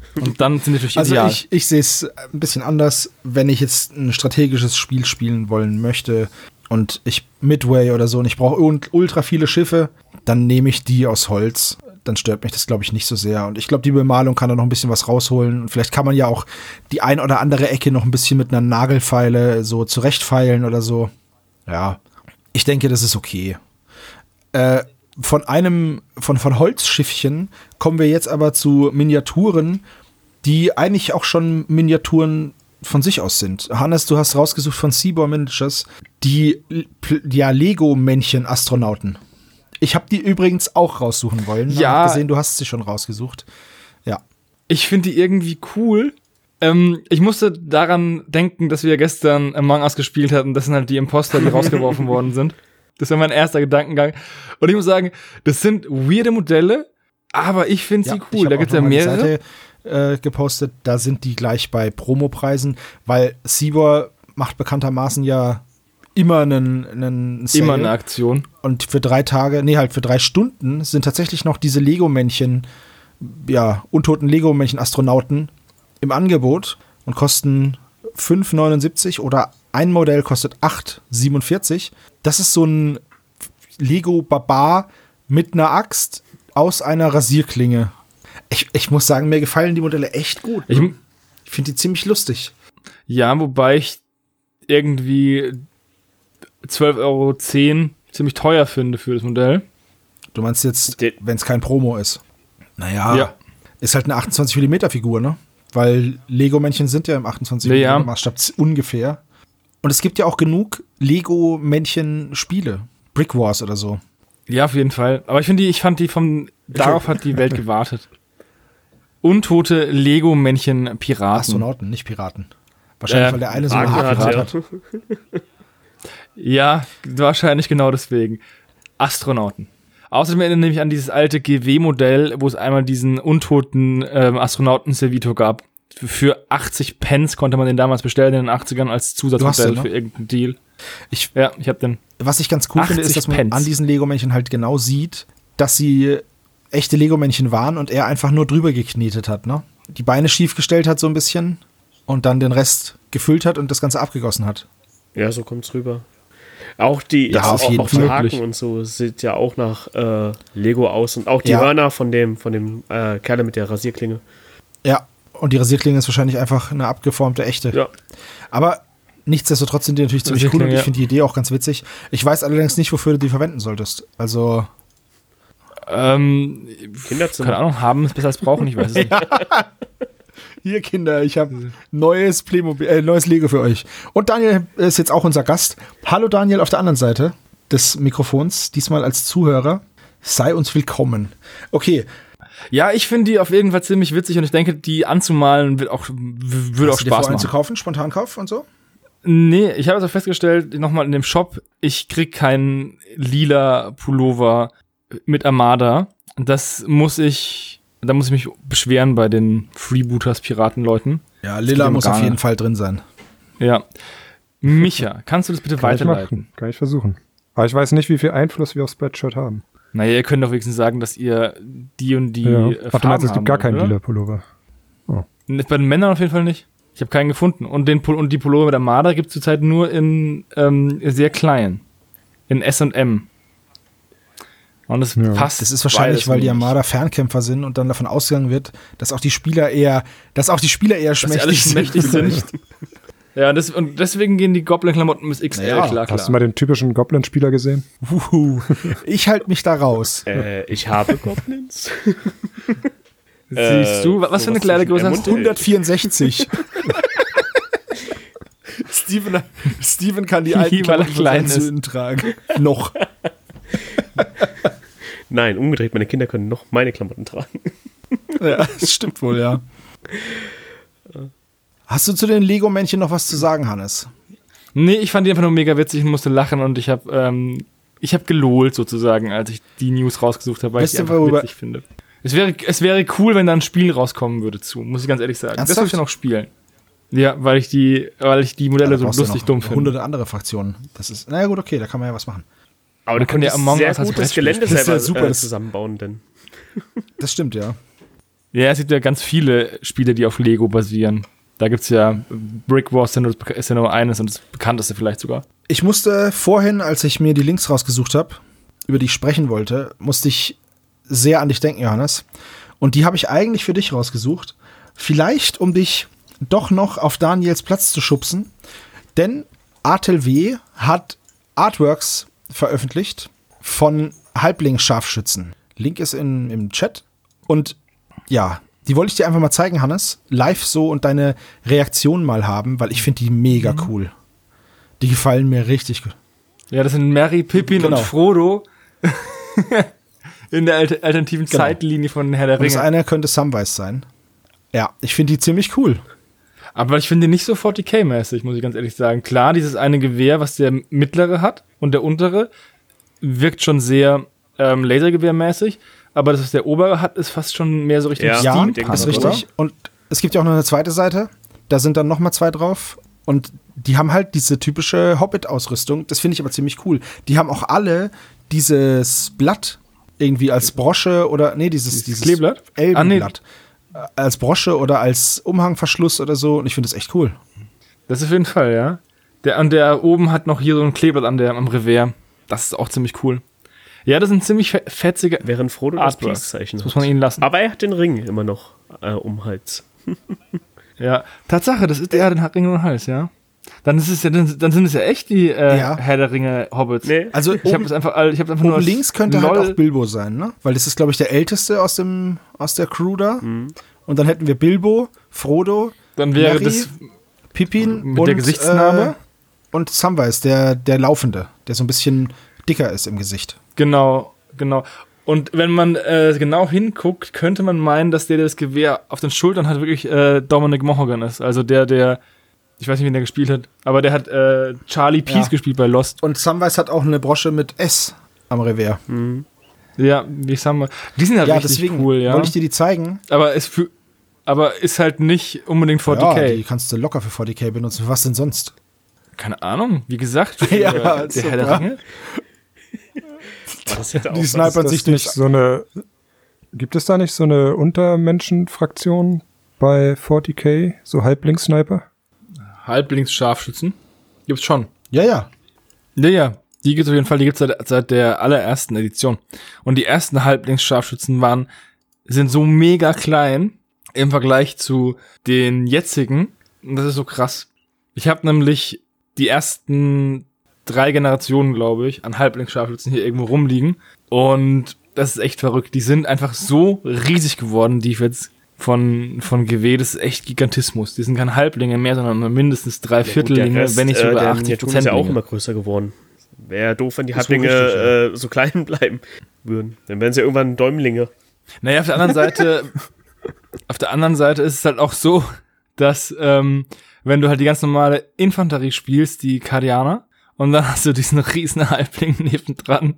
(laughs) Und dann sind natürlich Also ideal. ich, ich sehe es ein bisschen anders, wenn ich jetzt ein strategisches Spiel spielen wollen möchte und ich Midway oder so und ich brauche ultra viele Schiffe, dann nehme ich die aus Holz. Dann stört mich das, glaube ich, nicht so sehr. Und ich glaube, die Bemalung kann da noch ein bisschen was rausholen. Und vielleicht kann man ja auch die ein oder andere Ecke noch ein bisschen mit einer Nagelfeile so zurechtfeilen oder so. Ja, ich denke, das ist okay. Äh, von einem, von, von Holzschiffchen kommen wir jetzt aber zu Miniaturen, die eigentlich auch schon Miniaturen von sich aus sind. Hannes, du hast rausgesucht von Seabour Miniatures die ja, Lego-Männchen-Astronauten. Ich habe die übrigens auch raussuchen wollen. Ja. Hab gesehen, du hast sie schon rausgesucht. Ja. Ich finde die irgendwie cool. Ähm, ich musste daran denken, dass wir gestern Among Us gespielt hatten. Das sind halt die Imposter, die (laughs) rausgeworfen worden sind. Das war mein erster Gedankengang. Und ich muss sagen, das sind weirde Modelle, aber ich finde sie Ja, cool. Da auch gibt's ja mehrere. Seite, äh, gepostet, da sind die gleich bei Promopreisen, weil Seabour macht bekanntermaßen ja immer einen, einen Sale. Immer eine Aktion. Und für drei Tage, nee, halt für drei Stunden sind tatsächlich noch diese Lego-Männchen, ja, untoten Lego-Männchen-Astronauten im Angebot und kosten 5,79 oder ein Modell kostet 8,47. Das ist so ein Lego-Barbar mit einer Axt aus einer Rasierklinge. Ich, ich muss sagen, mir gefallen die Modelle echt gut. Ich, Ich finde die ziemlich lustig. ja, wobei ich irgendwie 12,10 Euro ziemlich teuer finde für das Modell. Du meinst jetzt, wenn es kein Promo ist. Naja, Ja. ist halt eine 28 mm Figur, ne? Weil Lego-Männchen sind ja im 28 Ja, ja. mm Maßstab ungefähr. Und es gibt ja auch genug Lego-Männchen-Spiele. Brick Wars oder so. Ja, auf jeden Fall. Aber ich finde die, ich fand die vom, darauf hat die Welt (laughs) gewartet. Untote Lego-Männchen-Piraten. Astronauten, nicht Piraten. Wahrscheinlich, Äh, weil der eine so eine Haken hat, hat. ja. Ja, wahrscheinlich genau deswegen. Astronauten. Außerdem erinnere ich mich an dieses alte GW-Modell, wo es einmal diesen untoten ähm, Astronauten-Servito gab. Für 80 Pence konnte man den damals bestellen in den 80ern als Zusatzmodell ne? für irgendeinen Deal. Ich, Ja, ich habe den. was ich ganz cool finde, ist, 80 dass man Pence. an diesen Lego-Männchen halt genau sieht, dass sie echte Lego-Männchen waren und er einfach nur drüber geknetet hat, ne? Die Beine schief gestellt hat so ein bisschen und dann den Rest gefüllt hat und das Ganze abgegossen hat. Ja, so kommt's rüber. Auch die, Ja, auch, auf jeden auch die Fall. Haken und so sieht ja auch nach äh, Lego aus und auch die Ja. Hörner von dem, von dem äh, Kerle mit der Rasierklinge. Ja, und die Rasierklinge ist wahrscheinlich einfach eine abgeformte echte. Ja. Aber nichtsdestotrotz sind die natürlich ziemlich cool und ich ja. finde die Idee auch ganz witzig. Ich weiß allerdings nicht, wofür du die verwenden solltest. Also, Ähm, Kinderzimmer. keine Ahnung, haben es besser als brauchen, ich weiß es (laughs) nicht. hier Kinder, ich habe neues Playmobil, äh, neues Lego für euch. Und Daniel ist jetzt auch unser Gast. Hallo Daniel auf der anderen Seite des Mikrofons, diesmal als Zuhörer. Sei uns willkommen. Okay, Ja, ich finde die auf jeden Fall ziemlich witzig und ich denke, die anzumalen wird auch, würde auch hast du dir vor, Spaß einen machen. zu kaufen, Spontankauf und so? Nee, ich habe also festgestellt, nochmal in dem Shop, ich krieg keinen lila Pullover mit Armada. Das muss ich, da muss ich mich beschweren bei den Freebooters Piratenleuten. Ja, Lila muss auf jeden. Fall drin sein. Ja. Micha, kannst du das bitte Kann ich weiterleiten? machen. Kann ich versuchen. Aber ich weiß nicht, wie viel Einfluss wir auf Spreadshirt haben. Naja, ihr könnt doch wenigstens sagen, dass ihr die und die ja. äh, Ach, du meinst, es haben gibt gar keinen oder? Dealer-Pullover. Bei den Männern auf jeden Fall nicht. Ich habe keinen gefunden. Und, den, Pul- und die Pullover mit Armada gibt es zurzeit nur in ähm, sehr klein. In S&M. Und das Ja. passt. Das ist wahrscheinlich, weil die. Armada Fernkämpfer sind und dann davon ausgegangen wird, dass auch die Spieler eher, dass auch die Spieler eher Dass schmächtig schmächtig sind. (laughs) (laughs) Ja, das, und deswegen gehen die Goblin-Klamotten bis XL, Ja, klar, klar. Hast du mal den typischen Goblin-Spieler gesehen? Uhu. Ich halte mich da raus. Äh, ich habe Goblins. (laughs) Siehst du, was für eine Kleidergröße hast du? M und L. 164. (laughs) Steven, Steven kann die (laughs) alten Klamotten tragen. Noch. Nein, umgedreht, meine Kinder können noch meine Klamotten tragen. Ja, das stimmt wohl, ja. Hast du zu den Lego-Männchen noch was zu sagen, Hannes? Nee, ich fand die einfach nur mega witzig und musste lachen und ich habe ähm, ich habe gelohlt sozusagen, als ich die News rausgesucht habe, weil Weißt ich die du, einfach worüber- witzig finde. Es wäre, es wäre cool, wenn da ein Spiel rauskommen würde zu, muss ich ganz ehrlich sagen. Das Ernsthaft? würde ich dann auch spielen. Ja, weil ich die, weil ich die Modelle Da so lustig dumm finde. Hunderte andere Fraktionen. Das ist, naja gut, okay, da kann man ja was machen. Aber Man du kann ja Among Us als das Gelände spielen. Das ist selber ja super, äh, das- zusammenbauen, denn Das stimmt, ja. Ja, es gibt ja ganz viele Spiele, die auf Lego basieren. Da gibt's ja Brick Wars ist ja nur, eines und das bekannteste vielleicht sogar. Ich musste vorhin, als ich mir die Links rausgesucht habe, über die ich sprechen wollte, musste ich sehr an dich denken, Johannes. Und die habe ich eigentlich für dich rausgesucht. Vielleicht, um dich doch noch auf Daniels Platz zu schubsen. Denn ATLW hat Artworks veröffentlicht von Halblingsscharfschützen. Link ist in, im Chat. Und ja, die wollte ich dir einfach mal zeigen, Hannes. Live so und deine Reaktion mal haben, weil ich finde die mega cool. Die gefallen mir richtig gut. Ja, das sind Mary, Pippin Genau. und Frodo (laughs) in der alter- alternativen Genau. Zeitlinie von Herr der Und das Ringe. eine könnte Samwise sein. Ja, ich finde die ziemlich cool. Aber ich finde die nicht so 40k-mäßig, muss ich ganz ehrlich sagen. Klar, dieses eine Gewehr, was der mittlere hat und der untere, wirkt schon sehr ähm, Lasergewehrmäßig. Aber das, was der obere hat, ist fast schon mehr so Richtung Ja, Ja, denke, das ist richtig. Und es gibt ja auch noch eine zweite Seite. Da sind dann noch mal zwei drauf. Und die haben halt diese typische Hobbit-Ausrüstung. Das finde ich aber ziemlich cool. Die haben auch alle dieses Blatt irgendwie als Brosche oder, nee, dieses, dieses Kleeblatt? Elbenblatt. Äh, Als Brosche oder als Umhangverschluss oder so. Und ich finde das echt cool. Das ist auf jeden Fall, ja. Der, und der oben hat noch hier so ein Kleeblatt an der, am Revers. Das ist auch ziemlich cool. Ja, das sind ziemlich fe- fetzige. während Frodo das Artworks. Peace-Zeichen Das muss man ihnen lassen. Aber er hat den Ring immer noch äh, um den Hals. (laughs) Ja, Tatsache, das ist der, den hat Ring um den Hals, ja. Dann ist es ja, dann, dann sind es ja echt die äh, Ja. Herr der Ringe Hobbits. Nee, Also Ich habe es einfach, ich habe einfach nur oben als links könnte LOL halt auch Bilbo sein, ne? Weil das ist, glaube ich, der älteste aus, dem, aus der Crew da. Mhm. Und dann hätten wir Bilbo, Frodo, Dann wäre Merry, das Pippin Mit und, der Gesichtsnarbe? Äh, und Samwise, der, der Laufende, der so ein bisschen dicker ist im Gesicht. Genau, genau. Und wenn man äh, genau hinguckt, könnte man meinen, dass der, der das Gewehr auf den Schultern hat, wirklich äh, Dominic Monaghan ist. Also der, der, ich weiß nicht, wen der gespielt hat, aber der hat äh, Charlie Peace Ja. gespielt bei Lost. Und Samwise hat auch eine Brosche mit S am Revers. Ja, wie sagen wir. Die sind halt Ja, richtig deswegen cool, ja. wollte ich dir die zeigen. Aber es für, aber ist halt nicht unbedingt 40k. Ja, die kannst du locker für 40k benutzen. Was denn sonst? Keine Ahnung, wie gesagt, (laughs) Ja, der Herr der. Ringe. (laughs) Das hätte Die was. Sniper- Ist sich das nicht so eine. Gibt es da nicht so eine Untermenschenfraktion bei 40k? So Halblings-Sniper? Halblings-Scharfschützen. Gibt's schon. Ja, ja. Ja, ja. Die gibt's auf jeden Fall, die gibt's seit, seit der allerersten Edition. Und die ersten Halblings-Scharfschützen waren, sind so mega klein im Vergleich zu den jetzigen. Und das ist so krass. Ich habe nämlich die ersten drei Generationen, glaube ich, an Halblings-Scharfschützen hier irgendwo rumliegen. Und das ist echt verrückt. Die sind einfach so riesig geworden, die jetzt von, von GW, das ist echt Gigantismus. Die sind keine Halblinge mehr, sondern mindestens drei Viertellinge, wenn nicht sogar 80 Prozent. Ist ja auch immer größer geworden. Wäre doof, wenn die wohl Halblinge äh, so (laughs) klein bleiben würden. Dann wären sie irgendwann Däumlinge. Naja, auf der anderen Seite, (laughs) auf der anderen Seite ist es halt auch so, dass ähm, wenn du halt die ganz normale Infanterie spielst, die Kardianer, und dann hast du diesen riesen Halbling nebendran.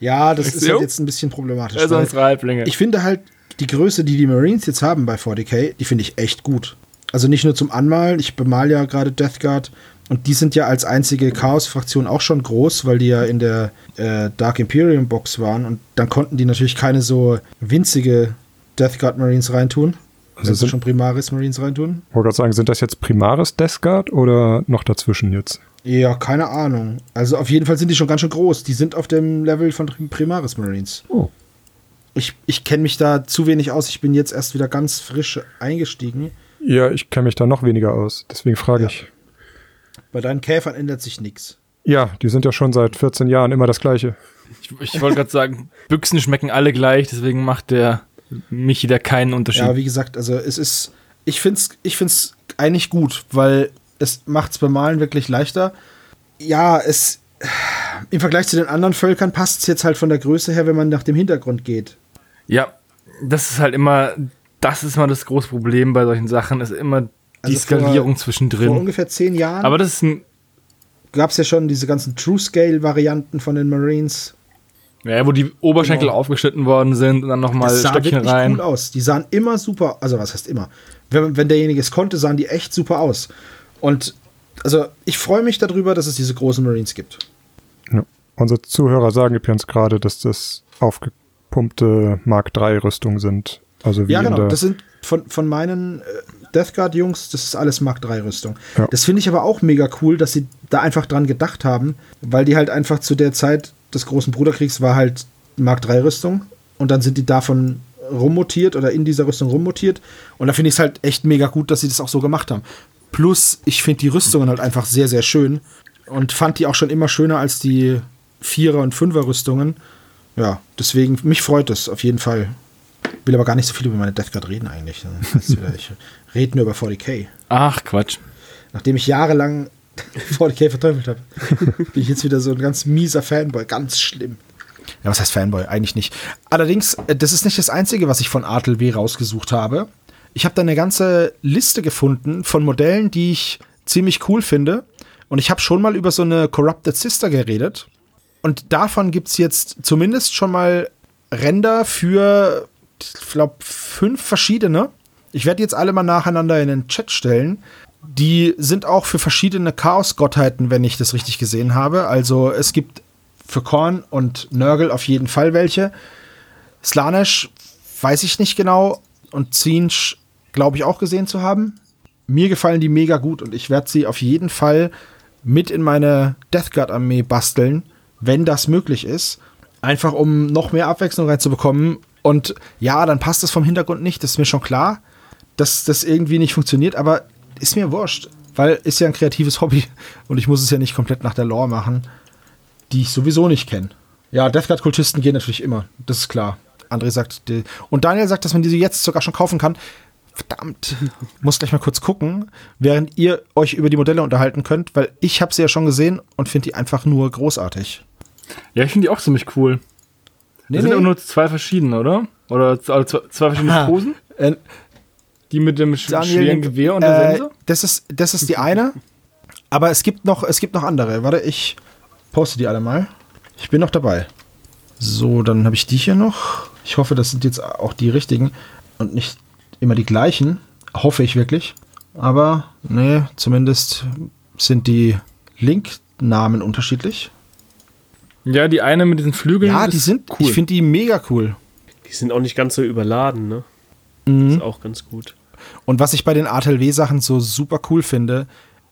Ja, das ist halt jetzt ein bisschen problematisch. Weil unsere Halblinge. ich finde halt, die Größe, die die Marines jetzt haben bei 40k, die finde ich echt gut. Also nicht nur zum Anmalen, ich bemal ja gerade Death Guard, Und die sind ja als einzige Chaos-Fraktion auch schon groß, weil die ja in der äh, Dark Imperium Box waren. Und dann konnten die natürlich keine so winzige Death Guard Marines reintun. Also Also sind- schon Primaris Marines reintun. wollte gerade sagen, sind das jetzt Primaris Death Guard oder noch dazwischen jetzt? Ja, keine Ahnung. Also auf jeden Fall sind die schon ganz schön groß. Die sind auf dem Level von Primaris Marines. Oh. Ich, ich kenne mich da zu wenig aus. Ich bin jetzt erst wieder ganz frisch eingestiegen. Ja, ich kenne mich da noch weniger aus. Deswegen frage Ja. ich. Bei deinen Käfern ändert sich nichts. Ja, die sind ja schon seit 14 Jahren immer das gleiche. Ich, ich wollte gerade sagen, Büchsen schmecken alle gleich, deswegen macht der Michi da keinen Unterschied. Ja, wie gesagt, also es ist, ich finde es ich find's eigentlich gut, weil es macht es beim Malen wirklich leichter. Ja, es im Vergleich zu den anderen Völkern passt es jetzt halt von der Größe her, wenn man nach dem Hintergrund geht. Ja, das ist halt immer, das ist mal das große Problem bei solchen Sachen, ist immer die Also vor- Skalierung Vor zwischendrin. ungefähr zehn Jahren Aber das ist ein, gab es ja schon diese ganzen True-Scale-Varianten von den Marines. ja, wo die Oberschenkel Genau. aufgeschnitten worden sind und dann nochmal Stöckchen wirklich rein. cool aus. Die sahen immer super, also was heißt immer? Wenn, wenn derjenige es konnte, sahen die echt super aus. Und also ich freue mich darüber, dass es diese großen Marines gibt. Ja. Unsere Zuhörer sagen übrigens gerade, dass das aufgepumpte Mark III Rüstungen sind. Also Ja, genau. Das sind von, von meinen äh, Death Guard-Jungs, das ist alles Mark III-Rüstung. Ja. Das finde ich aber auch mega cool, dass sie da einfach dran gedacht haben, weil die halt einfach zu der Zeit des großen Bruderkriegs war halt Mark III-Rüstung und dann sind die davon rummutiert oder in dieser Rüstung rummutiert. Und da finde ich es halt echt mega gut, dass sie das auch so gemacht haben. Plus, ich finde die Rüstungen halt einfach sehr, sehr schön und fand die auch schon immer schöner als die Vierer- und Fünfer-Rüstungen. Ja, deswegen, mich freut es auf jeden Fall. Will aber gar nicht so viel über meine Death Guard reden eigentlich. Wieder- Ich rede nur über 40k. Ach, Quatsch. Nachdem ich jahrelang (laughs) 40k verteufelt habe, bin ich jetzt wieder so ein ganz mieser Fanboy. Ganz schlimm. Ja, was heißt Fanboy? Eigentlich nicht. Allerdings, äh, das ist nicht das Einzige, was ich von Artel W rausgesucht habe. Ich habe da eine ganze Liste gefunden von Modellen, die ich ziemlich cool finde. Und ich habe schon mal über so eine Corrupted Sister geredet. Und davon gibt es jetzt zumindest schon mal Ränder für, ich glaube, fünf verschiedene. Ich werde jetzt alle mal nacheinander in den Chat stellen. Die sind auch für verschiedene Chaos-Gottheiten, wenn ich das richtig gesehen habe. Also es gibt für Korn und Nörgel auf jeden Fall welche. Slanesh weiß ich nicht genau. Und Zinch glaube ich auch gesehen zu haben. Mir gefallen die mega gut und ich werde sie auf jeden Fall mit in meine Death Guard Armee basteln, wenn das möglich ist. Einfach um noch mehr Abwechslung reinzubekommen. Und ja, dann passt es vom Hintergrund nicht, das ist mir schon klar, dass das irgendwie nicht funktioniert, aber ist mir wurscht, weil ist ja ein kreatives (laughs) Hobby und ich muss es ja nicht komplett nach der Lore machen, die ich sowieso nicht kenne. Ja, Death Guard Kultisten gehen natürlich immer, das ist klar. André sagt, und Daniel sagt, dass man diese jetzt sogar schon kaufen kann. Verdammt, (laughs) muss gleich mal kurz gucken, während ihr euch über die Modelle unterhalten könnt, weil ich habe sie ja schon gesehen und finde die einfach nur großartig. Ja, ich finde die auch ziemlich cool. Nee, das sind nee. aber nur zwei verschiedene, oder? Oder also zwei, zwei verschiedene Ah. Posen? Äh, Die mit dem sch Daniel, schweren Gewehr und der äh, Sense? das ist das ist die eine, aber es gibt noch es gibt noch andere. Warte, ich poste die alle mal. Ich bin noch dabei. So, dann habe ich die hier noch. Ich hoffe, das sind jetzt auch die richtigen und nicht immer die gleichen. Hoffe ich wirklich. Aber nee, zumindest sind die Linknamen unterschiedlich. Ja, die eine mit diesen Flügeln. Ja, ist die sind cool. Ich finde die mega cool. Die sind auch nicht ganz so überladen, ne? Mhm. Ist auch ganz gut. Und was ich bei den ATLW-Sachen so super cool finde,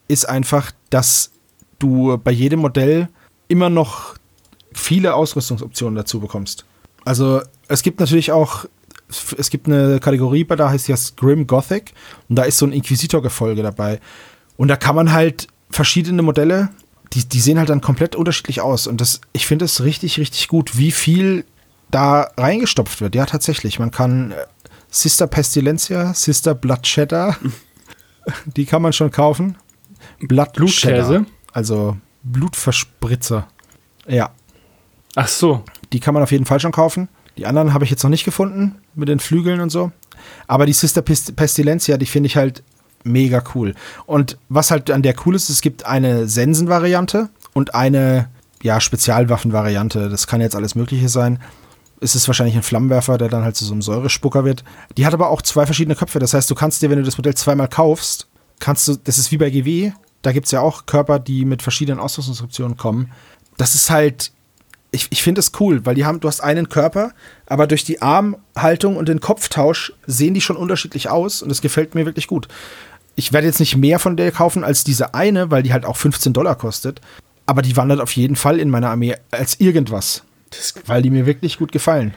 ist einfach, dass du bei jedem Modell immer noch viele Ausrüstungsoptionen dazu bekommst. Also es gibt natürlich auch, es gibt eine Kategorie, bei der heißt ja Grim Gothic und da ist so ein Inquisitor-Gefolge dabei. Und da kann man halt verschiedene Modelle, die, die sehen halt dann komplett unterschiedlich aus. Und das, ich finde es richtig, richtig gut, wie viel da reingestopft wird. Ja, tatsächlich. Man kann äh, Sister Pestilencia, Sister Bloodshedder, (laughs) die kann man schon kaufen. Blutkäse? Also Blutverspritzer. Ja, Ach so. die kann man auf jeden Fall schon kaufen. Die anderen habe ich jetzt noch nicht gefunden mit den Flügeln und so. Aber die Sister Pest Pestilencia, die finde ich halt mega cool. Und was halt an der cool ist, es gibt eine Sensen-Variante und eine ja, Spezialwaffen-Variante. Das kann jetzt alles Mögliche sein. Es ist wahrscheinlich ein Flammenwerfer, der dann halt zu so einem Säurespucker wird. Die hat aber auch zwei verschiedene Köpfe. Das heißt, du kannst dir, wenn du das Modell zweimal kaufst, kannst du, das ist wie bei GW, Da gibt es ja auch Körper, die mit verschiedenen Ausrüstungsoptionen kommen. Das ist halt, ich, ich finde es cool, weil die haben, du hast einen Körper, aber durch die Armhaltung und den Kopftausch sehen die schon unterschiedlich aus und das gefällt mir wirklich gut. Ich werde jetzt nicht mehr von der kaufen als diese eine, weil die halt auch 15 Dollar kostet. Aber die wandert auf jeden Fall in meiner Armee als irgendwas. weil die mir wirklich gut gefallen.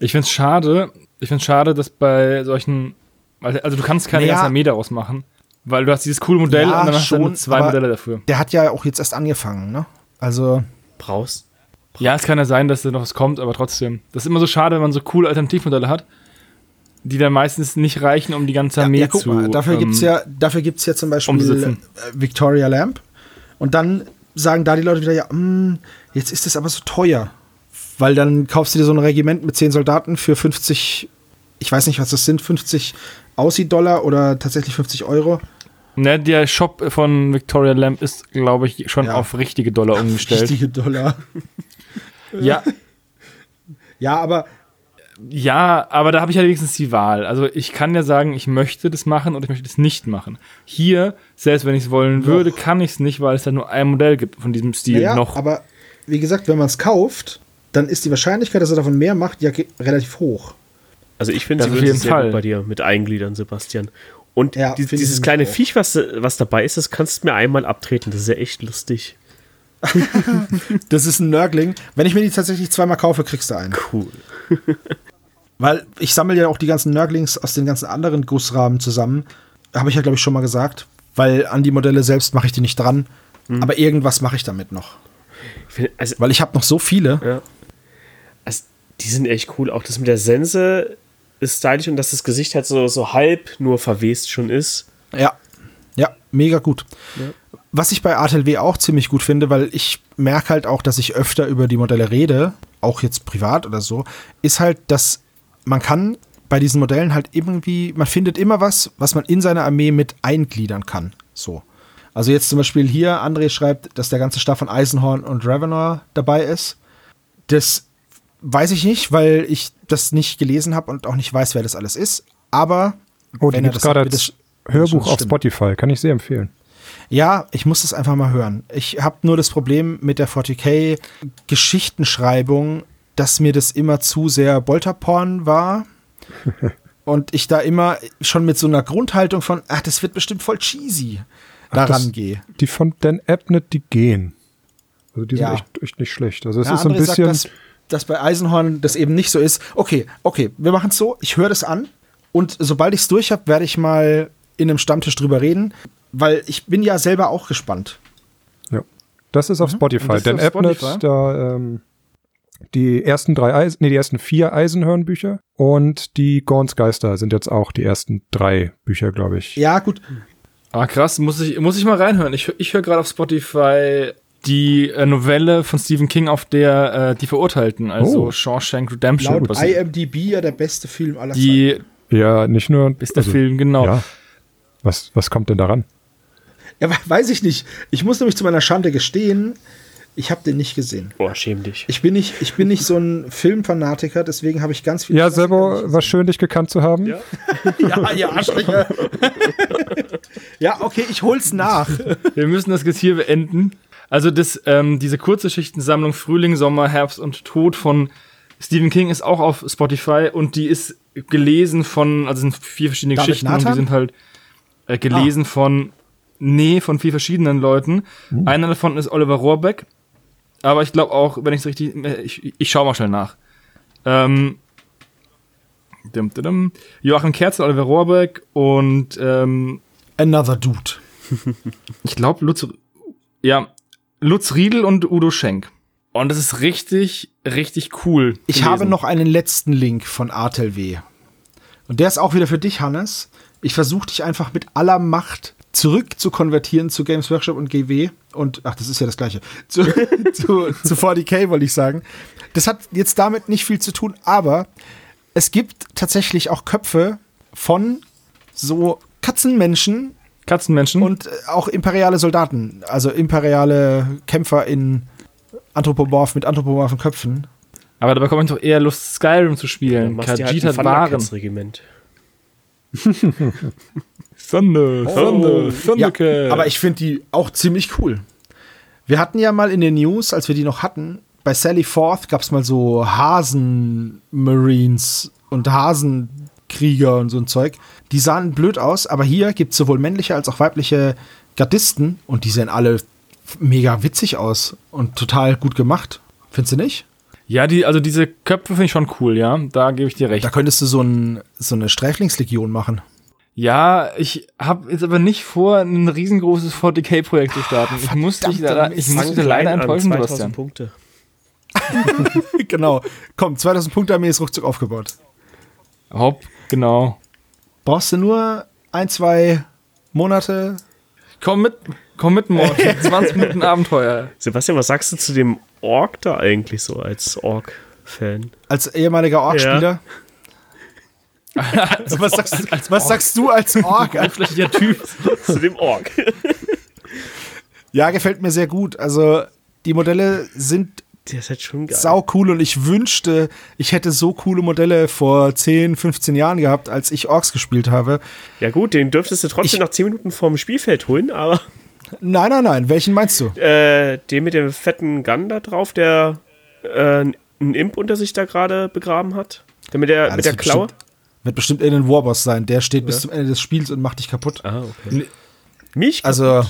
Ich find's schade, ich find's schade, dass bei solchen, also also du kannst keine Naja. ganze Armee daraus machen, weil du hast dieses coole Modell Ja, und dann hast du schon, zwei Modelle dafür. Der hat ja auch jetzt erst angefangen, ne? Also, Brauchst. Ja, es kann ja sein, dass da noch was kommt, aber trotzdem. Das ist immer so schade, wenn man so coole Alternativmodelle hat, die dann meistens nicht reichen, um die ganze ja, Armee ja, guck zu. mal, dafür ähm, gibt's ja, dafür gibt's ja zum Beispiel umzusetzen. äh, Victoria Lamp. Und dann sagen da die Leute wieder, ja, mm, jetzt ist es aber so teuer. Weil dann kaufst du dir so ein Regiment mit 10 Soldaten für 50, ich weiß nicht, was das sind, 50 Aussie-Dollar oder tatsächlich 50 Euro. Ne, der Shop von Victoria Lamp ist, glaube ich, schon Ja. auf richtige Dollar umgestellt. Richtige Dollar. (laughs) Ja, (laughs) Ja, aber ja, aber da habe ich ja wenigstens die Wahl. Also ich kann ja sagen, ich möchte das machen oder ich möchte das nicht machen. Hier, selbst wenn ich es wollen würde, kann ich es nicht, weil es da nur ein Modell gibt von diesem Stil ja, noch. aber wie gesagt, wenn man es kauft, dann ist die Wahrscheinlichkeit, dass er davon mehr macht, ja relativ hoch. Also ich finde, Das sie auf würden sehr Fall. gut bei dir mit eingliedern, Sebastian. Und Ja, die, dieses kleine auch. Viech, was, was dabei ist, das kannst du mir einmal abtreten. Das ist ja echt lustig. (laughs) Das ist ein Nörgling. Wenn ich mir die tatsächlich zweimal kaufe, kriegst du einen. Cool. (laughs) Weil ich sammle ja auch die ganzen Nörglings aus den ganzen anderen Gussrahmen zusammen. Habe ich ja, glaube ich, schon mal gesagt. Weil an die Modelle selbst mache ich die nicht dran. Aber irgendwas mache ich damit noch. Ich find, also, Weil ich habe noch so viele. ja. also, die sind echt cool. Auch das mit der Sense ist stylisch und dass das Gesicht halt so, so halb nur verwest schon ist. Ja. Ja, mega gut. Was ich bei ATLW auch ziemlich gut finde, weil ich merke halt auch, dass ich öfter über die Modelle rede, auch jetzt privat oder so, ist halt, dass man kann bei diesen Modellen halt irgendwie, man findet immer was, was man in seine Armee mit eingliedern kann. So. Also jetzt zum Beispiel hier, André schreibt, dass der ganze Stab von Eisenhorn und Ravenor dabei ist. Das weiß ich nicht, weil ich das nicht gelesen habe und auch nicht weiß, wer das alles ist. Aber Oh, wenn er das gerade als das Hörbuch auf. Spotify. Kann ich sehr empfehlen. Ja, ich muss das einfach mal hören. Ich habe nur das Problem mit der 40k Geschichtenschreibung, dass mir das immer zu sehr Bolterporn war. (laughs) Und ich da immer schon mit so einer Grundhaltung von, ach, das wird bestimmt voll cheesy, daran gehe. Die von Dan Abnett, die gehen. Also die sind Ja. echt, echt nicht schlecht. Also es Ja, ist so ein bisschen. sagt, dass, dass bei Eisenhorn das eben nicht so ist. Okay, okay, wir machen es so, ich höre das an und sobald ich es durch habe, werde ich mal in einem Stammtisch drüber reden, weil ich bin ja selber auch gespannt. ja. Das ist auf Spotify. Das ist Dan auf Spotify? da ähm, die ersten drei Eisen, nee, die ersten vier Eisenhörnbücher und die Gorns Geister sind jetzt auch die ersten drei Bücher, glaube ich. Ja, gut, Ah, krass, muss ich, muss ich mal reinhören. Ich, ich höre gerade auf Spotify die äh, Novelle von Stephen King, auf der äh, die Verurteilten, also Oh. Shawshank Redemption, laut basiert. IMDb ja der beste Film aller Zeiten. die Ja, nicht nur. ist der also, Film, genau. Ja. Was, was kommt denn daran? Ja, we- weiß ich nicht. Ich muss nämlich zu meiner Schande gestehen, ich habe den nicht gesehen. Boah, schäm dich. Ich bin nicht, ich bin nicht so ein Filmfanatiker, deswegen habe ich ganz viel. Ja, Klassiker selber war schön, dich gekannt zu haben. Ja. (laughs) Ja, ja, Arschlöcher. (laughs) ja, okay, ich hol's nach. Wir müssen das jetzt hier beenden. Also das, ähm, diese Kurzgeschichtensammlung Frühling, Sommer, Herbst und Tod von Stephen King ist auch auf Spotify und die ist gelesen von, also es sind vier verschiedene David Geschichten und Nathan? die sind halt äh, gelesen von, nee, von vier verschiedenen Leuten. Einer davon ist Oliver Rohrbeck, aber ich glaube auch, wenn ich es richtig, äh, ich, ich schau mal schnell nach. Ähm, dim, dim, dim. Joachim Kerzel, Oliver Rohrbeck und ähm, Another Dude. (laughs) ich glaube, Lutz, ja, Lutz Riedel und Udo Schenk. Und das ist richtig, richtig cool. Ich gelesen. habe noch einen letzten Link von ATLW. Und der ist auch wieder für dich, Hannes. Ich versuche dich einfach mit aller Macht zurück zu konvertieren zu Games Workshop und GW. Und, ach, das ist ja das Gleiche. (laughs) Zu, zu, zu 40k wollte ich sagen. Das hat jetzt damit nicht viel zu tun, aber es gibt tatsächlich auch Köpfe von so Katzenmenschen Katzenmenschen. und äh, auch imperiale Soldaten. Also imperiale Kämpfer in Anthropomorph mit anthropomorphen Köpfen. aber da bekomme ich doch eher Lust, Skyrim zu spielen. du Khajiit halt hat Waren. Regiment. (laughs) Sonne, Sonne, Ja, Sonderke. aber ich finde die auch ziemlich cool. Wir hatten ja mal in den News, als wir die noch hatten, bei Sally Forth gab es mal so Hasen-Marines und Hasenkrieger und so ein Zeug. Die sahen blöd aus, aber hier gibt es sowohl männliche als auch weibliche Gardisten und die sehen alle mega witzig aus und total gut gemacht. Findest du nicht? ja, die, also diese Köpfe finde ich schon cool, ja. Da gebe ich dir recht. Da könntest du so, ein, so eine Sträflingslegion machen. Ja, ich habe jetzt aber nicht vor, ein riesengroßes 40k-Projekt zu starten. Ich muss dich leider, ich muss dich leider klein an, enttäuschen, 2000 Sebastian. Punkte. (laughs) (laughs) genau. Komm, 2000 Punkte Armee ist ruckzuck aufgebaut. Hopp, genau. Brauchst du nur ein, zwei Monate. Komm mit, komm mit, Morty. 20 (laughs) Minuten Abenteuer. Sebastian, was sagst du zu dem Ork da eigentlich so als Ork-Fan? Als ehemaliger Ork-Spieler. Was, sagst, du- was sagst du als Ork? Oberflächlicher Typ. zu dem Ork. Ja, gefällt mir sehr gut. Also, die Modelle sind Der ist halt schon geil. sau cool und ich wünschte, ich hätte so coole Modelle vor 10, 15 Jahren gehabt, als ich Orks gespielt habe. Ja gut, den dürftest du trotzdem Ich- nach 10 Minuten vom Spielfeld holen, aber Nein, nein, nein. Welchen meinst du? äh, den mit dem fetten Gun da drauf, der äh, einen Imp unter sich da gerade begraben hat. Der mit der, Ja, mit der Klaue. Bestimmt, wird bestimmt irgendein Warboss sein. Der steht bis zum Ende des Spiels und macht dich kaputt. Ah, okay. Mich? Also,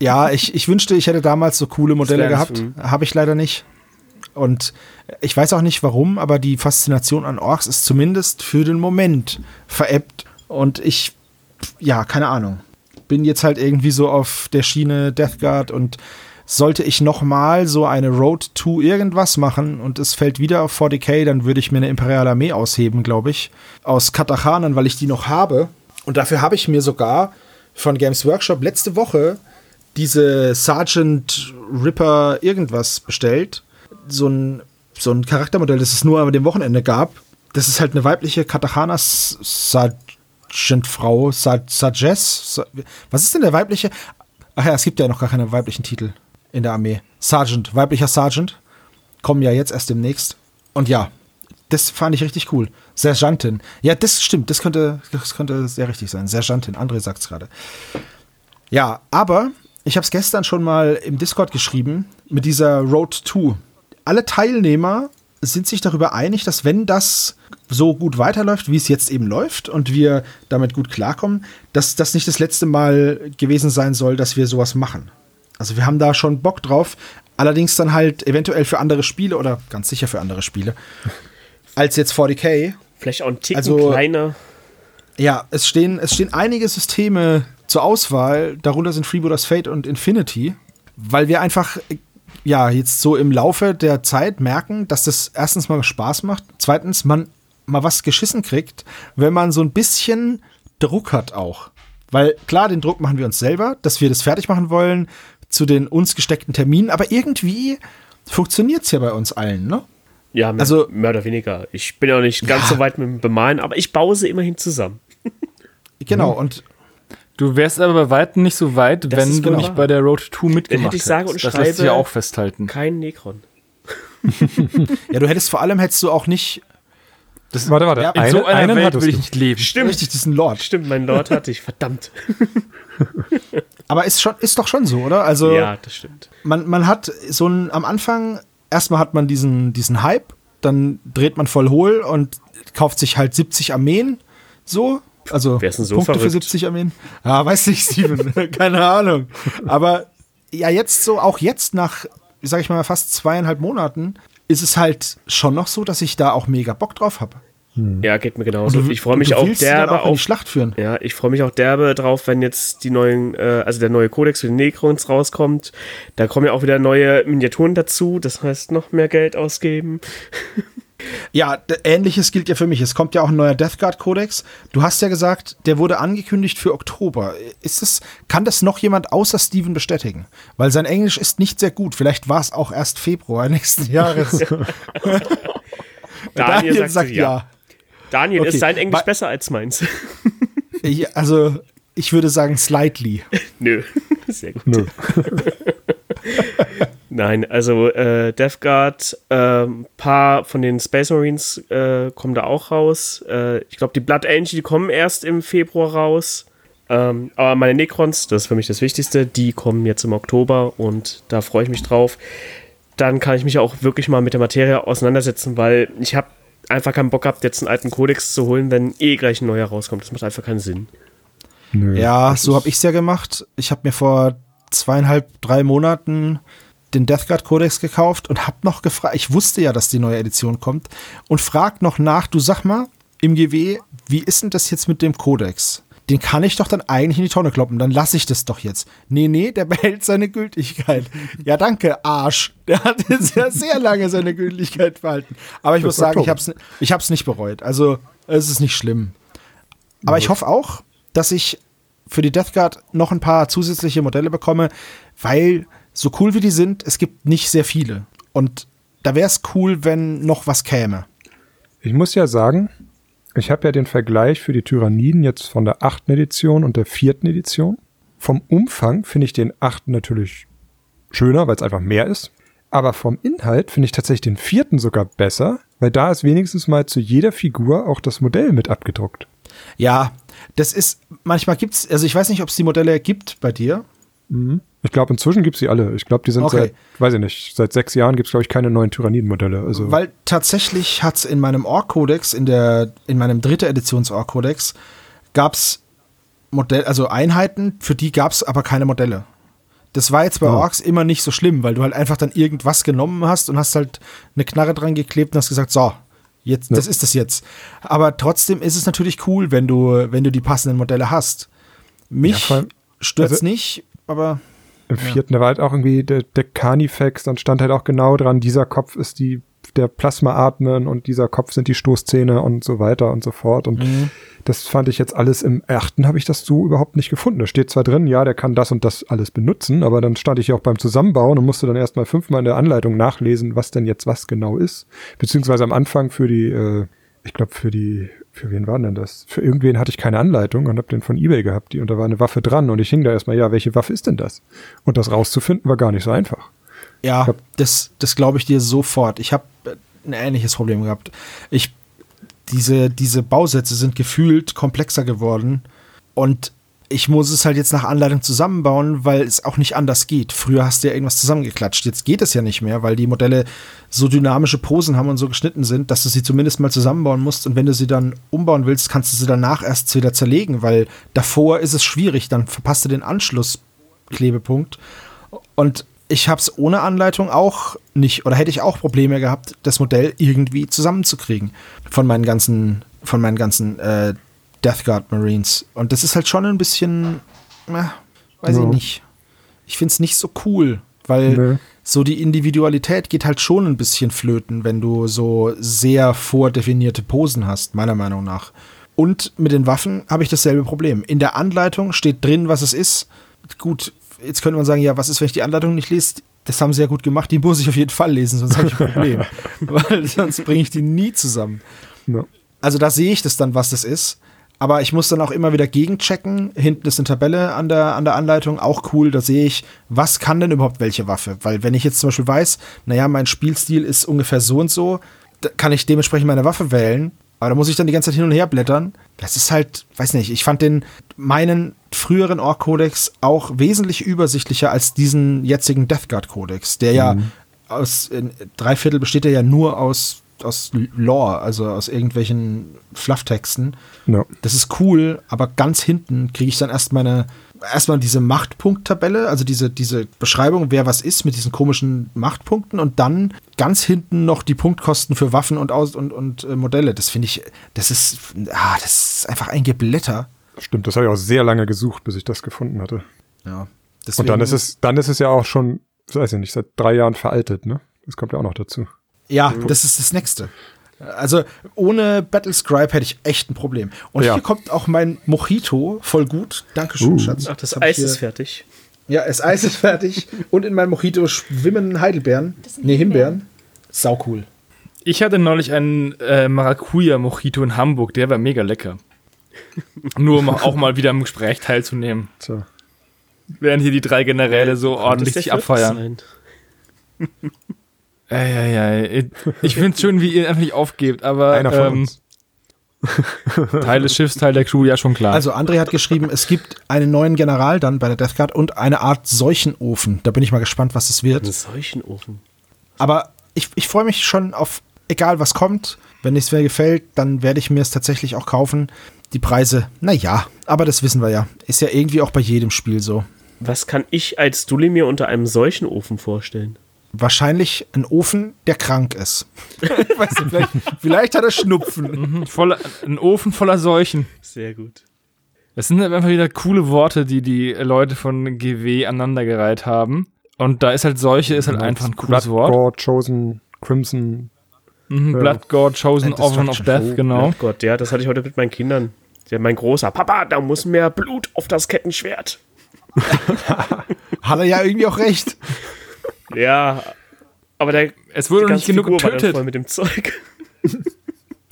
ja, ich, ich wünschte, ich hätte damals so coole Modelle gehabt. mhm. Habe ich leider nicht. Und ich weiß auch nicht warum, aber die Faszination an Orks ist zumindest für den Moment verebbt. Und ich, ja, keine Ahnung. Bin jetzt halt irgendwie so auf der Schiene Death Guard und sollte ich noch mal so eine Road to irgendwas machen und es fällt wieder auf 40k, dann würde ich mir eine Imperiale Armee ausheben, glaube ich. Aus Katachanern, weil ich die noch habe. Und dafür habe ich mir sogar von Games Workshop letzte Woche diese Sergeant Ripper irgendwas bestellt. So ein, so ein Charaktermodell, das es nur an dem Wochenende gab. Das ist halt eine weibliche Katachana Sergeant-Frau, Sar Sarges. Sa- Was ist denn der weibliche? Ach ja, es gibt ja noch gar keine weiblichen Titel in der Armee. Sergeant, weiblicher Sergeant. Kommen ja jetzt erst demnächst. Und ja, das fand ich richtig cool. Sergeantin. Ja, das stimmt. Das könnte, das könnte sehr richtig sein. Sergeantin. André sagt es gerade. Ja, aber ich habe es gestern schon mal im Discord geschrieben mit dieser Road 2. Alle Teilnehmer sind sich darüber einig, dass wenn das so gut weiterläuft, wie es jetzt eben läuft und wir damit gut klarkommen, dass das nicht das letzte Mal gewesen sein soll, dass wir sowas machen. Also wir haben da schon Bock drauf, allerdings dann halt eventuell für andere Spiele oder ganz sicher für andere Spiele als jetzt 40k. Vielleicht auch ein Ticken Also- kleiner. Ja, es stehen, es stehen einige Systeme zur Auswahl. Darunter sind Freebooters Fate und Infinity, weil wir einfach ja jetzt so im Laufe der Zeit merken, dass das erstens mal Spaß macht, zweitens man mal was geschissen kriegt, wenn man so ein bisschen Druck hat auch. Weil klar, den Druck machen wir uns selber, dass wir das fertig machen wollen zu den uns gesteckten Terminen, aber irgendwie funktioniert es ja bei uns allen, ne? Ja, mehr, Also- mehr oder weniger. Ich bin ja noch nicht ganz so weit mit dem Bemalen, aber ich baue sie immerhin zusammen. (laughs) Genau, Mhm. und Du wärst aber bei weitem nicht so weit, Das wenn du genau nicht bei der Road 2 mitgemacht hätte ich sage und hättest. Das lässt sich schreibe- ja auch festhalten. Kein Necron. (laughs) (laughs) ja, du hättest vor allem hättest du auch nicht Das, Warte, warte. Ja, in eine, so einer einen Welt will ich nicht leben. Stimmt. richtig diesen Lord. Stimmt, mein Lord hatte ich. Verdammt. (laughs) Aber ist, schon, ist doch schon so, oder? Also Ja, das stimmt. man, man hat so ein, am Anfang, erstmal hat man diesen, diesen Hype, dann dreht man voll hohl und kauft sich halt 70 Armeen, so. Also Wer ist denn so Punkte für verrückt? 70 Armeen. Ja, weiß nicht, Steven, (laughs) (laughs) keine Ahnung. Aber ja, jetzt so, auch jetzt nach, sag ich mal, fast zweieinhalb Monaten, ist es halt schon noch so, dass ich da auch mega Bock drauf habe. Ja, geht mir genauso. ich freue mich auch derbe auch in die auf. Schlacht führen. Ja, ich freue mich auch derbe drauf, wenn jetzt die neuen, äh, also der neue Codex für die Necrons rauskommt. Da kommen ja auch wieder neue Miniaturen dazu. Das heißt, noch mehr Geld ausgeben. (laughs) Ja, ähnliches gilt ja für mich. Es kommt ja auch ein neuer Death Guard Kodex. Du hast ja gesagt, der wurde angekündigt für Oktober. Ist das, kann das noch jemand außer Steven bestätigen? Weil sein Englisch ist nicht sehr gut. Vielleicht war es auch erst Februar nächsten (laughs) Jahres. (laughs) Daniel, sagt, ja. Daniel, Okay, ist sein Englisch bei- besser als meins? (laughs) Ich- also, ich würde sagen slightly. Nö. Sehr gut. Nö. Nein, also äh, Death Guard, ein äh, paar von den Space Marines äh, kommen da auch raus. Äh, ich glaube, die Blood Angel, die kommen erst im Februar raus. Ähm, aber meine Necrons, das ist für mich das Wichtigste, die kommen jetzt im Oktober und da freue ich mich drauf. Dann kann ich mich auch wirklich mal mit der Materie auseinandersetzen, weil ich habe einfach keinen Bock gehabt, jetzt einen alten Kodex zu holen, wenn eh gleich ein neuer rauskommt. Das macht einfach keinen Sinn. Nö, ja, so habe ich es ja gemacht. Ich habe mir vor zweieinhalb, drei Monaten den Death Guard Codex gekauft und habe noch gefragt, ich wusste ja, dass die neue Edition kommt und frag noch nach, du sag mal, im GW, wie ist denn das jetzt mit dem Codex? Den kann ich doch dann eigentlich in die Tonne kloppen, dann lasse ich das doch jetzt. Nee, nee, der (laughs) behält seine Gültigkeit. Ja, danke, Arsch. Der hat (laughs) jetzt ja sehr lange seine Gültigkeit behalten. Aber ich das muss sagen, ich hab's, ich hab's nicht bereut. Also, es ist nicht schlimm. Aber ich hoffe auch, dass ich für die Death Guard noch ein paar zusätzliche Modelle bekomme, weil so cool wie die sind, es gibt nicht sehr viele. Und da wäre es cool, wenn noch was käme. Ich muss ja sagen, ich habe ja den Vergleich für die Tyranniden jetzt von der achten Edition und der vierten Edition. Vom Umfang finde ich den achten natürlich schöner, weil es einfach mehr ist. Aber vom Inhalt finde ich tatsächlich den vierten sogar besser, weil da ist wenigstens mal zu jeder Figur auch das Modell mit abgedruckt. Ja, das ist, manchmal gibt es, also ich weiß nicht, ob es die Modelle gibt bei dir. Mhm. Ich glaube, inzwischen gibt es sie alle. Ich glaube, die sind okay. seit, weiß ich nicht, seit sechs Jahren gibt es, glaube ich, keine neuen Tyranniden-Modelle. Also. Weil tatsächlich hat es in meinem Ork-Kodex, in, in meinem dritte Editions-Ork-Kodex, gab es Modell, also Einheiten, für die gab es aber keine Modelle. Das war jetzt bei oh. Orks immer nicht so schlimm, weil du halt einfach dann irgendwas genommen hast und hast halt eine Knarre dran geklebt und hast gesagt, so, jetzt, ja. das ist das jetzt. Aber trotzdem ist es natürlich cool, wenn du, wenn du die passenden Modelle hast. Mich ja, stört es also, nicht, aber. Im vierten, ja. da war halt auch irgendwie der, der Carnifex, dann stand halt auch genau dran, dieser Kopf ist die, der Plasma-Atmen und dieser Kopf sind die Stoßzähne und so weiter und so fort. Und mhm. das fand ich jetzt alles im achten, habe ich das so überhaupt nicht gefunden. Da steht zwar drin, ja, der kann das und das alles benutzen, aber dann stand ich ja auch beim Zusammenbauen und musste dann erstmal fünfmal in der Anleitung nachlesen, was denn jetzt was genau ist. Beziehungsweise am Anfang für die, äh, ich glaube, für die für wen war denn das? Für irgendwen hatte ich keine Anleitung und habe den von eBay gehabt, die, und da war eine Waffe dran und ich hing da erstmal, ja, welche Waffe ist denn das? Und das rauszufinden war gar nicht so einfach. Ja, hab, das, das glaube ich dir sofort. Ich habe ein ähnliches Problem gehabt. Ich, diese, diese Bausätze sind gefühlt komplexer geworden und ich muss es halt jetzt nach Anleitung zusammenbauen, weil es auch nicht anders geht. Früher hast du ja irgendwas zusammengeklatscht. Jetzt geht es ja nicht mehr, weil die Modelle so dynamische Posen haben und so geschnitten sind, dass du sie zumindest mal zusammenbauen musst. Und wenn du sie dann umbauen willst, kannst du sie danach erst wieder zerlegen, weil davor ist es schwierig. Dann verpasst du den Anschlussklebepunkt. Und ich habe es ohne Anleitung auch nicht, oder hätte ich auch Probleme gehabt, das Modell irgendwie zusammenzukriegen von meinen ganzen, von meinen ganzen äh, Death Guard Marines. Und das ist halt schon ein bisschen, äh, weiß ja. ich nicht. Ich finde es nicht so cool, weil nee. so die Individualität geht halt schon ein bisschen flöten, wenn du so sehr vordefinierte Posen hast, meiner Meinung nach. Und mit den Waffen habe ich dasselbe Problem. In der Anleitung steht drin, was es ist. Gut, jetzt könnte man sagen, ja, was ist, wenn ich die Anleitung nicht lese? Das haben sie ja gut gemacht, die muss ich auf jeden Fall lesen, sonst habe ich ein Problem. (laughs) Weil sonst bringe ich die nie zusammen. Ja. Also da sehe ich das dann, was das ist. Aber ich muss dann auch immer wieder gegenchecken. Hinten ist eine Tabelle an der, an der Anleitung, auch cool. Da sehe ich, was kann denn überhaupt welche Waffe? Weil wenn ich jetzt zum Beispiel weiß, naja, mein Spielstil ist ungefähr so und so, kann ich dementsprechend meine Waffe wählen. Aber da muss ich dann die ganze Zeit hin und her blättern. Das ist halt, weiß nicht, ich fand den, meinen früheren Ork-Kodex auch wesentlich übersichtlicher als diesen jetzigen Death Guard-Kodex, der mhm. ja aus, drei Viertel besteht er ja nur aus aus Lore, also aus irgendwelchen Flufftexten. Ja. Das ist cool, aber ganz hinten kriege ich dann erst meine, erstmal diese Machtpunkttabelle, also diese, diese Beschreibung, wer was ist mit diesen komischen Machtpunkten und dann ganz hinten noch die Punktkosten für Waffen und, Aus und, und äh, Modelle. Das finde ich, das ist, ah, das ist einfach ein Geblätter. Stimmt, das habe ich auch sehr lange gesucht, bis ich das gefunden hatte. Ja. Deswegen, und dann ist es, dann ist es ja auch schon, weiß ich nicht, seit drei Jahren veraltet, ne? Das kommt ja auch noch dazu. Ja, das ist das Nächste. Also ohne Battlescribe hätte ich echt ein Problem. Und ja. hier kommt auch mein Mojito voll gut. Dankeschön, uh. Schatz. Ach, das Eis ist fertig. Ja, das Eis ist fertig. Und in meinem Mojito schwimmen Heidelbeeren. Nee, Himbeeren. Sau cool. Ich hatte neulich einen äh, Maracuja-Mojito in Hamburg. Der war mega lecker. (laughs) Nur um auch mal wieder im Gespräch teilzunehmen. So. Während hier die drei Generäle so ordentlich sich abfeiern. Ey, ey, ey. Ich find's schön, wie ihr einfach nicht aufgebt, aber Einer von ähm, uns. (laughs) Teil des Schiffs, Teil der Crew, ja schon klar. Also André hat geschrieben, es gibt einen neuen General dann bei der Death Guard und eine Art Seuchenofen. Da bin ich mal gespannt, was es wird. Ein Seuchenofen. Aber ich, ich freue mich schon auf, egal was kommt. Wenn es mir gefällt, dann werde ich mir es tatsächlich auch kaufen. Die Preise, naja, aber das wissen wir ja. Ist ja irgendwie auch bei jedem Spiel so. Was kann ich als Dulli mir unter einem Seuchenofen vorstellen? Wahrscheinlich ein Ofen, der krank ist. (laughs) weißt du, vielleicht, vielleicht hat er Schnupfen. Mhm, voller, ein Ofen voller Seuchen. Sehr gut. Das sind einfach wieder coole Worte, die die Leute von GW aneinandergereiht haben. Und da ist halt Seuche, ist halt einfach ein cooles Blood, Wort. Gore, Chosen, Crimson. Mhm, Ja. Blood God, Chosen Oven of. Death, genau. Oh Gott, ja, das hatte ich heute mit meinen Kindern. Der, mein großer Papa, da muss mehr Blut auf das Kettenschwert. (laughs) Hat er ja irgendwie auch recht. (laughs) Ja, aber der Es wurde noch nicht genug Figur getötet. voll mit dem Zeug. (laughs)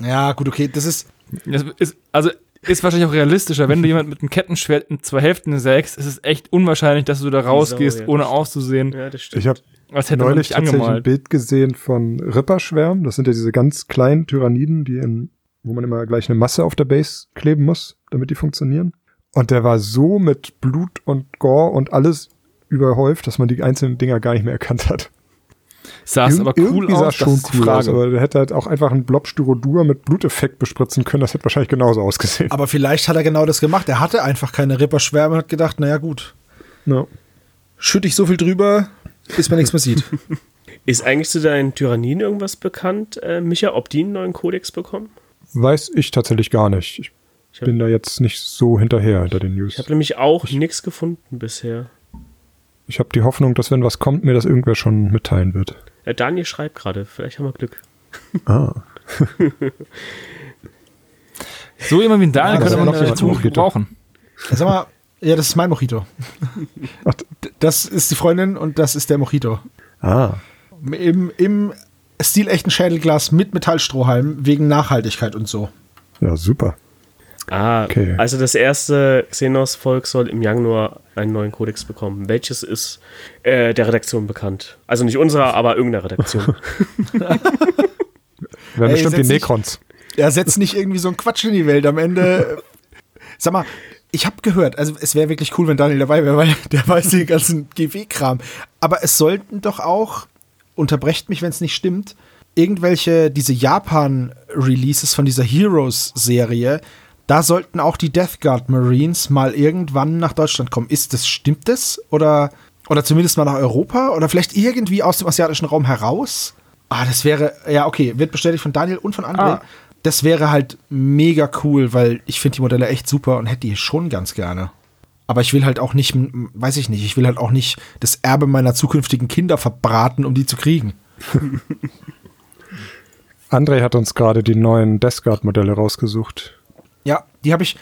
Ja, gut, okay, das ist. Das ist, also ist wahrscheinlich auch realistischer. Wenn du jemand mit einem Kettenschwert in zwei Hälften sägst, ist es echt unwahrscheinlich, dass du da rausgehst, ja. ohne auszusehen, Ja, das stimmt. Ich habe als hätte man neulich tatsächlich ein angemalt. Bild gesehen von Ripperschwärmen. Das sind ja diese ganz kleinen Tyranniden, die in, wo man immer gleich eine Masse auf der Base kleben muss, damit die funktionieren. Und der war so mit Blut und Gore und alles überhäuft, dass man die einzelnen Dinger gar nicht mehr erkannt hat. Sah es aber cool irgendwie sah aus, schon das ist die cool aus, aber der hätte halt auch einfach einen Blob Styrodur mit Bluteffekt bespritzen können. Das hätte wahrscheinlich genauso ausgesehen. Aber vielleicht hat er genau das gemacht. Er hatte einfach keine Ripperschwärme und hat gedacht, naja, gut, Ja. schütte ich so viel drüber, bis man nichts mehr sieht. (laughs) Ist eigentlich zu deinen Tyrannien irgendwas bekannt, äh, Micha, ob die einen neuen Kodex bekommen? Weiß ich tatsächlich gar nicht. Ich Ich hab- bin da jetzt nicht so hinterher hinter den News. Ich habe nämlich auch nichts gefunden bisher. Ich habe die Hoffnung, dass wenn was kommt, mir das irgendwer schon mitteilen wird. Äh, Daniel schreibt gerade, vielleicht haben wir Glück. Ah. (laughs) So jemand wie ein Daniel Ja, das könnte man noch Mojito. gebrauchen. Sag mal, ja, das ist mein Mojito. Das ist die Freundin und das ist der Mojito. ah. Im, im stilechten Schädelglas mit Metallstrohhalm wegen Nachhaltigkeit und so. Ja, super. Ah, Okay. also das erste Xenos-Volk soll im Januar einen neuen Kodex bekommen. Welches ist äh, der Redaktion bekannt? Also nicht unserer, aber irgendeiner Redaktion. (laughs) (laughs) Werden Ey, bestimmt die Necrons. Er setzt nicht irgendwie so einen Quatsch in die Welt. Am Ende. Sag mal, ich habe gehört, also es wäre wirklich cool, wenn Daniel dabei wäre, weil (laughs) der weiß den ganzen GW-Kram. Aber es sollten doch auch, unterbrecht mich, wenn es nicht stimmt, irgendwelche, diese Japan-Releases von dieser Heroes-Serie, da sollten auch die Death Guard Marines mal irgendwann nach Deutschland kommen. Ist das, stimmt das? Oder, oder zumindest mal nach Europa? Oder vielleicht irgendwie aus dem asiatischen Raum heraus? Ah, das wäre, ja, okay, wird bestätigt von Daniel und von André. Ah. Das wäre halt mega cool, weil ich finde die Modelle echt super und hätte die schon ganz gerne. Aber ich will halt auch nicht, weiß ich nicht, ich will halt auch nicht das Erbe meiner zukünftigen Kinder verbraten, um die zu kriegen. (laughs) André hat uns gerade die neuen Death Guard Modelle rausgesucht. Die habe ich,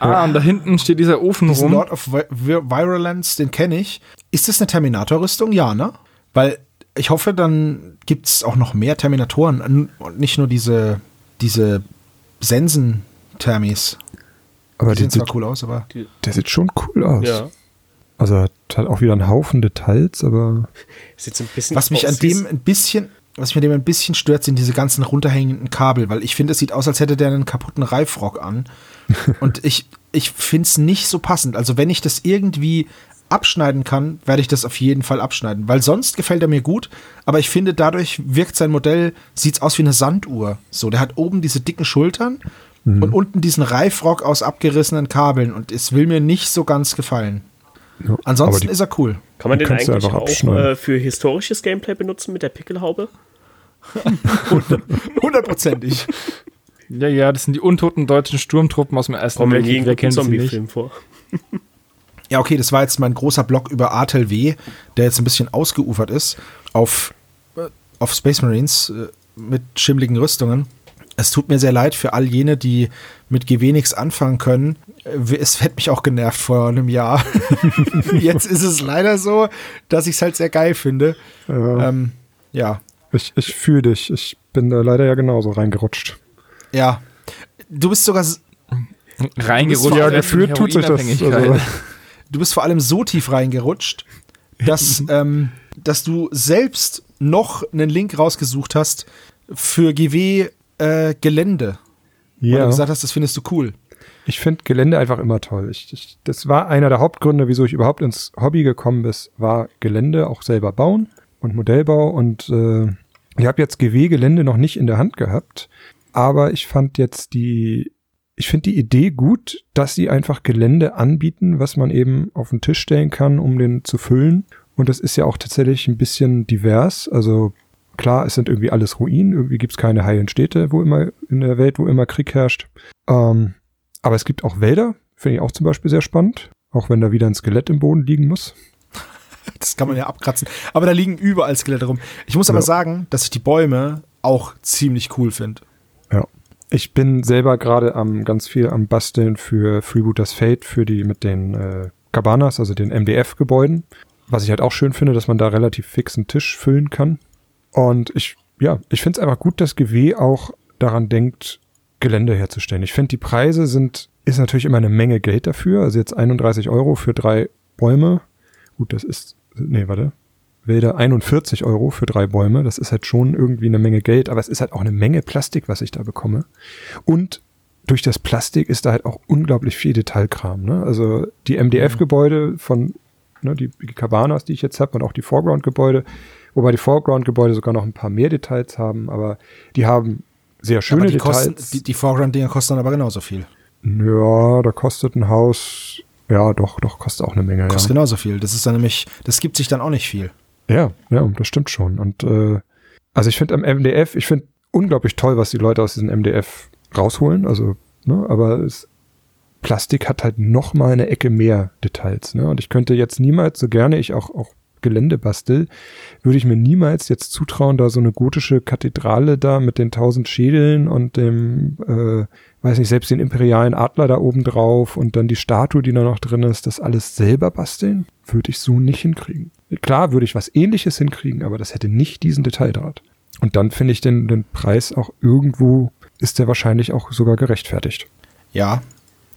Ah, und da hinten steht dieser Ofen rum. Lord of Vi- Vi- Virulence, den kenne ich. Ist das eine Terminator-Rüstung? Ja, ne? Weil ich hoffe, dann gibt es auch noch mehr Terminatoren und nicht nur diese, diese Sensen-Thermis. Aber Die die sehen zwar sieht, cool aus, aber der sieht schon cool aus. ja. Also er hat auch wieder einen Haufen Details, aber Sieht so ein bisschen Was mich an dem ein bisschen, was mich dem ein bisschen stört, sind diese ganzen runterhängenden Kabel, weil ich finde, es sieht aus, als hätte der einen kaputten Reifrock an. (laughs) Und ich, ich finde es nicht so passend. Also wenn ich das irgendwie abschneiden kann, werde ich das auf jeden Fall abschneiden. Weil sonst gefällt er mir gut, aber ich finde, dadurch wirkt sein Modell, sieht aus wie eine Sanduhr. So, der hat oben diese dicken Schultern und unten diesen Reifrock aus abgerissenen Kabeln und es will mir nicht so ganz gefallen. Ja, Ansonsten aber die, ist er cool. Kann man den eigentlich einfach auch äh, für historisches Gameplay benutzen mit der Pickelhaube? (laughs) Hundertprozentig. Ja, ja, das sind die untoten deutschen Sturmtruppen aus dem Ersten Kommen in Weltkrieg. Wer kennt sie nicht? Zombie-Film vor. Ja, okay, das war jetzt mein großer Blog über Artel W, der jetzt ein bisschen ausgeufert ist auf, äh, auf Space Marines äh, mit schimmligen Rüstungen. Es tut mir sehr leid für all jene, die mit GW nichts anfangen können. Äh, Es hätte mich auch genervt vor einem Jahr. (laughs) jetzt ist es leider so, dass ich es halt sehr geil finde. ja, Ähm, ja, ich, ich fühle dich. Ich bin da leider ja genauso reingerutscht. ja. Du bist sogar, Reingerutscht. Ja, in gefühlt tut sich das, also- (laughs) du bist vor allem so tief reingerutscht, dass (laughs) ähm, dass du selbst noch einen Link rausgesucht hast für GW äh, Gelände. Weil du gesagt hast, das findest du cool. Ich finde Gelände einfach immer toll. Ich, ich, das war einer der Hauptgründe, wieso ich überhaupt ins Hobby gekommen bin, war Gelände auch selber bauen und Modellbau. Und äh, ich habe jetzt GW-Gelände noch nicht in der Hand gehabt, aber ich fand jetzt die, ich finde die Idee gut, dass sie einfach Gelände anbieten, was man eben auf den Tisch stellen kann, um den zu füllen. Und das ist ja auch tatsächlich ein bisschen divers. Also klar, es sind irgendwie alles Ruinen, irgendwie gibt's keine heilen Städte, wo immer in der Welt, wo immer Krieg herrscht. Ähm, aber es gibt auch Wälder, finde ich auch zum Beispiel sehr spannend, auch wenn da wieder ein Skelett im Boden liegen muss. (laughs) Das kann man ja abkratzen. Aber da liegen überall Skelette rum. Ich muss aber Ja. sagen, dass ich die Bäume auch ziemlich cool finde. Ja. Ich bin selber gerade am ganz viel am Basteln für Freebooters Fate, für die mit den äh, Cabanas, also den MDF-Gebäuden. Was ich halt auch schön finde, dass man da relativ fix einen Tisch füllen kann. Und ich, ja, ich finde es einfach gut, dass GW auch daran denkt, Gelände herzustellen. Ich finde, die Preise sind, ist natürlich immer eine Menge Geld dafür. Also jetzt 31 Euro für drei Bäume. Gut, das ist, nee, warte. Wälder 41 Euro für drei Bäume. Das ist halt schon irgendwie eine Menge Geld, aber es ist halt auch eine Menge Plastik, was ich da bekomme. Und durch das Plastik ist da halt auch unglaublich viel Detailkram. Ne? Also die MDF-Gebäude von, ne, die, Cabanas, die ich jetzt habe, und auch die Foreground-Gebäude, wobei die Foreground-Gebäude sogar noch ein paar mehr Details haben, aber die haben sehr schöne aber die, Details. kosten, die, die Foreground-Dinger kosten dann aber genauso viel. Ja, da kostet ein Haus, ja, doch, doch, kostet auch eine Menge. Kostet ja. genauso viel. Das ist dann nämlich, das gibt sich dann auch nicht viel. Ja, ja, das stimmt schon. Und äh, also ich finde am MDF, ich finde unglaublich toll, was die Leute aus diesem MDF rausholen. Also, ne, aber es, Plastik hat halt noch mal eine Ecke mehr Details. Ne? Und ich könnte jetzt niemals, so gerne ich auch, auch Gelände bastel, würde ich mir niemals jetzt zutrauen, da so eine gotische Kathedrale da mit den tausend Schädeln und dem, äh, weiß nicht, selbst den imperialen Adler da oben drauf und dann die Statue, die da noch drin ist, das alles selber basteln, würde ich so nicht hinkriegen. Klar würde ich was ähnliches hinkriegen, aber das hätte nicht diesen Detailgrad. Und dann finde ich den, den Preis auch irgendwo, ist der wahrscheinlich auch sogar gerechtfertigt. Ja,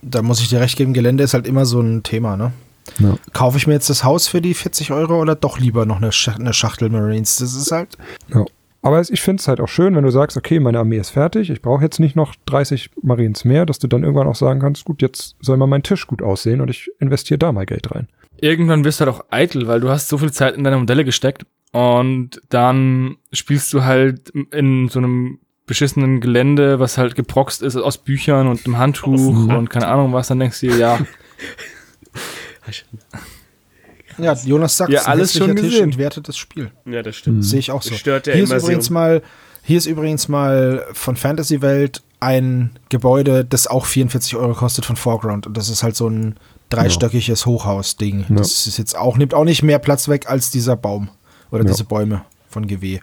da muss ich dir recht geben, Gelände ist halt immer so ein Thema, ne? Ja. Kaufe ich mir jetzt das Haus für die 40 Euro oder doch lieber noch eine, Sch eine Schachtel Marines? Das ist halt, Ja. Aber ich finde es halt auch schön, wenn du sagst, okay, meine Armee ist fertig, ich brauche jetzt nicht noch 30 Marines mehr, dass du dann irgendwann auch sagen kannst, gut, jetzt soll mal mein Tisch gut aussehen und ich investiere da mal Geld rein. Irgendwann wirst du halt auch eitel, weil du hast so viel Zeit in deine Modelle gesteckt und dann spielst du halt in so einem beschissenen Gelände, was halt geproxt ist aus Büchern und einem Handtuch und keine Ahnung was, dann denkst du dir, ja, (laughs) ja, Jonas sagt, Ja, alles schon Tisch gesehen. entwertet das Spiel. Ja, das stimmt. Sehe ich auch so. Stört der hier ist übrigens mal, hier ist übrigens mal von Fantasy Welt ein Gebäude, das auch 44 Euro kostet von Foreground. Und das ist halt so ein dreistöckiges Hochhaus-Ding. Ja. Das ist jetzt auch, nimmt auch nicht mehr Platz weg als dieser Baum oder Ja. diese Bäume von GW.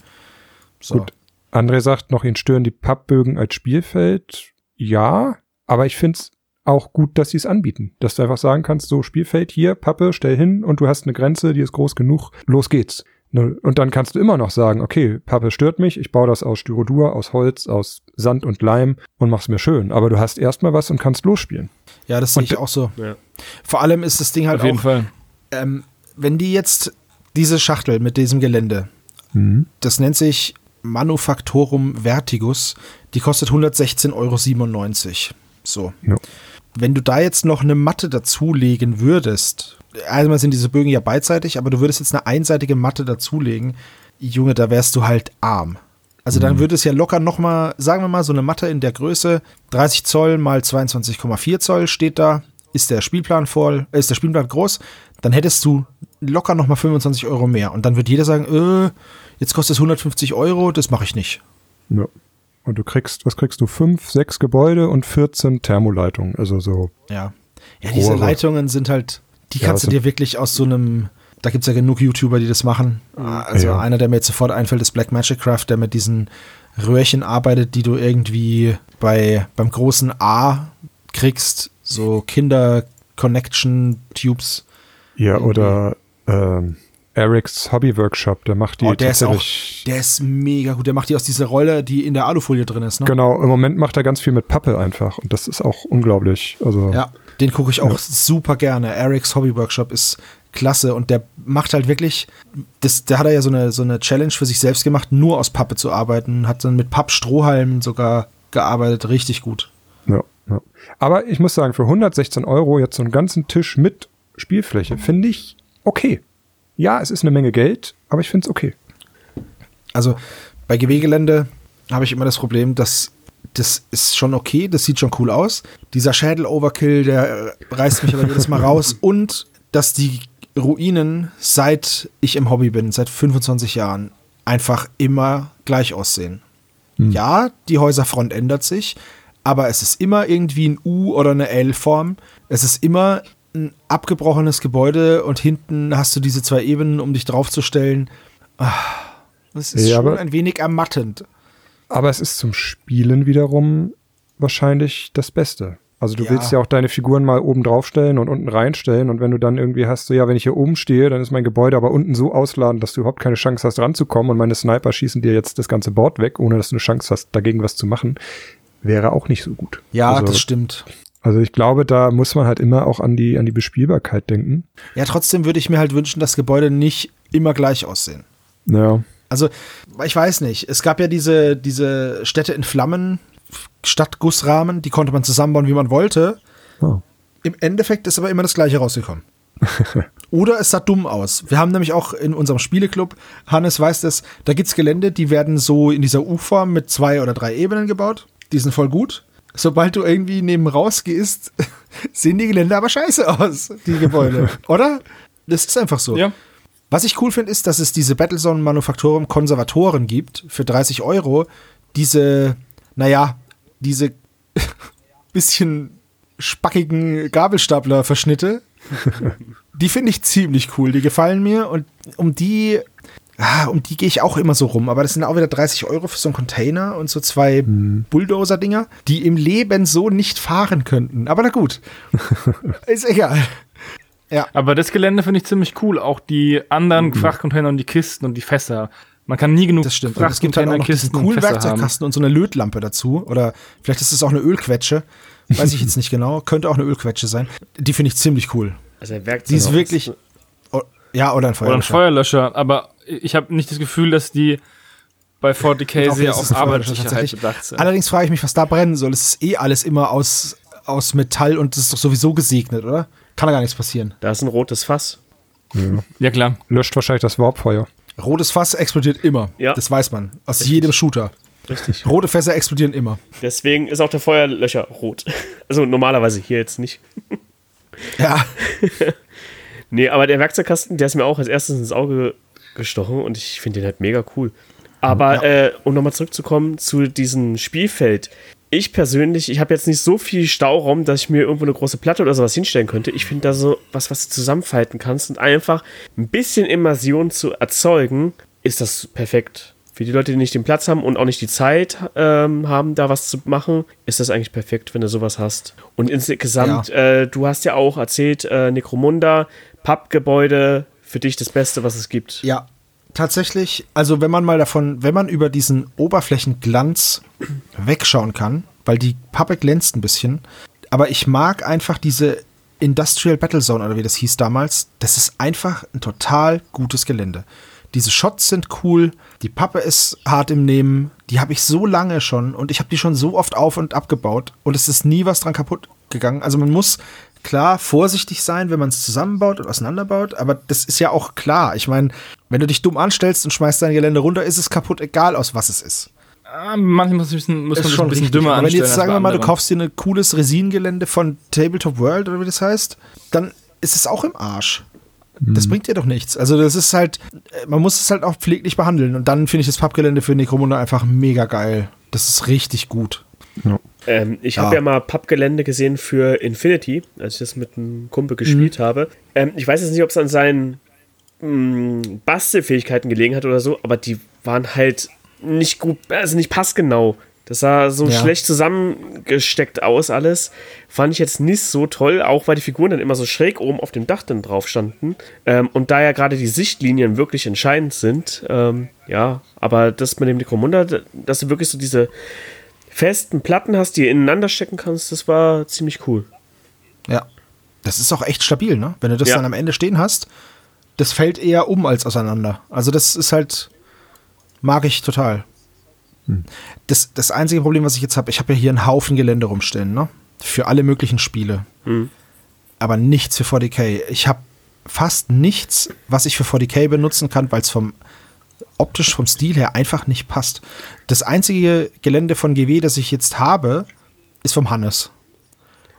So. Gut. André sagt noch, ihn stören die Pappbögen als Spielfeld. Ja, aber ich finde es auch gut, dass sie es anbieten. Dass du einfach sagen kannst, so Spielfeld hier, Pappe, stell hin und du hast eine Grenze, die ist groß genug, los geht's. Ne, Und dann kannst du immer noch sagen, okay, Pappe stört mich, ich baue das aus Styrodur, aus Holz, aus Sand und Leim und mach's mir schön. Aber du hast erstmal was und kannst losspielen. Ja, das sehe ich auch so. Ja. Vor allem ist das Ding halt auf jeden auch, Fall. ähm, wenn die jetzt diese Schachtel mit diesem Gelände, Mhm. das nennt sich Manufactorum Vertigus, die kostet 116,97 Euro. So. Ja. Wenn du da jetzt noch eine Matte dazulegen würdest, einmal sind diese Bögen ja beidseitig, aber du würdest jetzt eine einseitige Matte dazulegen, Junge, da wärst du halt arm. Also dann würde es ja locker nochmal, sagen wir mal, so eine Matte in der Größe, 30 Zoll mal 22,4 Zoll steht da, ist der Spielplan voll, äh, ist der Spielplan groß, dann hättest du locker nochmal 25 Euro mehr. Und dann wird jeder sagen, äh, jetzt kostet es 150 Euro, das mache ich nicht. Ja. Und du kriegst, was kriegst du? Fünf, sechs Gebäude und 14 Thermoleitungen. Also so. Ja. Ja, diese Rohre. Leitungen sind halt, die Ja, kannst du dir wirklich aus so einem, da gibt es ja genug YouTuber, die das machen. Also Ja. einer, der mir jetzt sofort einfällt, ist Black Magic Craft, der mit diesen Röhrchen arbeitet, die du irgendwie bei, beim großen A kriegst, so Kinder-Connection-Tubes. Ja, Irgendwie. oder ähm, Erics Hobby Workshop, der macht die Oh, der ist auch, der ist mega gut. Der macht die aus dieser Rolle, die in der Alufolie drin ist, ne? Genau, im Moment macht er ganz viel mit Pappe einfach. Und das ist auch unglaublich. Also, Ja, den gucke ich auch Ja. super gerne. Eric's Hobby Workshop ist klasse und der macht halt wirklich, das, der hat er ja so eine, so eine Challenge für sich selbst gemacht, nur aus Pappe zu arbeiten, hat dann mit Pappstrohhalmen sogar gearbeitet, richtig gut. Ja, ja. Aber ich muss sagen, für 116 Euro jetzt so einen ganzen Tisch mit Spielfläche finde ich okay. Ja, es ist eine Menge Geld, aber ich finde es okay. Also bei GW-Gelände habe ich immer das Problem, dass das ist schon okay, das sieht schon cool aus. Dieser Schädel-Overkill, der reißt mich aber jedes Mal (laughs) raus. Und dass die Ruinen, seit ich im Hobby bin, seit 25 Jahren, einfach immer gleich aussehen. Hm. Ja, die Häuserfront ändert sich, aber es ist immer irgendwie ein U- oder eine L-Form. Es ist immer ein abgebrochenes Gebäude und hinten hast du diese zwei Ebenen, um dich draufzustellen. Ah, Das ist Ja, schon ein wenig ermattend. Aber es ist zum Spielen wiederum wahrscheinlich das Beste. Also du Ja. willst ja auch deine Figuren mal oben draufstellen und unten reinstellen und wenn du dann irgendwie hast, so ja, wenn ich hier oben stehe, dann ist mein Gebäude aber unten so ausladen, dass du überhaupt keine Chance hast ranzukommen und meine Sniper schießen dir jetzt das ganze Board weg, ohne dass du eine Chance hast, dagegen was zu machen, wäre auch nicht so gut. Ja, also, das stimmt. Also ich glaube, da muss man halt immer auch an die, an die Bespielbarkeit denken. Ja, trotzdem würde ich mir halt wünschen, dass Gebäude nicht immer gleich aussehen. Ja. Also, ich weiß nicht. Es gab ja diese, diese Städte in Flammen, Stadtgussrahmen, die konnte man zusammenbauen, wie man wollte. Oh. Im Endeffekt ist aber immer das Gleiche rausgekommen. (laughs) Oder es sah dumm aus. Wir haben nämlich auch in unserem Spieleclub, Hannes weiß das, da gibt es Gelände, die werden so in dieser U-Form mit zwei oder drei Ebenen gebaut. Die sind voll gut. Sobald du irgendwie neben rausgehst, (laughs) sehen die Gelände aber scheiße aus, die Gebäude. (laughs) Oder? Das ist einfach so. Ja. Was ich cool finde, ist, dass es diese Battlezone Manufaktorum Konservatoren gibt für 30 Euro. Diese, naja, diese (laughs) bisschen spackigen Gabelstapler-Verschnitte. die finde ich ziemlich cool. Die gefallen mir und um die, ah, um die gehe ich auch immer so rum. Aber das sind auch wieder 30 Euro für so einen Container und so zwei Bulldozer-Dinger, die im Leben so nicht fahren könnten. Aber na gut. (laughs) ist egal. Aber das Gelände finde ich ziemlich cool. Auch die anderen Frachtcontainer und die Kisten und die Fässer. Man kann nie genug Das stimmt. Und es gibt halt auch noch diesen Kisten und coolen haben. Werkzeugkasten und so eine Lötlampe dazu. Oder vielleicht ist es auch eine Ölquetsche. Weiß ich jetzt nicht genau. Könnte auch eine Ölquetsche sein. Die finde ich ziemlich cool. Also der Werkzeug Die ist wirklich. Oh, ja, oder ein Oder ein Feuerlöscher. Feuerlöscher. Aber ich habe nicht das Gefühl, dass die bei 40k Doch, sehr auf Arbeitssicherheit tatsächlich. bedacht sind. Allerdings frage ich mich, was da brennen soll. Es ist eh alles immer aus, aus Metall und das ist doch sowieso gesegnet, oder? Kann da gar nichts passieren. Da ist ein rotes Fass. Ja, klar. Löscht wahrscheinlich das Warpfeuer. Rotes Fass explodiert immer. Ja. Das weiß man. Aus jedem Shooter. Richtig. Rote Fässer explodieren immer. Deswegen ist auch der Feuerlöcher rot. (laughs) Also normalerweise hier jetzt nicht. Ja. (laughs) Nee, aber der Werkzeugkasten, der ist mir auch als erstes ins Auge gestochen und ich finde den halt mega cool. Aber Ja. äh, um nochmal zurückzukommen zu diesem Spielfeld. Ich persönlich, ich habe jetzt nicht so viel Stauraum, dass ich mir irgendwo eine große Platte oder sowas hinstellen könnte. Ich finde da so was, was du zusammenfalten kannst und einfach ein bisschen Immersion zu erzeugen, ist das perfekt. Für die Leute, die nicht den Platz haben und auch nicht die Zeit ähm, haben, da was zu machen, ist das eigentlich perfekt, wenn du sowas hast. Und insgesamt, äh, du hast ja auch erzählt, äh, Necromunda, Pappgebäude, für dich das Beste, was es gibt. Ja, tatsächlich, also wenn man mal davon, wenn man über diesen Oberflächenglanz wegschauen kann, weil die Pappe glänzt ein bisschen, aber ich mag einfach diese Industrial Battlezone oder wie das hieß damals, das ist einfach ein total gutes Gelände. Diese Shots sind cool, die Pappe ist hart im Nehmen, die habe ich so lange schon und ich habe die schon so oft auf und abgebaut und es ist nie was dran kaputt gegangen. Also man muss klar vorsichtig sein, wenn man es zusammenbaut und auseinanderbaut, aber das ist ja auch klar. Ich meine, wenn du dich dumm anstellst und schmeißt dein Gelände runter, ist es kaputt, egal aus was es ist. Ah, manchmal muss, bisschen, muss man schon ein bisschen richtig. dümmer Aber wenn anstellen. jetzt als sagen wir mal, du anderen. kaufst dir ein cooles Resingelände von Tabletop World oder wie das heißt, dann ist es auch im Arsch. Das bringt dir doch nichts. Also das ist halt, äh, man muss es halt auch pfleglich behandeln. Und dann finde ich das Pappgelände für Necromunda einfach mega geil. Das ist richtig gut. Ähm, ich Ja. habe ja mal Pappgelände gesehen für Infinity, als ich das mit einem Kumpel gespielt habe. Ähm, ich weiß jetzt nicht, ob es an seinen mh, Bastelfähigkeiten gelegen hat oder so, aber die waren halt nicht gut, also nicht passgenau. Das sah so Ja. schlecht zusammengesteckt aus, alles. Fand ich jetzt nicht so toll, auch weil die Figuren dann immer so schräg oben auf dem Dach dann drauf standen. Ähm, und da ja gerade die Sichtlinien wirklich entscheidend sind, ähm, ja, aber das mit dem Necromunda, dass du wirklich so diese festen Platten hast, die du ineinander stecken kannst, das war ziemlich cool. Ja. Das ist auch echt stabil, ne? Wenn du das Ja. dann am Ende stehen hast, das fällt eher um als auseinander. Also das ist halt, mag ich total. Das, das einzige Problem, was ich jetzt habe, ich habe ja hier einen Haufen Gelände rumstehen, ne? Für alle möglichen Spiele. Hm. Aber nichts für 40k. Ich habe fast nichts, was ich für 40k benutzen kann, weil es vom optisch vom Stil her einfach nicht passt. Das einzige Gelände von GW, das ich jetzt habe, ist vom Hannes.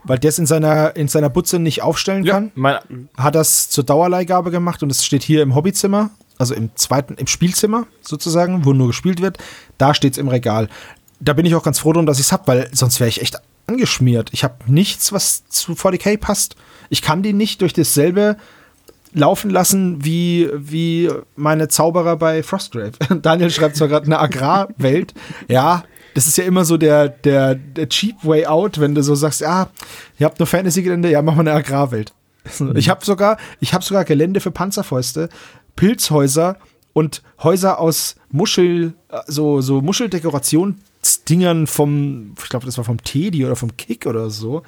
Weil der es in seiner, in seiner Butze nicht aufstellen kann mein, hat das zur Dauerleihgabe gemacht und es steht hier im Hobbyzimmer, also im zweiten, im Spielzimmer sozusagen, wo nur gespielt wird. Da steht es im Regal. Da bin ich auch ganz froh drum, dass ich es habe, weil sonst wäre ich echt angeschmiert. Ich habe nichts, was zu 40k passt. Ich kann die nicht durch dasselbe laufen lassen wie, wie meine Zauberer bei Frostgrave. (laughs) Daniel schreibt zwar gerade eine Agrarwelt. Ja, das ist ja immer so der, der, der cheap way out, wenn du so sagst, ja, ihr habt nur Fantasy-Gelände, ja, machen wir eine Agrarwelt. (laughs) Ich habe sogar, ich habe sogar Gelände für Panzerfäuste, Pilzhäuser und Häuser aus Muschel, äh, so, so Muscheldekorationsdingern vom, ich glaube, das war vom Teddy oder vom Kick oder so.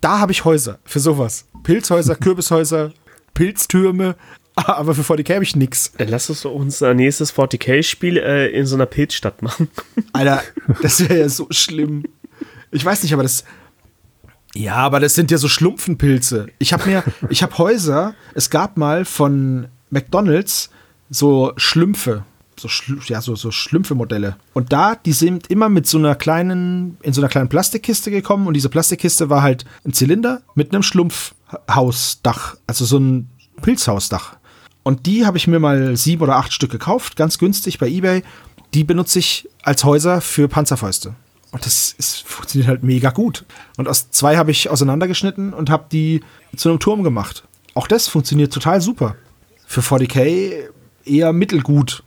Da habe ich Häuser für sowas. Pilzhäuser, (laughs) Kürbishäuser, Pilztürme, (laughs) aber für 40k habe ich nix. Dann lass uns unser nächstes 40k-Spiel äh, in so einer Pilzstadt machen. (laughs) Alter, das wäre ja so schlimm. Ich weiß nicht, aber das. Ja, aber das sind ja so Schlumpfenpilze. Ich habe mir, ich habe Häuser. Es gab mal von McDonald's so Schlümpfe, so ja so so Schlümpfe-Modelle. Und da, die sind immer mit so einer kleinen, in so einer kleinen Plastikkiste gekommen. Und diese Plastikkiste war halt ein Zylinder mit einem Schlumpfhausdach, also so ein Pilzhausdach. Und die habe ich mir mal sieben oder acht Stück gekauft, ganz günstig bei eBay. Die benutze ich als Häuser für Panzerfäuste. Und das ist, funktioniert halt mega gut. Und aus zwei habe ich auseinandergeschnitten und habe die zu einem Turm gemacht. Auch das funktioniert total super. Für 40k eher mittelgut.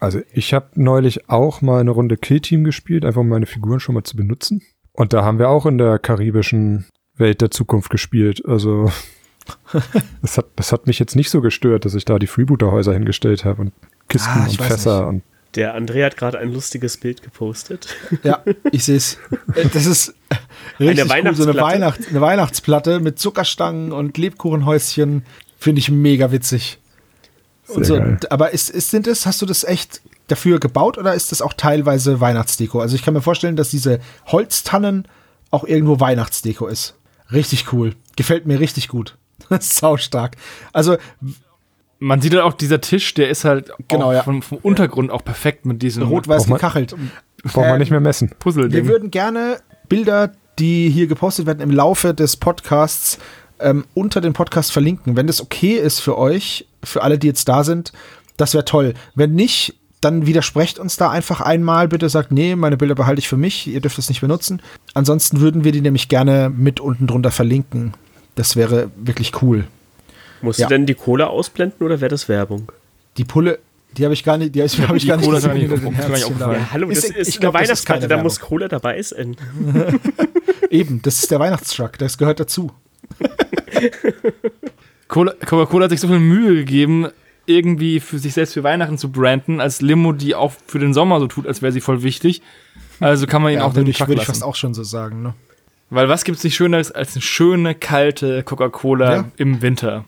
Also ich habe neulich auch mal eine Runde Killteam gespielt, einfach um meine Figuren schon mal zu benutzen. Und da haben wir auch in der karibischen Welt der Zukunft gespielt. Also (laughs) das hat, das hat mich jetzt nicht so gestört, dass ich da die Freebooter-Häuser hingestellt habe und Kisten Ah, und Fässer und Der André hat gerade ein lustiges Bild gepostet. Ja, ich sehe es. (laughs) Das ist richtig cool. So eine, Weihnachtsplatte. Weihnacht, eine Weihnachtsplatte mit Zuckerstangen und Lebkuchenhäuschen. Finde ich mega witzig. Und Sehr so, geil. aber ist, ist, sind es, hast du das echt dafür gebaut oder ist das auch teilweise Weihnachtsdeko? Also ich kann mir vorstellen, dass diese Holztannen auch irgendwo Weihnachtsdeko ist. Richtig cool. Gefällt mir richtig gut. (laughs) Sau stark. Also man sieht halt auch, dieser Tisch, der ist halt Genau, ja. vom, vom Untergrund auch perfekt mit diesem rot-weiß gekachelt. braucht man Ähm, nicht mehr messen. Wir Puzzle-Ding. würden gerne Bilder, die hier gepostet werden im Laufe des Podcasts, ähm, unter den Podcast verlinken. Wenn das okay ist für euch, für alle, die jetzt da sind, das wäre toll. Wenn nicht, dann widersprecht uns da einfach einmal. Bitte sagt, nee, meine Bilder behalte ich für mich, ihr dürft es nicht benutzen. Ansonsten würden wir die nämlich gerne mit unten drunter verlinken. Das wäre wirklich cool. Musst Ja. du denn die Cola ausblenden oder wäre das Werbung? Die Pulle, die habe ich gar nicht, die habe ich gar nicht Cola kann ich- kann ich Herzchen auch da. Ja, hallo, das Ist- eine das ist Weihnachtsplatte, keine da muss Cola dabei sein. (laughs) Eben, das ist der Weihnachtstruck, das gehört dazu. (laughs) Cola- Coca-Cola hat sich so viel Mühe gegeben, irgendwie für sich selbst für Weihnachten zu branden, als Limo, die auch für den Sommer so tut, als wäre sie voll wichtig. Also kann man ihn Ja, auch den würde ich, Truck würde ich fast auch schon so sagen. Ne? Weil was gibt's nicht Schöneres als eine schöne, kalte Coca-Cola Ja. im Winter?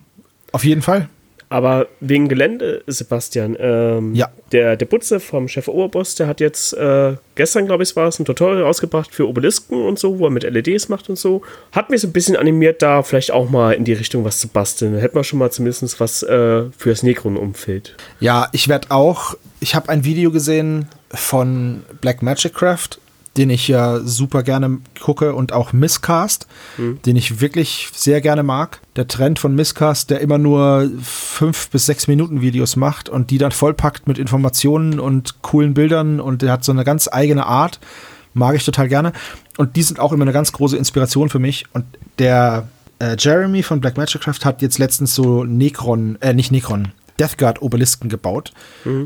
Auf jeden Fall. Aber wegen Gelände, Sebastian, ähm, Ja. der, der Butze vom Chef Oberboss, der hat jetzt äh, gestern, glaube ich, war es, ein Tutorial rausgebracht für Obelisken und so, wo er mit LEDs macht und so. Hat mich so ein bisschen animiert, da vielleicht auch mal in die Richtung was zu basteln. Da hätten wir schon mal zumindest was äh, fürs Necron-Umfeld. Ja, ich werde auch, ich habe ein Video gesehen von Black Magic Craft, den ich ja super gerne gucke und auch Miscast, den ich wirklich sehr gerne mag. Der Trend von Miscast, der immer nur fünf bis sechs Minuten Videos macht und die dann vollpackt mit Informationen und coolen Bildern und der hat so eine ganz eigene Art, mag ich total gerne. Und die sind auch immer eine ganz große Inspiration für mich. Und der äh, Jeremy von Black Magic Craft hat jetzt letztens so Necron, äh, nicht Necron, Death Guard Obelisken gebaut.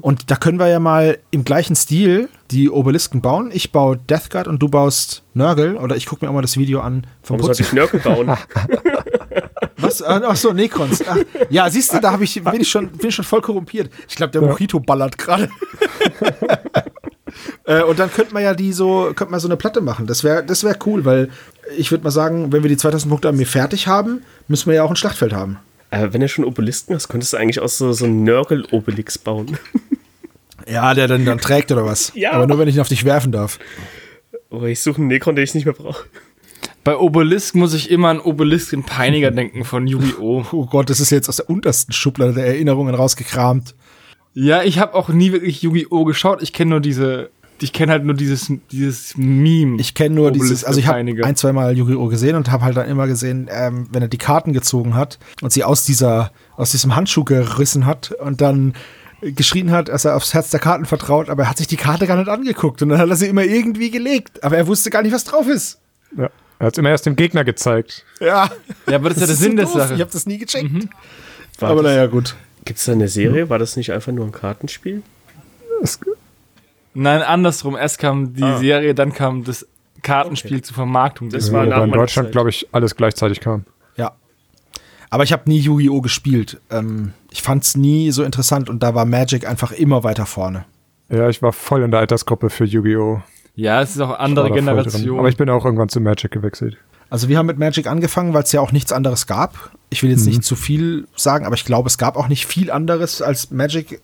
Und da können wir ja mal im gleichen Stil die Obelisken bauen. Ich baue Death Guard und du baust Nurgle. Oder ich gucke mir auch mal das Video an vom Warum sollte Putz. ich Nörkel bauen? (laughs) Was? Ah, Ach so, Necrons. Ach, ja, siehst du, da ich, bin, ich schon, bin ich schon voll korrumpiert. Ich glaube, der Mojito ballert gerade. (laughs) Äh, und dann könnte man ja die so, könnte man so eine Platte machen. Das wäre das wär cool, weil ich würde mal sagen, wenn wir die 2000 Punkte Armee fertig haben, müssen wir ja auch ein Schlachtfeld haben. Äh, wenn du schon Obelisken hast, könntest du eigentlich auch so, so einen Nörgel-Obelix bauen. (laughs) Ja, der dann, dann trägt oder was. Ja. Aber nur, wenn ich ihn auf dich werfen darf. Oh, ich suche einen Necron, den ich nicht mehr brauche. Bei Obelisk muss ich immer an Obelisk den Peiniger (laughs) denken von Yu-Gi-Oh! Oh Gott, das ist jetzt aus der untersten Schublade der Erinnerungen rausgekramt. Ja, ich habe auch nie wirklich Yu-Gi-Oh! geschaut. Ich kenne nur diese, ich kenne halt nur dieses, dieses Meme. Ich kenne nur Obelisk dieses, also ich habe ein, zwei Mal Yu-Gi-Oh! gesehen und habe halt dann immer gesehen, ähm, wenn er die Karten gezogen hat und sie aus dieser, aus diesem Handschuh gerissen hat und dann geschrien hat, dass er aufs Herz der Karten vertraut, aber er hat sich die Karte gar nicht angeguckt und dann hat er sie immer irgendwie gelegt, aber er wusste gar nicht, was drauf ist. Ja. Er hat es immer erst dem Gegner gezeigt. Ja, ja, aber das, ist ja der Sinn so der. Sache. Ich habe das nie gecheckt. War aber das- naja, gut. Gibt es da eine Serie? War das nicht einfach nur ein Kartenspiel? Es, Nein, andersrum. Erst kam die Ah. Serie, dann kam das Kartenspiel zur Vermarktung. Das Das war ja, in Deutschland, Zeit. glaube ich, alles gleichzeitig kam. Ja. Aber ich habe nie Yu-Gi-Oh! gespielt. Ähm, ich fand es nie so interessant und da war Magic einfach immer weiter vorne. Ja, ich war voll in der Altersgruppe für Yu-Gi-Oh! ja, es ist auch andere. Generation. Aber ich bin auch irgendwann zu Magic gewechselt. Also wir haben mit Magic angefangen, weil es ja auch nichts anderes gab. Ich will jetzt Mhm. nicht zu viel sagen, aber ich glaube, es gab auch nicht viel anderes als Magic.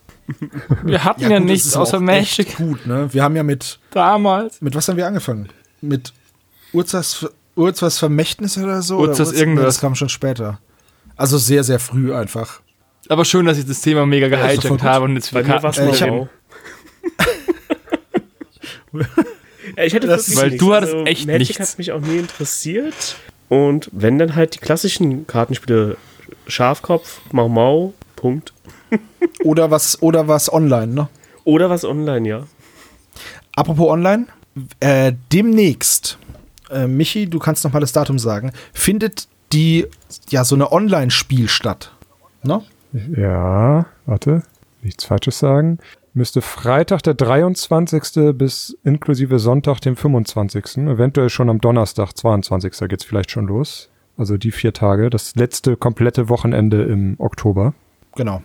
Wir hatten ja, gut, es nichts ist außer Magic echt Gut, ne? Wir haben ja mit, damals. mit was haben wir angefangen? Mit Urzas, Urzas Vermächtnis oder so? Urzas oder Urz- irgendwas. Das kam schon später. Also sehr, sehr früh einfach. Aber schön, dass ich das Thema mega gehijackt gut. habe und jetzt es Karten Äh, ja, ich hätte Das- wirklich weil nichts. du hattest echt Magic nichts. hat mich auch nie interessiert. Und wenn dann halt die klassischen Kartenspiele Schafkopf, Mau Mau, Punkt. (laughs) Oder was, oder was online, ne? Oder was online, ja. Apropos online, äh, demnächst, äh, Michi, du kannst noch mal das Datum sagen, findet die, ja, so eine Online-Spiel statt. Ne? Ja, warte, nichts Falsches sagen. Müsste Freitag der 23. bis inklusive Sonntag dem 25. Eventuell schon am Donnerstag 22. geht's vielleicht schon los. Also die vier Tage, das letzte komplette Wochenende im Oktober. Genau.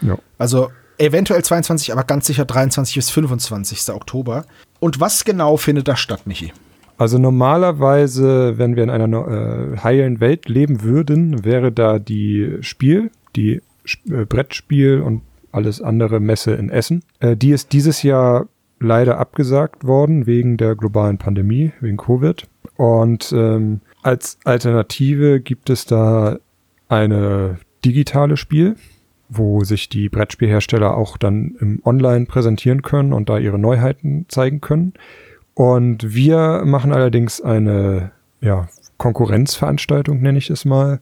Ja. Also eventuell 22, aber ganz sicher 23 bis 25. Oktober. Und was genau findet da statt, Michi? Also normalerweise, wenn wir in einer äh, heilen Welt leben würden, wäre da die Spiel, die äh, Brettspiel und alles andere Messe in Essen. Äh, die ist dieses Jahr leider abgesagt worden wegen der globalen Pandemie, wegen Covid. Und ähm, als Alternative gibt es da eine digitale Spiel, wo sich die Brettspielhersteller auch dann im Online präsentieren können und da ihre Neuheiten zeigen können. Und wir machen allerdings eine ja, Konkurrenzveranstaltung, nenne ich es mal,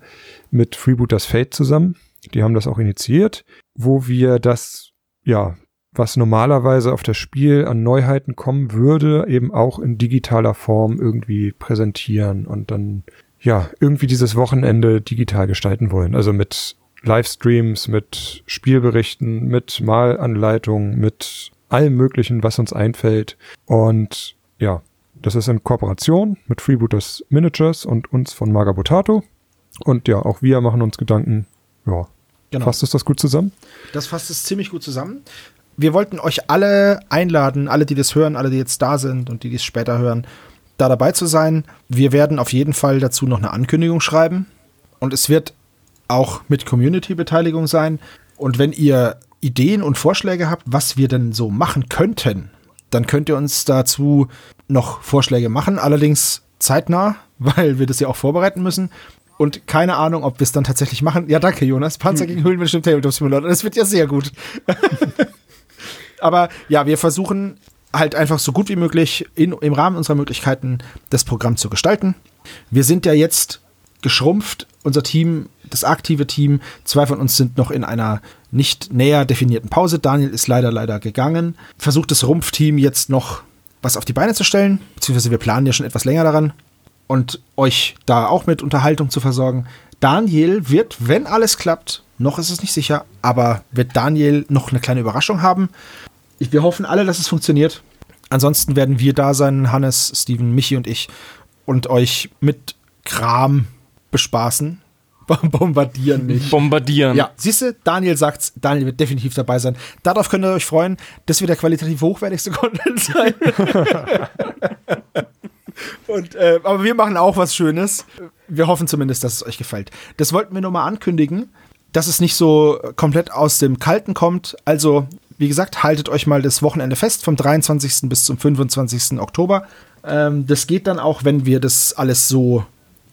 mit Freebooters Fate zusammen. Die haben das auch initiiert, wo wir das, ja, was normalerweise auf das Spiel an Neuheiten kommen würde, eben auch in digitaler Form irgendwie präsentieren und dann, ja, irgendwie dieses Wochenende digital gestalten wollen. Also mit Livestreams, mit Spielberichten, mit Malanleitungen, mit allem Möglichen, was uns einfällt. Und ja, das ist in Kooperation mit Freebooters Miniatures und uns von Magabotato. Und ja, auch wir machen uns Gedanken. Ja, Genau. fasst es das gut zusammen? Das fasst es ziemlich gut zusammen. Wir wollten euch alle einladen, alle, die das hören, alle, die jetzt da sind und die, die es später hören, da dabei zu sein. Wir werden auf jeden Fall dazu noch eine Ankündigung schreiben. Und es wird auch mit Community-Beteiligung sein. Und wenn ihr Ideen und Vorschläge habt, was wir denn so machen könnten, dann könnt ihr uns dazu noch Vorschläge machen. Allerdings zeitnah, (laughs) weil wir das ja auch vorbereiten müssen. Und keine Ahnung, ob wir es dann tatsächlich machen. Ja, danke, Jonas. Panzer gegen Höhlenmenschen im Tabletop Simulator. Das wird ja sehr gut. (laughs) Aber ja, wir versuchen halt einfach so gut wie möglich in, im Rahmen unserer Möglichkeiten das Programm zu gestalten. Wir sind ja jetzt geschrumpft, unser Team, das aktive Team. Zwei von uns sind noch in einer nicht näher definierten Pause. Daniel ist leider, leider gegangen. Versucht das Rumpfteam jetzt noch was auf die Beine zu stellen, beziehungsweise wir planen ja schon etwas länger daran und euch da auch mit Unterhaltung zu versorgen. Daniel wird, wenn alles klappt, noch ist es nicht sicher, aber wird Daniel noch eine kleine Überraschung haben. Ich, wir hoffen alle, dass es funktioniert. Ansonsten werden wir da sein, Hannes, Steven, Michi und ich, und euch mit Kram bespaßen. (laughs) Bombardieren nicht. Bombardieren. Ja, siehst du, Daniel sagt's, Daniel wird definitiv dabei sein. Darauf könnt ihr euch freuen. Das wird der qualitativ hochwertigste (laughs) Content sein. (laughs) Und, äh, aber wir machen auch was Schönes. Wir hoffen zumindest, dass es euch gefällt. Das wollten wir nur mal ankündigen, dass es nicht so komplett aus dem Kalten kommt. Also, wie gesagt, haltet euch mal das Wochenende fest, vom 23. bis zum 25. Oktober. Ähm, das geht dann auch, wenn wir das alles so,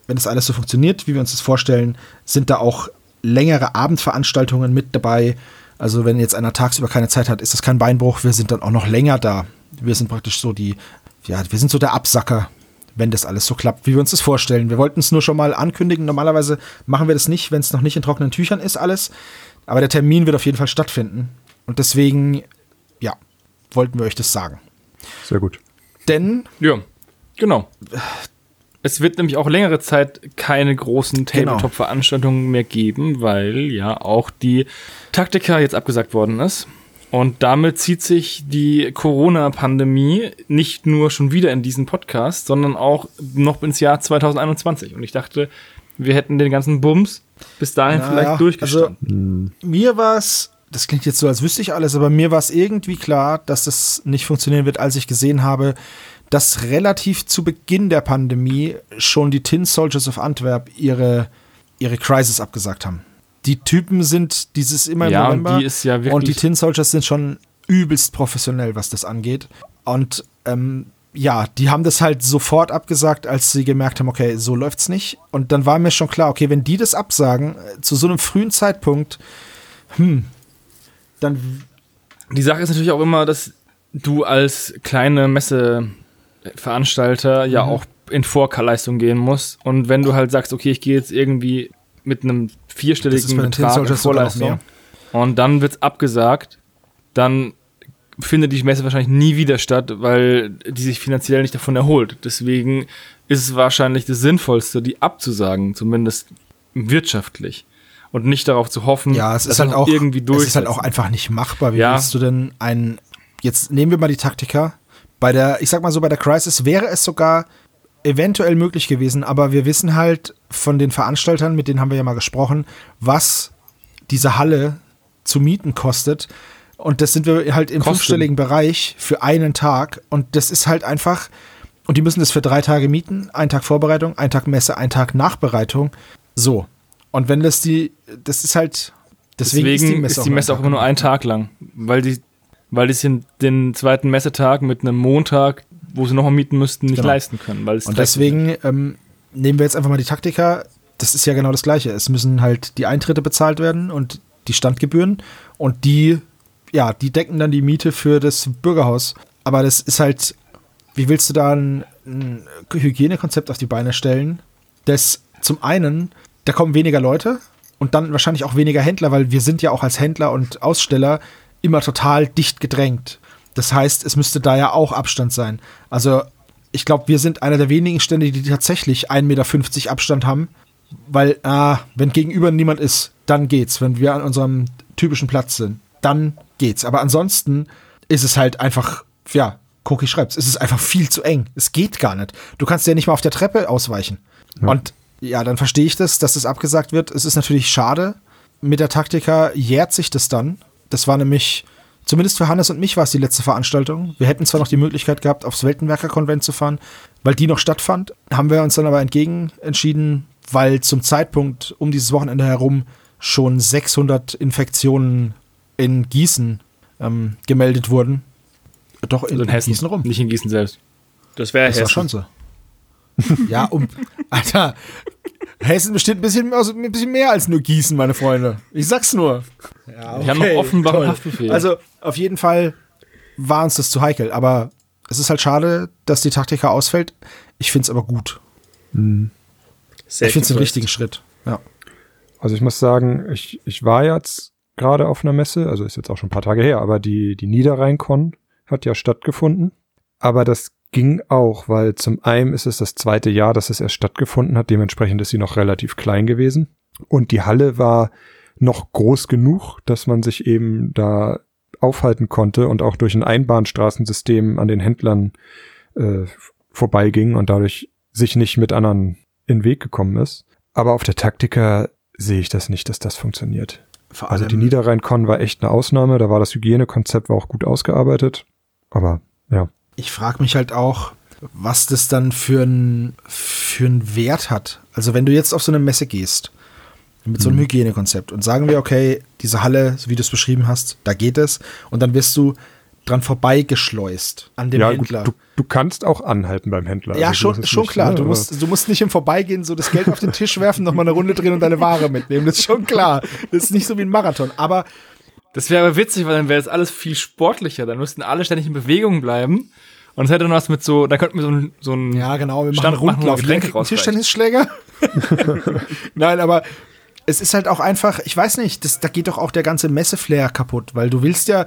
wenn das alles so funktioniert, wie wir uns das vorstellen, sind da auch längere Abendveranstaltungen mit dabei. Also, wenn jetzt einer tagsüber keine Zeit hat, ist das kein Beinbruch. Wir sind dann auch noch länger da. Wir sind praktisch so die, ja, wir sind so der Absacker, wenn das alles so klappt, wie wir uns das vorstellen. Wir wollten es nur schon mal ankündigen. Normalerweise machen wir das nicht, wenn es noch nicht in trockenen Tüchern ist, alles. Aber der Termin wird auf jeden Fall stattfinden. Und deswegen, ja, wollten wir euch das sagen. Sehr gut. Denn, Ja, genau. Es wird nämlich auch längere Zeit keine großen Genau. Tabletop-Veranstaltungen mehr geben, weil ja auch die Taktika jetzt abgesagt worden ist. Und damit zieht sich die Corona-Pandemie nicht nur schon wieder in diesen Podcast, sondern auch noch ins Jahr 2021. Und ich dachte, wir hätten den ganzen Bums bis dahin Naja, vielleicht durchgestanden. mir war es, das klingt jetzt so, als wüsste ich alles, aber mir war es irgendwie klar, dass das nicht funktionieren wird, als ich gesehen habe, dass relativ zu Beginn der Pandemie schon die Tin Soldiers of Antwerp ihre, ihre Crisis abgesagt haben. Die Typen sind dieses immer im Ja, November. die ist ja wirklich- und die Tin Soldiers sind schon übelst professionell, was das angeht. Und ähm, ja, die haben das halt sofort abgesagt, als sie gemerkt haben, okay, so läuft's nicht. Und dann war mir schon klar, okay, wenn die das absagen, äh, zu so einem frühen Zeitpunkt, hm, dann Die Sache ist natürlich auch immer, dass du als kleine Messeveranstalter ja auch in Vorleistung gehen musst. Und wenn du halt sagst, okay, ich gehe jetzt irgendwie mit einem vierstelligen Betrag in Vorleistung und dann wird's abgesagt, dann findet die Messe wahrscheinlich nie wieder statt, weil die sich finanziell nicht davon erholt. Deswegen ist es wahrscheinlich das Sinnvollste, die abzusagen, zumindest wirtschaftlich. Und nicht darauf zu hoffen, Ja, es dass ist halt auch irgendwie durch. Es ist halt auch einfach nicht machbar. Wie Ja. willst du denn ein jetzt nehmen wir mal die Taktika. Bei der, ich sag mal so, bei der Crisis wäre es sogar eventuell möglich gewesen, aber wir wissen halt von den Veranstaltern, mit denen haben wir ja mal gesprochen, was diese Halle zu mieten kostet. Und das sind wir halt im Kosten. fünfstelligen Bereich für einen Tag. Und das ist halt einfach, und die müssen das für drei Tage mieten. Ein Tag Vorbereitung, ein Tag Messe, ein Tag Nachbereitung. So. Und wenn das die, das ist halt, deswegen, Deswegen ist die Messe, auch, immer nur einen Tag lang, weil die, weil die sich den zweiten Messetag mit einem Montag, wo sie nochmal mieten müssten, nicht Genau. leisten können. Weil es Und deswegen ähm, nehmen wir jetzt einfach mal die Taktika. Das ist ja genau das Gleiche. Es müssen halt die Eintritte bezahlt werden und die Standgebühren. Und die, ja, die decken dann die Miete für das Bürgerhaus. Aber das ist halt, wie willst du da ein, ein Hygienekonzept auf die Beine stellen? Das zum einen, da kommen weniger Leute und dann wahrscheinlich auch weniger Händler, weil wir sind ja auch als Händler und Aussteller immer total dicht gedrängt. Das heißt, es müsste da ja auch Abstand sein. Also ich glaube, wir sind einer der wenigen Stände, die tatsächlich 1,50 Meter Abstand haben, weil, ah, wenn gegenüber niemand ist, dann geht's. Wenn wir an unserem typischen Platz sind, dann geht's. Aber ansonsten ist es halt einfach, ja, Koki schreibt's, es ist einfach viel zu eng. Es geht gar nicht. Du kannst ja nicht mal auf der Treppe ausweichen. Und ja, dann verstehe ich das, dass das abgesagt wird. Es ist natürlich schade. Mit der Taktika jährt sich das dann. Das war nämlich, zumindest für Hannes und mich war es die letzte Veranstaltung. Wir hätten zwar noch die Möglichkeit gehabt, aufs Weltenwerker-Konvent zu fahren, weil die noch stattfand. Haben wir uns dann aber entgegen entschieden, weil zum Zeitpunkt um dieses Wochenende herum schon 600 Infektionen in Gießen ähm, gemeldet wurden. Doch in, Also in Hessen, Gießen rum. nicht in Gießen selbst. Das wäre Das war Hessen. schon so. Ja, um. Alter, Hessen besteht ein bisschen, aus, ein bisschen mehr als nur Gießen, meine Freunde. Ich sag's nur. Ja, Wir haben noch offenbare toll. Haftbefehle. Also, auf jeden Fall war uns das zu heikel. Aber es ist halt schade, dass die Taktika ausfällt. Ich find's aber gut. Sehr ich find's den richtigen Schritt. Ja. Also ich muss sagen, ich, ich war jetzt gerade auf einer Messe, also ist jetzt auch schon ein paar Tage her, aber die, die Niederrhein-Con hat ja stattgefunden. Aber das ging auch, weil zum einen ist es das zweite Jahr, dass es erst stattgefunden hat, dementsprechend ist sie noch relativ klein gewesen. Und die Halle war noch groß genug, dass man sich eben da aufhalten konnte und auch durch ein Einbahnstraßensystem an den Händlern äh, vorbeiging und dadurch sich nicht mit anderen in den Weg gekommen ist. Aber auf der Taktika sehe ich das nicht, dass das funktioniert. Also die Niederrhein-Con war echt eine Ausnahme, da war das Hygienekonzept war auch gut ausgearbeitet. Aber ja, Ich frage mich halt auch, was das dann für einen für einen Wert hat. Also wenn du jetzt auf so eine Messe gehst mit so einem Hygienekonzept und sagen wir, okay, diese Halle, so wie du es beschrieben hast, da geht es und dann wirst du dran vorbeigeschleust an dem ja Händler. Gut, du, du kannst auch anhalten beim Händler. ja, Also so schon, schon nicht, klar. ne? Du musst, du musst nicht im Vorbeigehen so das Geld auf den Tisch werfen, nochmal eine Runde drehen und deine Ware mitnehmen. Das ist schon klar. Das ist nicht so wie ein Marathon. Aber Das wäre aber witzig, weil dann wäre das alles viel sportlicher. Dann müssten alle ständig in Bewegung bleiben. Und es hätte dann was mit so, da könnten wir so ein, so ein Ja, genau, wir machen Stand- einen Rundlauf. machen einen rausreichen. Tischtennisschläger. (laughs) Nein, aber es ist halt auch einfach, ich weiß nicht, das, da geht doch auch der ganze Messeflair kaputt, weil du willst ja,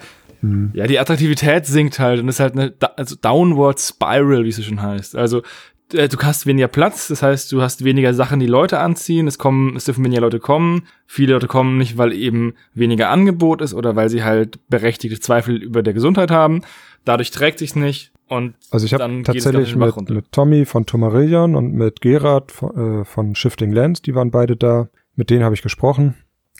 Ja, die Attraktivität sinkt halt und ist halt eine also Downward Spiral, wie es so schon heißt. Also äh, du hast weniger Platz, das heißt, du hast weniger Sachen, die Leute anziehen. Es kommen, es dürfen weniger Leute kommen. Viele Leute kommen nicht, weil eben weniger Angebot ist oder weil sie halt berechtigte Zweifel über der Gesundheit haben. Dadurch trägt sich's nicht und Also ich habe tatsächlich mit, mit Tommy von Tomarillion und mit Gerard von, äh, von Shifting Lands, die waren beide da. Mit denen habe ich gesprochen.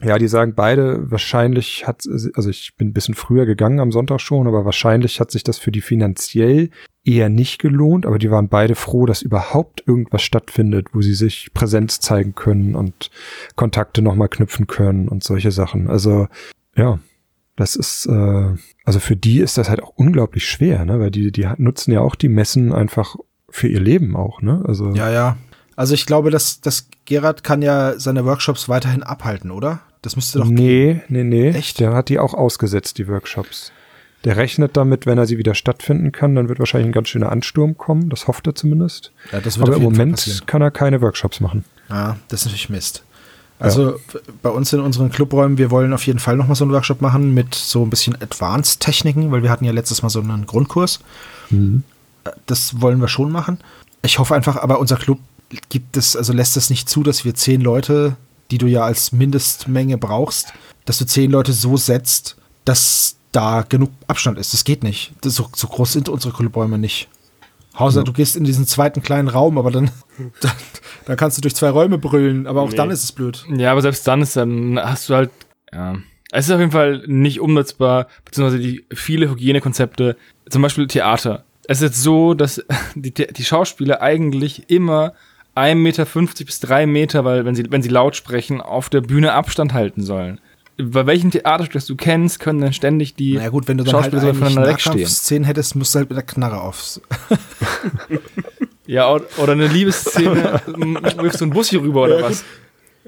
Ja, die sagen beide, wahrscheinlich hat, also ich bin ein bisschen früher gegangen am Sonntag schon, aber wahrscheinlich hat sich das für die finanziell eher nicht gelohnt, aber die waren beide froh, dass überhaupt irgendwas stattfindet, wo sie sich Präsenz zeigen können und Kontakte nochmal knüpfen können und solche Sachen. Also, ja, das ist, äh, also für die ist das halt auch unglaublich schwer, ne? Weil die, die nutzen ja auch die Messen einfach für ihr Leben auch, ne? Also ja, ja. Also ich glaube, dass, dass Gerard kann ja seine Workshops weiterhin abhalten, oder? Das müsste doch nee, nee, nee. Echt? Der hat die auch ausgesetzt, die Workshops. Der rechnet damit, wenn er sie wieder stattfinden kann, dann wird wahrscheinlich ein ganz schöner Ansturm kommen. Das hofft er zumindest. Ja, Aber im Moment kann er keine Workshops machen. Ja, das ist natürlich Mist. Also f- bei uns in unseren Clubräumen, wir wollen auf jeden Fall nochmal so einen Workshop machen mit so ein bisschen Advanced-Techniken, weil wir hatten ja letztes Mal so einen Grundkurs. Mhm. Das wollen wir schon machen. Ich hoffe einfach, aber unser Club gibt es, also lässt es nicht zu, dass wir zehn Leute, die du ja als Mindestmenge brauchst, dass du zehn Leute so setzt, dass da genug Abstand ist. Das geht nicht. Das, so, so groß sind unsere Clubräume nicht. Außer du gehst in diesen zweiten kleinen Raum, aber dann, (laughs) dann, dann kannst du durch zwei Räume brüllen, aber auch Nee. dann ist es blöd. Ja, aber selbst dann ist dann hast du halt, ja. Es ist auf jeden Fall nicht umsetzbar, beziehungsweise die viele Hygienekonzepte, zum Beispiel Theater. Es ist jetzt so, dass (laughs) die, die Schauspieler eigentlich immer 1,50 Meter bis drei Meter, weil wenn sie, wenn sie laut sprechen, auf der Bühne Abstand halten sollen. Bei welchem Theaterstück das du kennst, können dann ständig die Na ja, gut, wenn du dann halt Schauspieler eigentlich voneinander wegstehen. Nahkampfszenen hättest, musst du halt mit der Knarre aufs. Ja, oder, eine Liebesszene, (laughs) wirfst du einen Bus hier rüber oder was?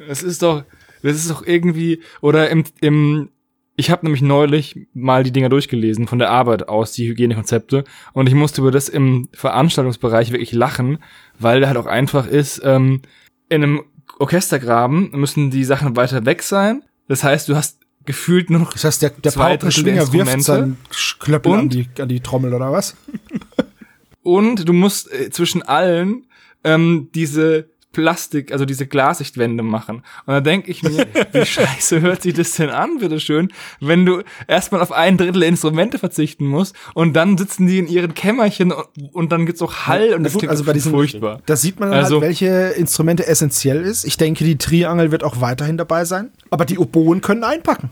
Das ist doch, das ist doch irgendwie, oder im, im ich habe nämlich neulich mal die Dinger durchgelesen von der Arbeit aus, die Hygienekonzepte, und ich musste über das im Veranstaltungsbereich wirklich lachen, weil der halt auch einfach ist, ähm, in einem Orchestergraben müssen die Sachen weiter weg sein. Das heißt, du hast gefühlt nur noch Das heißt, der, der Paukenschwinger wirft seinen Klöppel an Und? die, an die Trommel oder was? (laughs) Und du musst äh, zwischen allen ähm, diese Plastik, also diese Glassichtwände machen. Und da denke ich mir, wie (laughs) scheiße hört sich das denn an, bitteschön, wenn du erstmal auf ein Drittel der Instrumente verzichten musst und dann sitzen die in ihren Kämmerchen und, und dann gibt's auch Hall und das gut, klingt also bei diesen- furchtbar. Da sieht man Also- halt, welche Instrumente essentiell ist. Ich denke, die Triangel wird auch weiterhin dabei sein. Aber die Oboen können einpacken.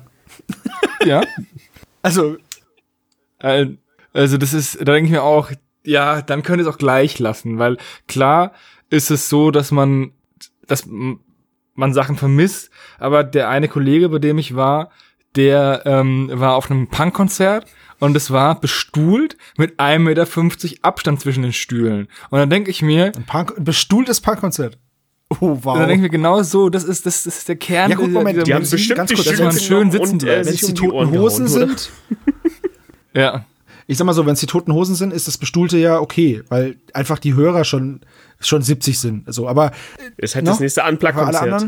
(laughs) Ja. Also, Also das ist, da denke ich mir auch, ja, dann könnt ihr es auch gleich lassen, weil klar ist es so, dass man, dass man Sachen vermisst, aber der eine Kollege, bei dem ich war, der ähm, war auf einem Punkkonzert und es war bestuhlt mit 1,50 Meter Abstand zwischen den Stühlen. Und dann denke ich mir, ein, Punk, bestuhltes Punkkonzert. Oh, wow. dann denke ich mir genau so, das ist, das, das ist der Kern Ja, gut, Moment, Die haben bestimmt ganz die kurz, dass man schön sitzen und, äh, wenn es die toten Hosen gehauen, sind, (laughs) Ja. ich sag mal so, wenn es die toten Hosen sind, ist das Bestuhlte ja okay, weil einfach die Hörer schon, schon 70 sind. So, aber Ist halt No? das nächste für alle Unplug-Konzert.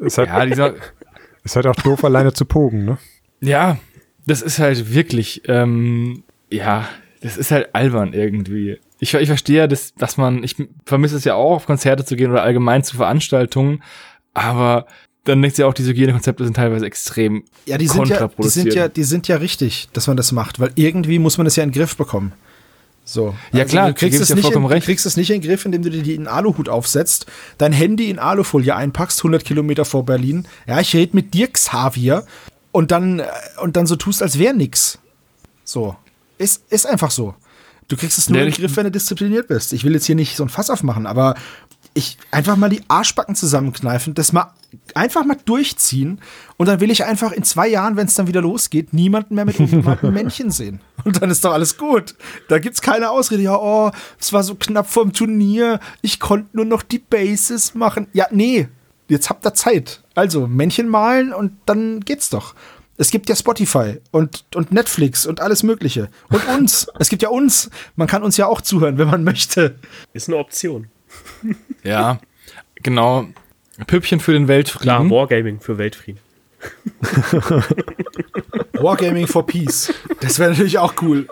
Ist halt, Ja, dieser, (laughs) ist halt auch doof, alleine zu pogen, ne? Ja, das ist halt wirklich, ähm, ja, das ist halt albern irgendwie. Ich, ich verstehe ja, dass, dass man, ich vermisse es ja auch, auf Konzerte zu gehen oder allgemein zu Veranstaltungen, aber dann denkst du ja auch, diese Hygienekonzepte sind teilweise extrem ja, die sind ja, die sind ja, die sind ja richtig, dass man das macht, weil irgendwie muss man das ja in den Griff bekommen. So. Ja, klar, du kriegst, es nicht in, recht. kriegst es nicht in den Griff, indem du dir die in Aluhut aufsetzt, dein Handy in Alufolie einpackst, 100 Kilometer vor Berlin. Ja, ich rede mit dir, Xavier, und dann, äh, und dann so tust, als wäre nix. So. Ist, ist einfach so. Du kriegst es nur Ja, in den Griff, wenn du diszipliniert bist. Ich will jetzt hier nicht so ein Fass aufmachen, aber ich einfach mal die Arschbacken zusammenkneifen, das mal einfach mal durchziehen und dann will ich einfach in zwei Jahren, wenn es dann wieder losgeht, niemanden mehr mit ungemalten (laughs) Männchen sehen. Und dann ist doch alles gut. Da gibt's keine Ausrede. Ja, oh, es war so knapp vorm Turnier. Ich konnte nur noch die Bases machen. Ja, nee, jetzt habt ihr Zeit. Also Männchen malen und dann geht's doch. Es gibt ja Spotify und, und Netflix und alles Mögliche. Und (laughs) uns. es gibt ja uns. Man kann uns ja auch zuhören, wenn man möchte. Ist eine Option. Ja, genau. Püppchen für den Weltfrieden. Klar, Wargaming für Weltfrieden. (laughs) (laughs) Wargaming for Peace. Das wäre natürlich auch cool.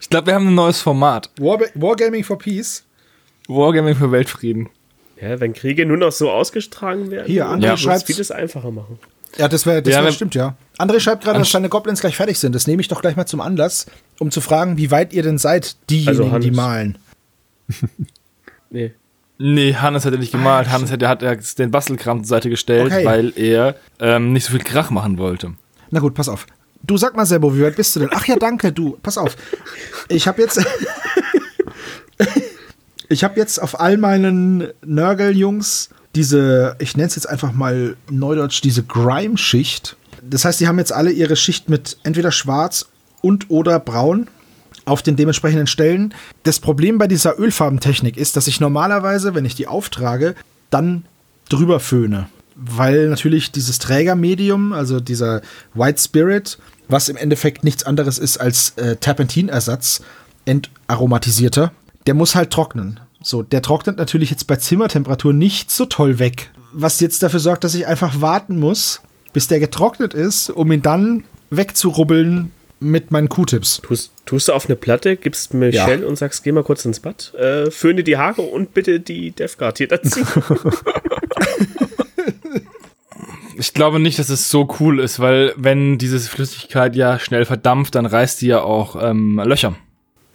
Ich glaube, wir haben ein neues Format. War Wargaming for Peace. Wargaming für Weltfrieden. Ja, wenn Kriege nur noch so ausgetragen werden, Hier, André dann wird's schreibt- vieles einfacher machen. Ja, das wäre, das Ja, wär, stimmt, ja. André schreibt gerade, dass seine Goblins gleich fertig sind. Das nehme ich doch gleich mal zum Anlass, um zu fragen, wie weit ihr denn seid, diejenigen, Also die malen. Nee. Nee, Hannes hat er nicht gemalt. Hannes hat, hat er den Bastelkram zur Seite gestellt, Okay. weil er ähm, nicht so viel Krach machen wollte. Na gut, pass auf. Du sag mal, Sebo, wie weit bist du denn? Ach ja, danke, du. Pass auf. Ich habe jetzt. (laughs) ich habe jetzt auf all meinen Nörgel-Jungs diese, ich nenne es jetzt einfach mal neudeutsch, diese Grime-Schicht. Das heißt, die haben jetzt alle ihre Schicht mit entweder schwarz und oder braun auf den dementsprechenden Stellen. Das Problem bei dieser Ölfarbentechnik ist, dass ich normalerweise, wenn ich die auftrage, dann drüber föhne. Weil natürlich dieses Trägermedium, also dieser White Spirit, was im Endeffekt nichts anderes ist als äh, Terpentinersatz, entaromatisierter, der muss halt trocknen. So, der trocknet natürlich jetzt bei Zimmertemperatur nicht so toll weg. Was jetzt dafür sorgt, dass ich einfach warten muss, bis der getrocknet ist, um ihn dann wegzurubbeln mit meinen Q-Tips. Tust, tust du auf eine Platte, gibst Michelle und sagst, geh mal kurz ins Bad, äh, föhne die Haare und bitte die Death Guard hier dazu. (laughs) Ich glaube nicht, dass es so cool ist, weil wenn diese Flüssigkeit ja schnell verdampft, dann reißt die ja auch ähm, Löcher.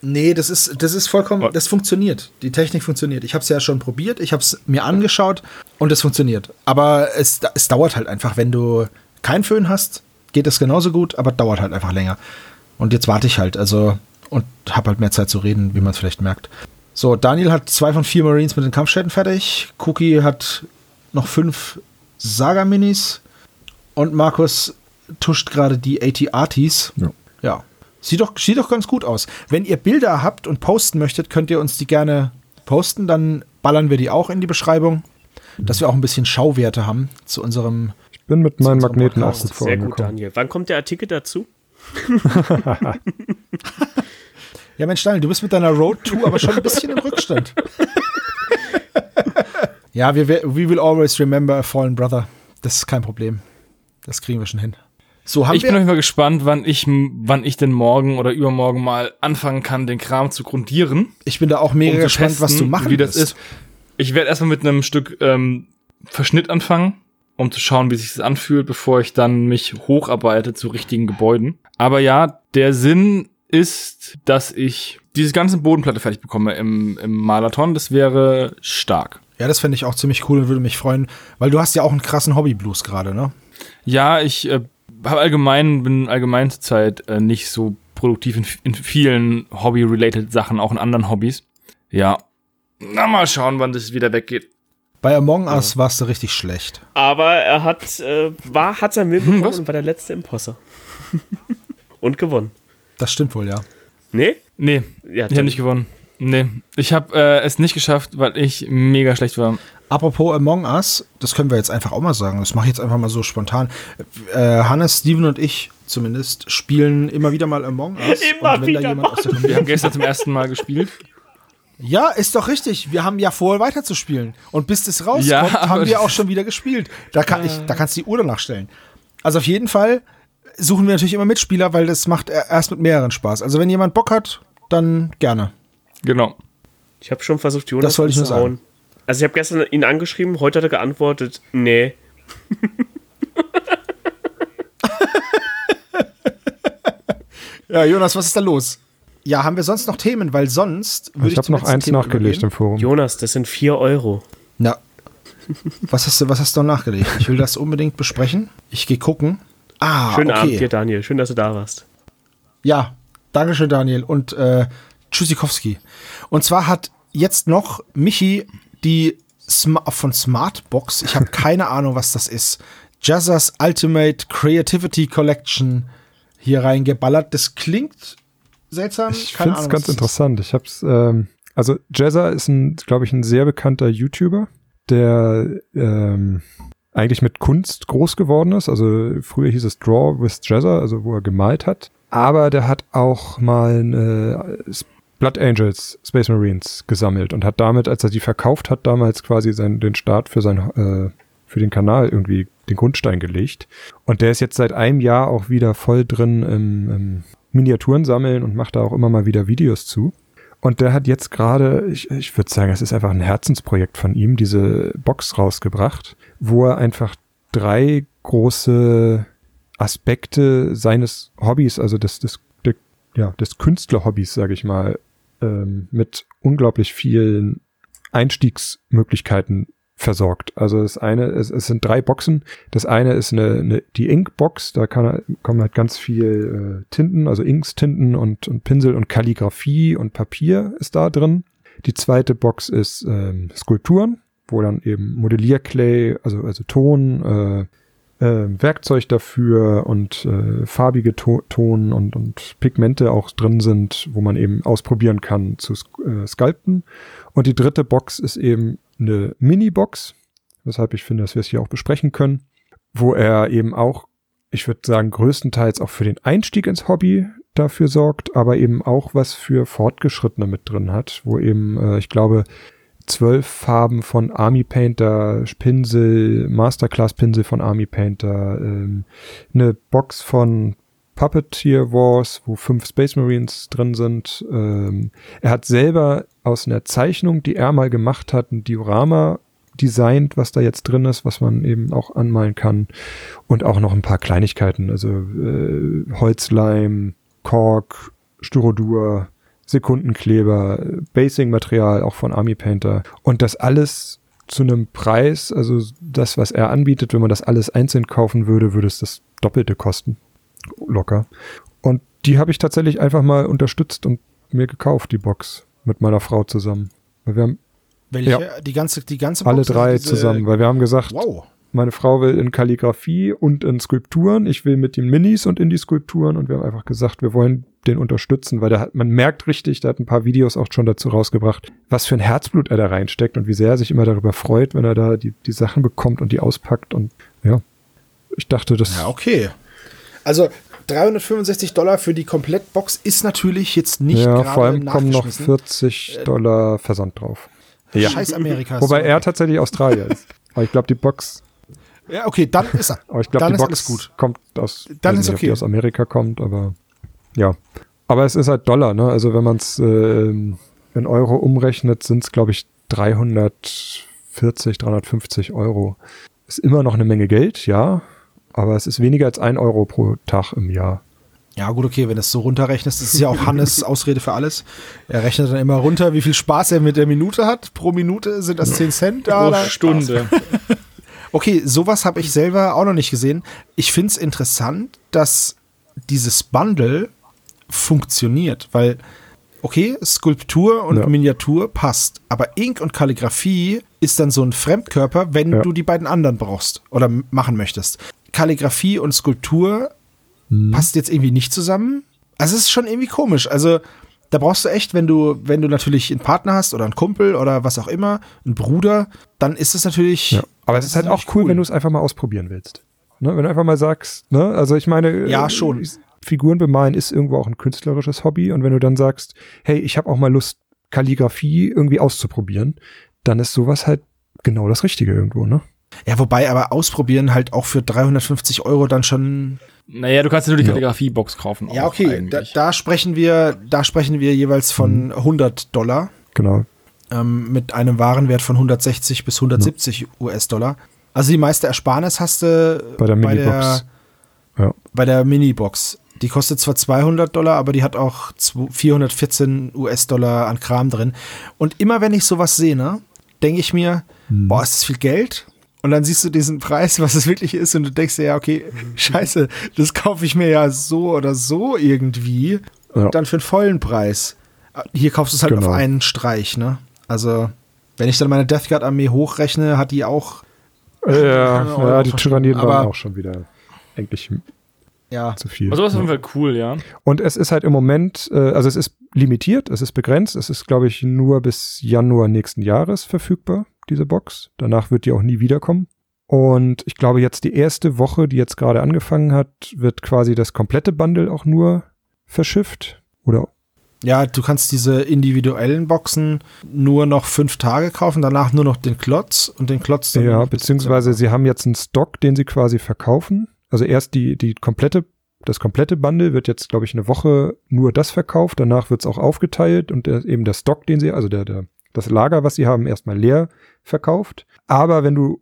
Nee, das ist, das ist vollkommen, das funktioniert. Die Technik funktioniert. Ich habe es ja schon probiert, ich habe es mir angeschaut und es funktioniert. Aber es, es dauert halt einfach, wenn du keinen Föhn hast, geht das genauso gut, aber dauert halt einfach länger. Und jetzt warte ich halt, also, und habe halt mehr Zeit zu reden, wie man es vielleicht merkt. So, Daniel hat zwei von vier Marines mit den Kampfstätten fertig. Cookie hat noch fünf Saga-Minis. Und Markus tuscht gerade die AT-Artis. Ja. Ja. Sieht doch, sieht doch ganz gut aus. Wenn ihr Bilder habt und posten möchtet, könnt ihr uns die gerne posten. Dann ballern wir die auch in die Beschreibung, dass wir auch ein bisschen Schauwerte haben zu unserem. Ich bin mit meinen Magneten auch gut Sehr gut, vorangekommen. Daniel. Wann kommt der Artikel dazu? (laughs) Ja, Mensch, Daniel, du bist mit deiner Road Tour aber schon ein bisschen im Rückstand. (laughs) ja, wir, we will always remember a fallen brother. Das ist kein Problem. Das kriegen wir schon hin. So, haben Ich bin auf jeden Fall gespannt, wann ich, wann ich denn morgen oder übermorgen mal anfangen kann, den Kram zu grundieren. Ich bin da auch mega um gespannt, was du testen, machen wie das wirst. ist. Ich werde erstmal mit einem Stück ähm, Verschnitt anfangen, um zu schauen, wie sich das anfühlt, bevor ich dann mich hocharbeite zu richtigen Gebäuden. Aber ja, der Sinn ist, dass ich diese ganze Bodenplatte fertig bekomme im, im Marathon. Das wäre stark. Ja, das fände ich auch ziemlich cool und würde mich freuen, weil du hast ja auch einen krassen Hobby-Blues gerade, ne? Ja, ich äh, habe allgemein, bin allgemein zurzeit äh, nicht so produktiv in, in vielen Hobby-related Sachen, auch in anderen Hobbys. Ja. Na, mal schauen, wann das wieder weggeht. Bei Among Us warst du richtig schlecht. Aber er hat, äh, war, hat sein Willen Hm, bekommen was? und war der letzte Imposter. (laughs) und gewonnen. Das stimmt wohl, ja. Nee? Nee, Ja, ich habe nicht gewonnen. Nee, ich habe äh, es nicht geschafft, weil ich mega schlecht war. Apropos Among Us, das können wir jetzt einfach auch mal sagen. Das mache ich jetzt einfach mal so spontan. Äh, Hannes, Steven und ich zumindest spielen immer wieder mal Among Us. (laughs) Immer und wenn wieder da jemand aus der Wir haben gestern zum ersten Mal gespielt. Ja, ist doch richtig. Wir haben ja vor, weiterzuspielen. Und bis das rauskommt, Ja, haben wir auch schon wieder gespielt. Da, kann ich, da kannst du die Uhr danach stellen. Also auf jeden Fall suchen wir natürlich immer Mitspieler, weil das macht erst mit mehreren Spaß. Also wenn jemand Bock hat, dann gerne. Genau. Ich habe schon versucht, Jonas Das wollte ich nur anzuhauen. Also ich habe gestern ihn angeschrieben, heute hat er geantwortet, nee. (laughs) Ja, Jonas, was ist da los? Ja, haben wir sonst noch Themen? Weil sonst würde ich, ich habe noch eins Thema nachgelegt übergehen. im Forum. Jonas, das sind 4 Euro. Ja. Was hast du, was hast du noch nachgelegt? Ich will das unbedingt besprechen. Ich gehe gucken. Ah, Schönen okay. Abend dir, Daniel. Schön, dass du da warst. Ja, Dankeschön, Daniel. Und äh, Tschüssikowski. Und zwar hat jetzt noch Michi die Sma von Smartbox, ich habe keine (laughs) Ahnung, was das ist, Jazzers Ultimate Creativity Collection hier reingeballert. Das klingt seltsam. Ich finde es ganz interessant. Ich hab's, ähm, also Jazza ist ein, glaube ich, ein sehr bekannter YouTuber, der ähm, eigentlich mit Kunst groß geworden ist. Also früher hieß es Draw with Jazza, also wo er gemalt hat. Aber der hat auch mal eine Blood Angels Space Marines gesammelt und hat damit, als er die verkauft hat, damals quasi sein, den Start für sein äh, für den Kanal irgendwie den Grundstein gelegt. Und der ist jetzt seit einem Jahr auch wieder voll drin im, im Miniaturen sammeln und macht da auch immer mal wieder Videos zu. Und der hat jetzt gerade, ich, ich würde sagen, es ist einfach ein Herzensprojekt von ihm, diese Box rausgebracht, wo er einfach drei große Aspekte seines Hobbys, also des, des, der, ja, des Künstlerhobbys, sage ich mal, ähm, mit unglaublich vielen Einstiegsmöglichkeiten versorgt. Also das eine, es, es sind drei Boxen. Das eine ist eine, eine die Ink-Box, da kann, kommen halt ganz viel äh, Tinten, also Inks, Tinten und, und Pinsel und Kalligrafie und Papier ist da drin. Die zweite Box ist ähm, Skulpturen, wo dann eben Modellierclay, also, also Ton, äh, äh, Werkzeug dafür und äh, farbige to Ton und, und Pigmente auch drin sind, wo man eben ausprobieren kann zu äh, sculpten. Und die dritte Box ist eben eine Mini-Box, weshalb ich finde, dass wir es hier auch besprechen können, wo er eben auch, ich würde sagen, größtenteils auch für den Einstieg ins Hobby dafür sorgt, aber eben auch was für Fortgeschrittene mit drin hat, wo eben, äh, ich glaube, zwölf Farben von Army Painter, Pinsel, Masterclass Pinsel von Army Painter, ähm, eine Box von Puppeteer Wars, wo fünf Space Marines drin sind. Ähm, er hat selber aus einer Zeichnung, die er mal gemacht hat, ein Diorama designt, was da jetzt drin ist, was man eben auch anmalen kann. Und auch noch ein paar Kleinigkeiten, also äh, Holzleim, Kork, Styrodur, Sekundenkleber, Basing-Material auch von Army Painter. Und das alles zu einem Preis, also das, was er anbietet, wenn man das alles einzeln kaufen würde, würde es das Doppelte kosten. Locker. Und die habe ich tatsächlich einfach mal unterstützt und mir gekauft, die Box, mit meiner Frau zusammen. Weil wir haben Welche? Ja. Die ganze, die ganze alle Box, also drei diese- zusammen, weil wir haben gesagt, Wow. meine Frau will in Kalligrafie und in Skulpturen. Ich will mit den Minis und in die Skulpturen. Und wir haben einfach gesagt, wir wollen den unterstützen, weil der hat, man merkt richtig, der hat ein paar Videos auch schon dazu rausgebracht, was für ein Herzblut er da reinsteckt und wie sehr er sich immer darüber freut, wenn er da die, die Sachen bekommt und die auspackt. Und ja, ich dachte, das Ja, okay. Also 365 Dollar für die Komplettbox ist natürlich jetzt nicht ja, gerade vor allem kommen noch nachgeschmissen. 40 Dollar Versand drauf. Ja. Scheiß Amerika. Wobei so. er tatsächlich Australier ist. Aber ich glaube, die Box, Ja, okay, dann ist er. aber ich glaube, die Box alles gut. kommt aus, Dann ist nicht, ob die okay. aus Amerika kommt, aber ja. Aber es ist halt Dollar, ne? Also wenn man es ähm, in Euro umrechnet, sind es, glaube ich, 340, 350 Euro. Ist immer noch eine Menge Geld, ja. Aber es ist weniger als ein Euro pro Tag im Jahr. Ja, gut, okay, wenn du es so runterrechnest, das ist ja auch Hannes (laughs) Ausrede für alles. Er rechnet dann immer runter, wie viel Spaß er mit der Minute hat. Pro Minute sind das 10 Cent da. Pro? Stunde. (laughs) Okay, sowas habe ich selber auch noch nicht gesehen. Ich finde es interessant, dass dieses Bundle funktioniert, weil, okay, Skulptur und Ja. Miniatur passt, aber Ink und Kalligrafie ist dann so ein Fremdkörper, wenn Ja. du die beiden anderen brauchst oder machen möchtest. Kalligrafie und Skulptur passt jetzt irgendwie nicht zusammen. Also es ist schon irgendwie komisch. Also da brauchst du echt, wenn du, wenn du natürlich einen Partner hast oder einen Kumpel oder was auch immer, einen Bruder, dann ist es natürlich. Ja. Aber es ist halt auch natürlich cool, wenn du es einfach mal ausprobieren willst. Ne? Wenn du einfach mal sagst, ne? Also ich meine, Ja, äh, schon. Figuren bemalen ist irgendwo auch ein künstlerisches Hobby und wenn du dann sagst, hey, ich habe auch mal Lust, Kalligrafie irgendwie auszuprobieren, dann ist sowas halt genau das Richtige irgendwo, ne? Ja, wobei aber ausprobieren halt auch für 350 Euro dann schon. Naja, du kannst dir nur die Ja. Kalligrafie-Box kaufen. Ja, okay. Da, da sprechen wir, da sprechen wir jeweils von 100 Dollar Genau. ähm, mit einem Warenwert von 160 bis 170 US-Dollar. Also die meiste Ersparnis hast du Bei der Minibox. Ja. bei der Minibox. Die kostet zwar 200 Dollar, aber die hat auch 414 US-Dollar an Kram drin. Und immer wenn ich sowas sehe, ne, denke ich mir, hm. boah, ist das viel Geld? Und dann siehst du diesen Preis, was es wirklich ist, und du denkst dir, ja, okay, scheiße, das kaufe ich mir ja so oder so irgendwie. Ja. Dann für einen vollen Preis. Hier kaufst du es halt genau. auf einen Streich, ne? Also, wenn ich dann meine Death Guard Armee hochrechne, hat die auch. Ja, (laughs) ja die Tyranniden waren auch schon wieder eigentlich ja. zu viel. Also das ist auf jeden Fall cool, ja. Und es ist halt im Moment, äh, also es ist limitiert, es ist begrenzt, es ist, glaube ich, nur bis Januar nächsten Jahres verfügbar, diese Box. Danach wird die auch nie wiederkommen. Und ich glaube, jetzt die erste Woche, die jetzt gerade angefangen hat, wird quasi das komplette Bundle auch nur verschifft. Oder ja, du kannst diese individuellen Boxen nur noch fünf Tage kaufen, danach nur noch den Klotz und den Klotz. Ja, beziehungsweise sie haben jetzt einen Stock, den sie quasi verkaufen. Also erst die, die komplette, das komplette Bundle wird jetzt, glaube ich, eine Woche nur das verkauft, danach wird es auch aufgeteilt und der, eben der Stock, den sie, also der, der, das Lager, was sie haben, erstmal leer verkauft. Aber wenn du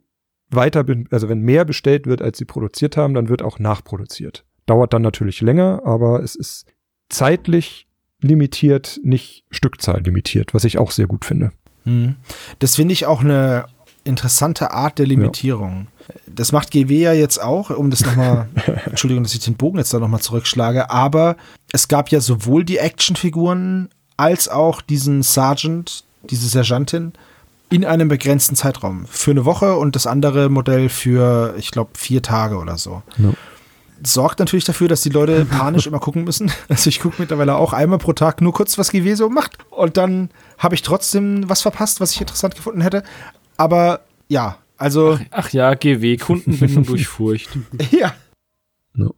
weiter, also wenn mehr bestellt wird, als sie produziert haben, dann wird auch nachproduziert. Dauert dann natürlich länger, aber es ist zeitlich limitiert, nicht Stückzahl limitiert, was ich auch sehr gut finde. Hm. Das finde ich auch eine interessante Art der Limitierung. Ja. Das macht GW ja jetzt auch, um das nochmal, (laughs) Entschuldigung, dass ich den Bogen jetzt da nochmal zurückschlage, aber es gab ja sowohl die Actionfiguren als auch diesen Sergeant, diese Sergeantin in einem begrenzten Zeitraum. Für eine Woche und das andere Modell für, ich glaube, vier Tage oder so. Ja sorgt natürlich dafür, dass die Leute (laughs) panisch immer gucken müssen. (laughs) Also ich gucke mittlerweile auch einmal pro Tag nur kurz, was GW so macht. Und dann habe ich trotzdem was verpasst, was ich interessant gefunden hätte. Aber ja, also. Ach, ach ja, GW, Kundenbindung durch Furcht. (laughs) Ja. No.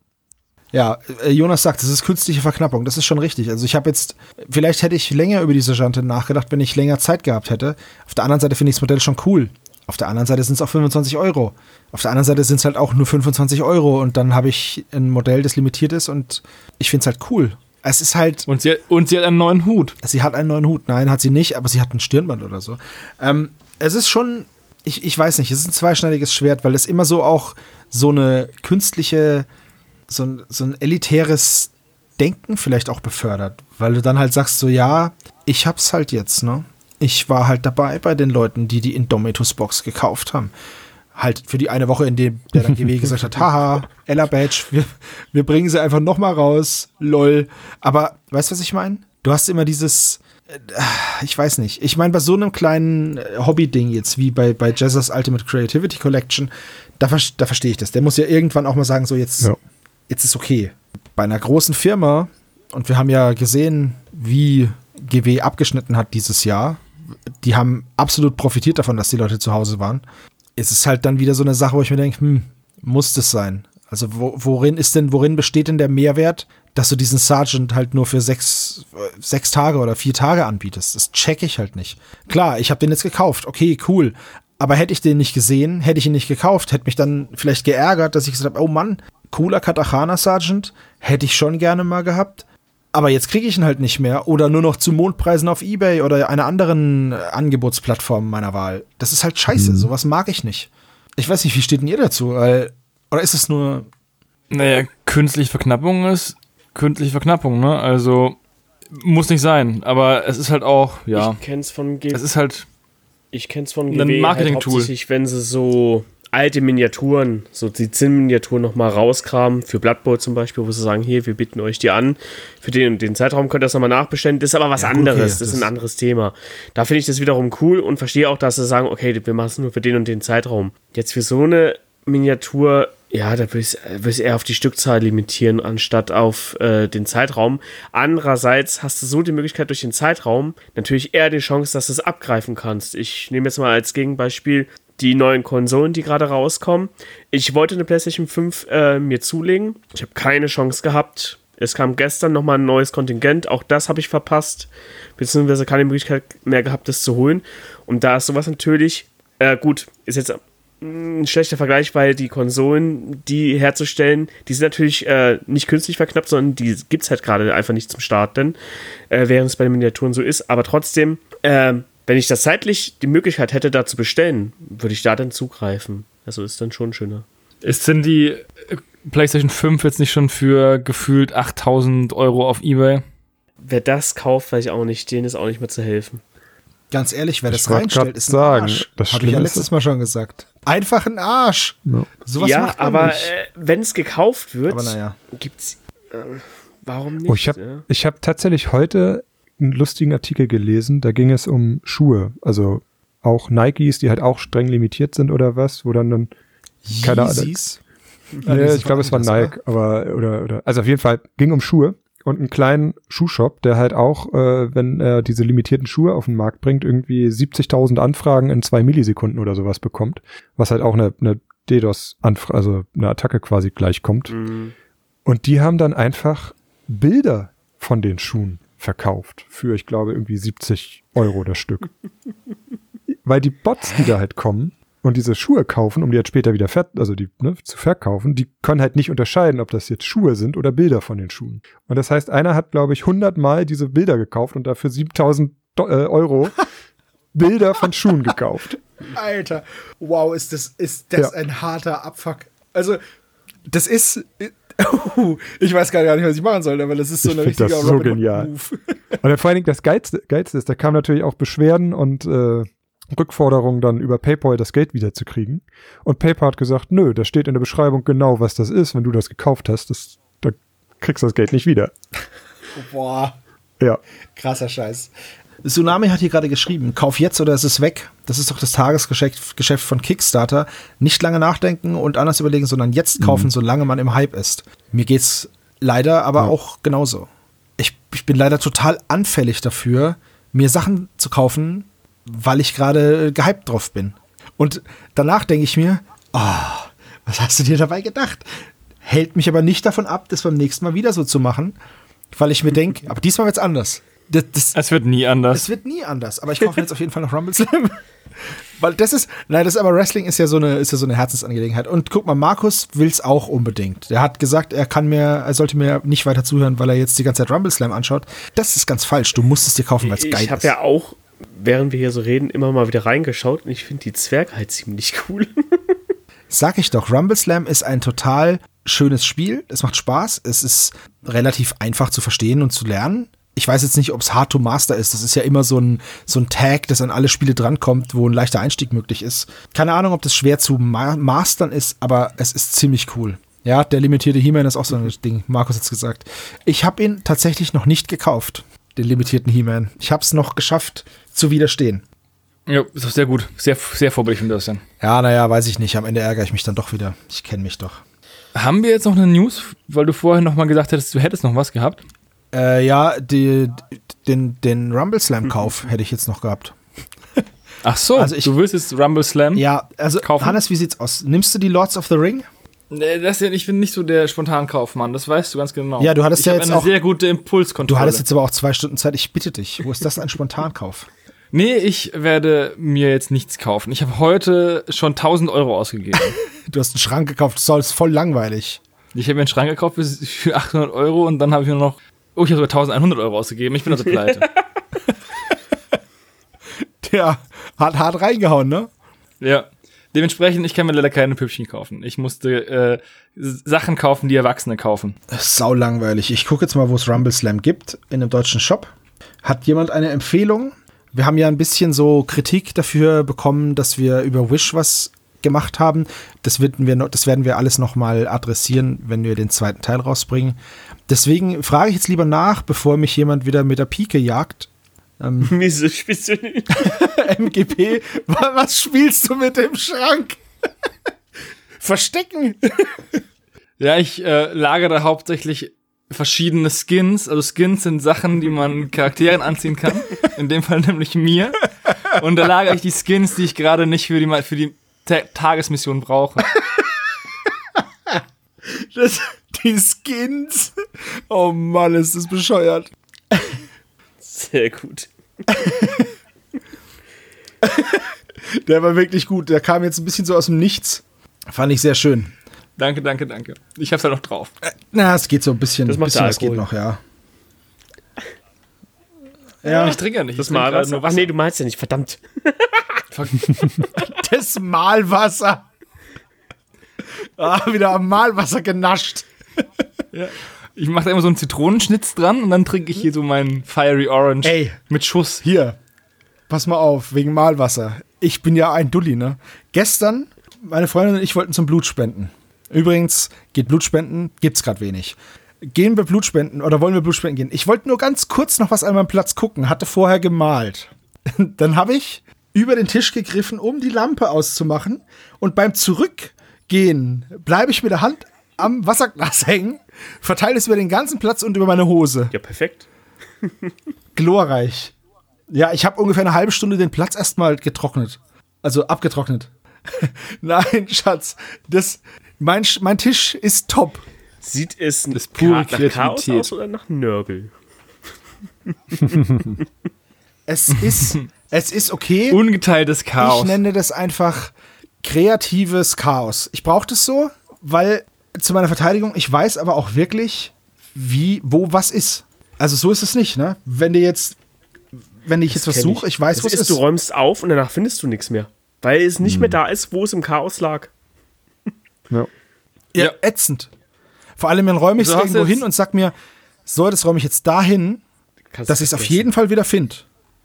Ja, äh, Jonas sagt, das ist künstliche Verknappung. Das ist schon richtig. Also ich habe jetzt, vielleicht hätte ich länger über diese Sergeantin nachgedacht, wenn ich länger Zeit gehabt hätte. Auf der anderen Seite finde ich das Modell schon cool. Auf der anderen Seite sind es auch 25 Euro. Auf der anderen Seite sind es halt auch nur 25 Euro und dann habe ich ein Modell, das limitiert ist und ich finde es halt cool. Es ist halt. Und sie, und sie hat einen neuen Hut. Sie hat einen neuen Hut. Nein, hat sie nicht, aber sie hat ein Stirnband oder so. Ähm, es ist schon, ich, ich weiß nicht, es ist ein zweischneidiges Schwert, weil es immer so auch so eine künstliche, so ein, so ein elitäres Denken vielleicht auch befördert. Weil du dann halt sagst, so, ja, ich hab's halt jetzt, ne? ich war halt dabei bei den Leuten, die die Indomitus Box gekauft haben. Halt für die eine Woche, in dem der dann GW gesagt hat, (laughs) haha, Ella Badge, wir, wir bringen sie einfach nochmal raus, lol. Aber weißt du, was ich meine? Du hast immer dieses, äh, ich weiß nicht. Ich meine, bei so einem kleinen äh, Hobby-Ding jetzt, wie bei, bei Jazzers Ultimate Creativity Collection, da, da verstehe ich das. Der muss ja irgendwann auch mal sagen, so jetzt, ja. Jetzt ist okay. Bei einer großen Firma, und wir haben ja gesehen, wie GW abgeschnitten hat dieses Jahr, die haben absolut profitiert davon, dass die Leute zu Hause waren. Es ist halt dann wieder so eine Sache, wo ich mir denke, hm, muss das sein? Also wo, worin ist denn, worin besteht denn der Mehrwert, dass du diesen Sergeant halt nur für sechs, sechs Tage oder vier Tage anbietest? Das check ich halt nicht. Klar, ich habe den jetzt gekauft, okay, cool. Aber hätte ich den nicht gesehen, hätte ich ihn nicht gekauft, hätte mich dann vielleicht geärgert, dass ich gesagt habe, oh Mann, cooler Katachana Sergeant, hätte ich schon gerne mal gehabt. Aber jetzt kriege ich ihn halt nicht mehr oder nur noch zu Mondpreisen auf Ebay oder einer anderen Angebotsplattform meiner Wahl. Das ist halt scheiße. Mhm. Sowas mag ich nicht. Ich weiß nicht, wie steht denn ihr dazu? Oder ist es nur. Naja, künstliche Verknappung ist künstliche Verknappung, ne? Also muss nicht sein, aber es ist halt auch, ja. Ich kenn's von G Es ist halt. Ich kenn's von GW ein Marketing-Tool. Halt wenn sie so alte Miniaturen, so die Zinn-Miniaturen nochmal rauskramen, für Blood Bowl zum Beispiel, wo sie sagen, hier, wir bieten euch die an, für den und den Zeitraum könnt ihr das nochmal nachbestellen. Das ist aber was ja, anderes, okay, das, das ist ein anderes Thema. Da finde ich das wiederum cool und verstehe auch, dass sie sagen, okay, wir machen es nur für den und den Zeitraum. Jetzt für so eine Miniatur, ja, da würde ich es eher auf die Stückzahl limitieren, anstatt auf äh, den Zeitraum. Andererseits hast du so die Möglichkeit durch den Zeitraum natürlich eher die Chance, dass du es abgreifen kannst. Ich nehme jetzt mal als Gegenbeispiel die neuen Konsolen, die gerade rauskommen. Ich wollte eine PlayStation 5 äh, mir zulegen. Ich habe keine Chance gehabt. Es kam gestern nochmal ein neues Kontingent. Auch das habe ich verpasst. Beziehungsweise keine Möglichkeit mehr gehabt, das zu holen. Und da ist sowas natürlich, äh, gut, ist jetzt ein schlechter Vergleich, weil die Konsolen, die herzustellen, die sind natürlich äh, nicht künstlich verknappt, sondern die gibt es halt gerade einfach nicht zum Starten, äh, während es bei den Miniaturen so ist. Aber trotzdem, äh, wenn ich das zeitlich die Möglichkeit hätte, da zu bestellen, würde ich da dann zugreifen. Also ist dann schon schöner. Ist denn die PlayStation 5 jetzt nicht schon für gefühlt 8000 Euro auf Ebay? Wer das kauft, weiß ich auch nicht. Denen ist auch nicht mehr zu helfen. Ganz ehrlich, wer Ich das reinstellt, ist ein sagen, Arsch. das Habe ich ja letztes Mal schon gesagt. Einfach ein Arsch. Ja. Sowas ja, macht man aber äh, wenn es gekauft wird, aber naja. gibt's. Äh, warum nicht? Oh, ich habe ja? ich hab tatsächlich heute einen lustigen Artikel gelesen, da ging es um Schuhe, also auch Nikes, die halt auch streng limitiert sind oder was, wo dann dann Keine Ahnung. Sind ich glaube, es war anders, oder? Nike, aber oder oder also auf jeden Fall ging um Schuhe und einen kleinen Schuhshop, der halt auch, äh, wenn er diese limitierten Schuhe auf den Markt bringt, irgendwie 70.000 Anfragen in zwei Millisekunden oder sowas bekommt, was halt auch eine, eine DDoS-Anfrage, also eine Attacke quasi gleichkommt. Mhm. Und die haben dann einfach Bilder von den Schuhen verkauft für, ich glaube, irgendwie 70 Euro das Stück. Weil die Bots, die da halt kommen und diese Schuhe kaufen, um die halt später wieder also die ne, zu verkaufen, die können halt nicht unterscheiden, ob das jetzt Schuhe sind oder Bilder von den Schuhen. Und das heißt, einer hat, glaube ich, 100 Mal diese Bilder gekauft und dafür 7000 Do- äh, Euro Bilder von Schuhen gekauft. Alter, wow, ist das, ist das Ja. ein harter Abfuck. Also, das ist. Ich weiß gar nicht, was ich machen soll, aber das ist so ein find das richtiger so genial. Move. (laughs) Und vor allen Dingen das Geilste, Geilste ist, da kamen natürlich auch Beschwerden und äh, Rückforderungen dann über PayPal das Geld wiederzukriegen. Und PayPal hat gesagt, nö, da steht in der Beschreibung genau, was das ist. Wenn du das gekauft hast, das, da kriegst du das Geld nicht wieder. Boah, Ja. krasser Scheiß. Tsunami hat hier gerade geschrieben, kauf jetzt oder es ist weg. Das ist doch das Tagesgeschäft Geschäft von Kickstarter. Nicht lange nachdenken und anders überlegen, sondern jetzt kaufen, solange man im Hype ist. Mir geht's leider aber Ja. auch genauso. Ich, ich bin leider total anfällig dafür, mir Sachen zu kaufen, weil ich gerade gehypt drauf bin. Und danach denke ich mir, ah, was hast du dir dabei gedacht? Hält mich aber nicht davon ab, das beim nächsten Mal wieder so zu machen, weil ich mir (laughs) denke, aber diesmal wird's anders. Das, das, Es wird nie anders. es wird nie anders, aber ich kaufe jetzt auf jeden Fall noch Rumble Slam. (laughs) Weil das ist, nein, das ist aber Wrestling ist ja so eine, ist ja so eine Herzensangelegenheit. Und guck mal, Markus will's auch unbedingt. Der hat gesagt, er kann mir, er sollte mir nicht weiter zuhören, weil er jetzt die ganze Zeit Rumble Slam anschaut. Das ist ganz falsch. Du musst es dir kaufen, weil es geil Ich habe ist. ja auch, während wir hier so reden, immer mal wieder reingeschaut und ich finde die Zwerge halt ziemlich cool. (laughs) Sag ich doch, Rumble Slam ist ein total schönes Spiel. Es macht Spaß. Es ist relativ einfach zu verstehen und zu lernen. Ich weiß jetzt nicht, ob es hard to master ist. Das ist ja immer so ein, so ein Tag, das an alle Spiele drankommt, wo ein leichter Einstieg möglich ist. Keine Ahnung, ob das schwer zu ma mastern ist, aber es ist ziemlich cool. Ja, der limitierte He-Man ist auch so ein Ding. Markus hat's gesagt. Ich habe ihn tatsächlich noch nicht gekauft, den limitierten He-Man. Ich habe es noch geschafft zu widerstehen. Ja, ist doch sehr gut. Sehr, sehr vorbildlich das Ja, naja, weiß ich nicht. Am Ende ärgere ich mich dann doch wieder. Ich kenne mich doch. Haben wir jetzt noch eine News, weil du vorhin noch mal gesagt hättest, du hättest noch was gehabt? Äh, ja, die, den, den Rumble Slam Kauf hätte ich jetzt noch gehabt. Ach so, Also ich- du willst jetzt Rumble Slam? Ja, also Kaufen? Hannes, wie sieht's aus? Nimmst du die Lords of the Ring? Nee, das ich bin nicht so der Spontankaufmann, das weißt du ganz genau. Ja, du hattest ich ja jetzt eine auch- sehr gute Impulskontrolle. Du hattest jetzt aber auch zwei Stunden Zeit. Ich bitte dich. Wo ist das ein Spontankauf? (laughs) nee, ich werde mir jetzt nichts kaufen. Ich habe heute schon 1000 Euro ausgegeben. (laughs) Du hast einen Schrank gekauft. Das ist voll langweilig. ich habe mir einen Schrank gekauft für- für 800 Euro und dann habe ich nur noch, oh, ich habe sogar 1100 Euro ausgegeben. Ich bin also pleite. (laughs) Der hat hart reingehauen, ne? ja. Dementsprechend, ich kann mir leider keine Püppchen kaufen. Ich musste äh, Sachen kaufen, die Erwachsene kaufen. Sau langweilig. Ich gucke jetzt mal, wo es Rumble Slam gibt in einem deutschen Shop. Hat jemand eine Empfehlung? Wir haben ja ein bisschen so Kritik dafür bekommen, dass wir über Wish was gemacht haben. Das werden wir, noch, das werden wir alles noch mal adressieren, wenn wir den zweiten Teil rausbringen. Deswegen frage ich jetzt lieber nach, bevor mich jemand wieder mit der Pike jagt. (laughs) Wieso spielst du nicht? (laughs) MGP, wa- was spielst du mit dem Schrank? (laughs) Verstecken. Ja, ich äh, lagere hauptsächlich verschiedene Skins. Also Skins sind Sachen, die man Charakteren anziehen kann. In dem Fall nämlich mir. Und da lagere ich die Skins, die ich gerade nicht für die, für die Tagesmission brauche. (laughs) Das, die Skins. Oh Mann, ist das bescheuert. Sehr gut. Der war wirklich gut. Der kam jetzt ein bisschen so aus dem Nichts. Fand ich sehr schön. Danke, danke, danke. Ich hab's ja noch drauf. Na, es geht so ein bisschen. Das macht bisschen der was geht Alkohol. noch, ja. Ja, Ich trinke ja nicht. Das nur Ach nee, du malst ja nicht, verdammt. (laughs) Das Malwasser. Ah, wieder am Malwasser genascht. Ich mache da immer so einen Zitronenschnitz dran und dann trinke ich hier so meinen Fiery Orange Ey. mit Schuss. Hier, pass mal auf, wegen Malwasser. Ich bin ja ein Dulli, ne? Gestern, meine Freundin und ich wollten zum Blutspenden. Übrigens, geht Blutspenden, gibt's gerade wenig. Gehen wir Blutspenden oder wollen wir Blutspenden gehen? Ich wollte nur ganz kurz noch was an meinem Platz gucken, hatte vorher gemalt. (laughs) Dann habe ich über den Tisch gegriffen, um die Lampe auszumachen. Und beim Zurückgehen bleibe ich mit der Hand am Wasserglas hängen, verteile es über den ganzen Platz und über meine Hose. Ja, perfekt. (laughs) Glorreich. Ja, ich habe ungefähr eine halbe Stunde den Platz erstmal getrocknet. Also abgetrocknet. (laughs) Nein, Schatz. Das, mein, mein Tisch ist top. Sieht es Das pure Ka- nach Chaos aus oder nach Nörgel? (laughs) Es ist, es ist okay. Ungeteiltes Ich Chaos. nenne das einfach kreatives Chaos. Ich brauche das so, weil zu meiner Verteidigung, ich weiß aber auch wirklich, wie, wo was ist. Also so ist es nicht, ne? Wenn dir jetzt, wenn ich jetzt was suche, ich weiß, Das wo es ist, ist. Du räumst auf und danach findest du nichts mehr. Weil es nicht mehr da ist, wo es im Chaos lag. Ja. Ja, Ja. ätzend. Vor allem, dann räume ich es irgendwo hin und sag mir, so, das räume ich jetzt dahin, Kannst dass ich es auf jeden Fall wieder finde.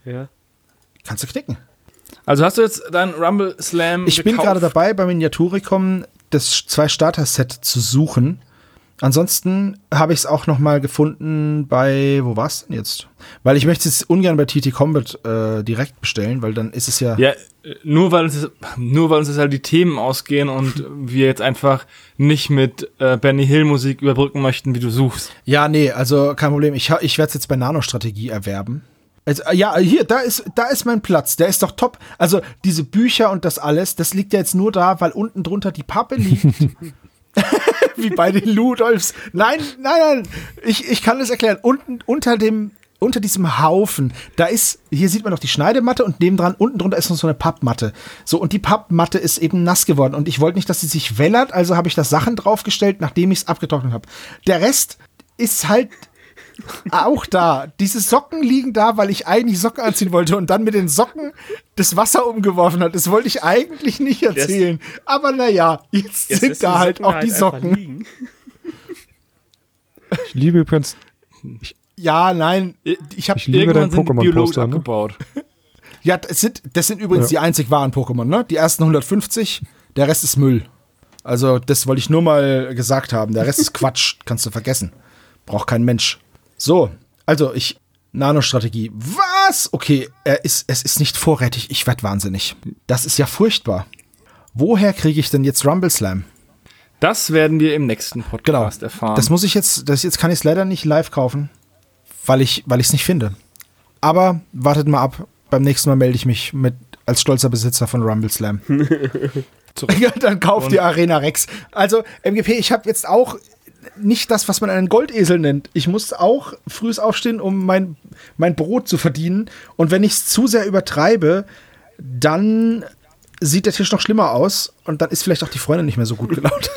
Ja. Kannst du knicken. Also hast du jetzt dein Rumble Slam Ich bin gekauft? gerade dabei, bei Miniaturicom das Zwei-Starter-Set zu suchen. Ansonsten habe ich es auch noch mal gefunden bei, wo war es denn jetzt? Weil ich möchte es ungern bei TT Combat äh, direkt bestellen, weil dann ist es ja, Ja, nur weil uns nur weil uns jetzt halt die Themen ausgehen und wir jetzt einfach nicht mit äh, Benny Hill Musik überbrücken möchten, wie du suchst. Ja, nee, also kein Problem. Ich, ich werde es jetzt bei Nanostrategie erwerben. Also, äh, ja, hier, da ist, da ist mein Platz. Der ist doch top. Also, diese Bücher und das alles, das liegt ja jetzt nur da, weil unten drunter die Pappe liegt. (laughs) Wie bei den Ludolfs. Nein, nein, nein. Ich, ich kann es erklären. Unten, unter dem, unter diesem Haufen, da ist, hier sieht man noch die Schneidematte und nebendran, unten drunter ist noch so eine Pappmatte. So, und die Pappmatte ist eben nass geworden. Und ich wollte nicht, dass sie sich wellert, also habe ich da Sachen draufgestellt, nachdem ich es abgetrocknet habe. Der Rest ist halt auch da. Diese Socken liegen da, weil ich eigentlich Socken anziehen wollte und dann mit den Socken das Wasser umgeworfen hat. Das wollte ich eigentlich nicht erzählen. Aber naja, jetzt, Jetzt sind da die halt auch die einfach Socken. Ich liebe übrigens, Ja, nein, ich habe Ich liebe Irgendwann dein sind die Pokémon-Poster, ne? abgebaut. ja, das sind das sind übrigens Ja. die einzig wahren Pokémon, ne? Die ersten 150, der Rest ist Müll. Also, das wollte ich nur mal gesagt haben. Der Rest ist (laughs) Quatsch, kannst du vergessen. Braucht kein Mensch. So, also ich Nanostrategie. Was? Okay, er ist, es ist nicht vorrätig. Ich werd wahnsinnig. Das ist ja furchtbar. Woher kriege ich denn jetzt Rumble Slam? Das werden wir im nächsten Genau. Podcast erfahren. Das muss ich jetzt, das jetzt kann ich es leider nicht live kaufen, weil ich, weil ich es nicht finde. Aber wartet mal ab. Beim nächsten Mal melde ich mich mit als stolzer Besitzer von Rumble Slam. (laughs) (laughs) ja, dann kauft die Arena Rex. Also MGP, ich habe jetzt auch nicht das, was man einen Goldesel nennt. Ich muss auch früh aufstehen, um mein, mein Brot zu verdienen. Und wenn ich es zu sehr übertreibe, dann sieht der Tisch noch schlimmer aus und dann ist vielleicht auch die Freundin nicht mehr so gut gelaunt.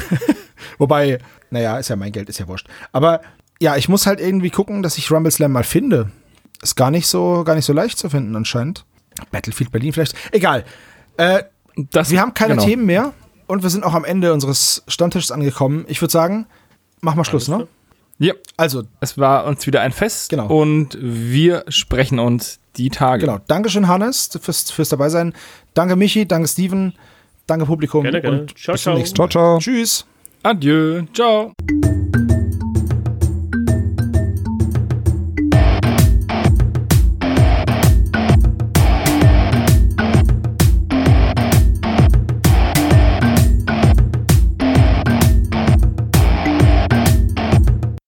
(laughs) Wobei, naja, ist ja mein Geld, ist ja wurscht. Aber ja, ich muss halt irgendwie gucken, dass ich Rumble Slam mal finde. Ist gar nicht so, gar nicht so leicht zu finden anscheinend. Battlefield Berlin vielleicht. Egal. Äh, das, wir haben keine genau. Themen mehr und wir sind auch am Ende unseres Stammtisches angekommen. Ich würde sagen, mach mal Schluss, ne? Ja, Also, es war uns wieder ein Fest Genau. und wir sprechen uns die Tage. genau. Dankeschön, Hannes, fürs, fürs dabei sein. Danke, Michi. Danke, Steven. Danke, Publikum. Gerne, gerne. Und Ciao, bis zum ciao. nächsten ciao, Mal. ciao. Tschüss. Adieu. Ciao.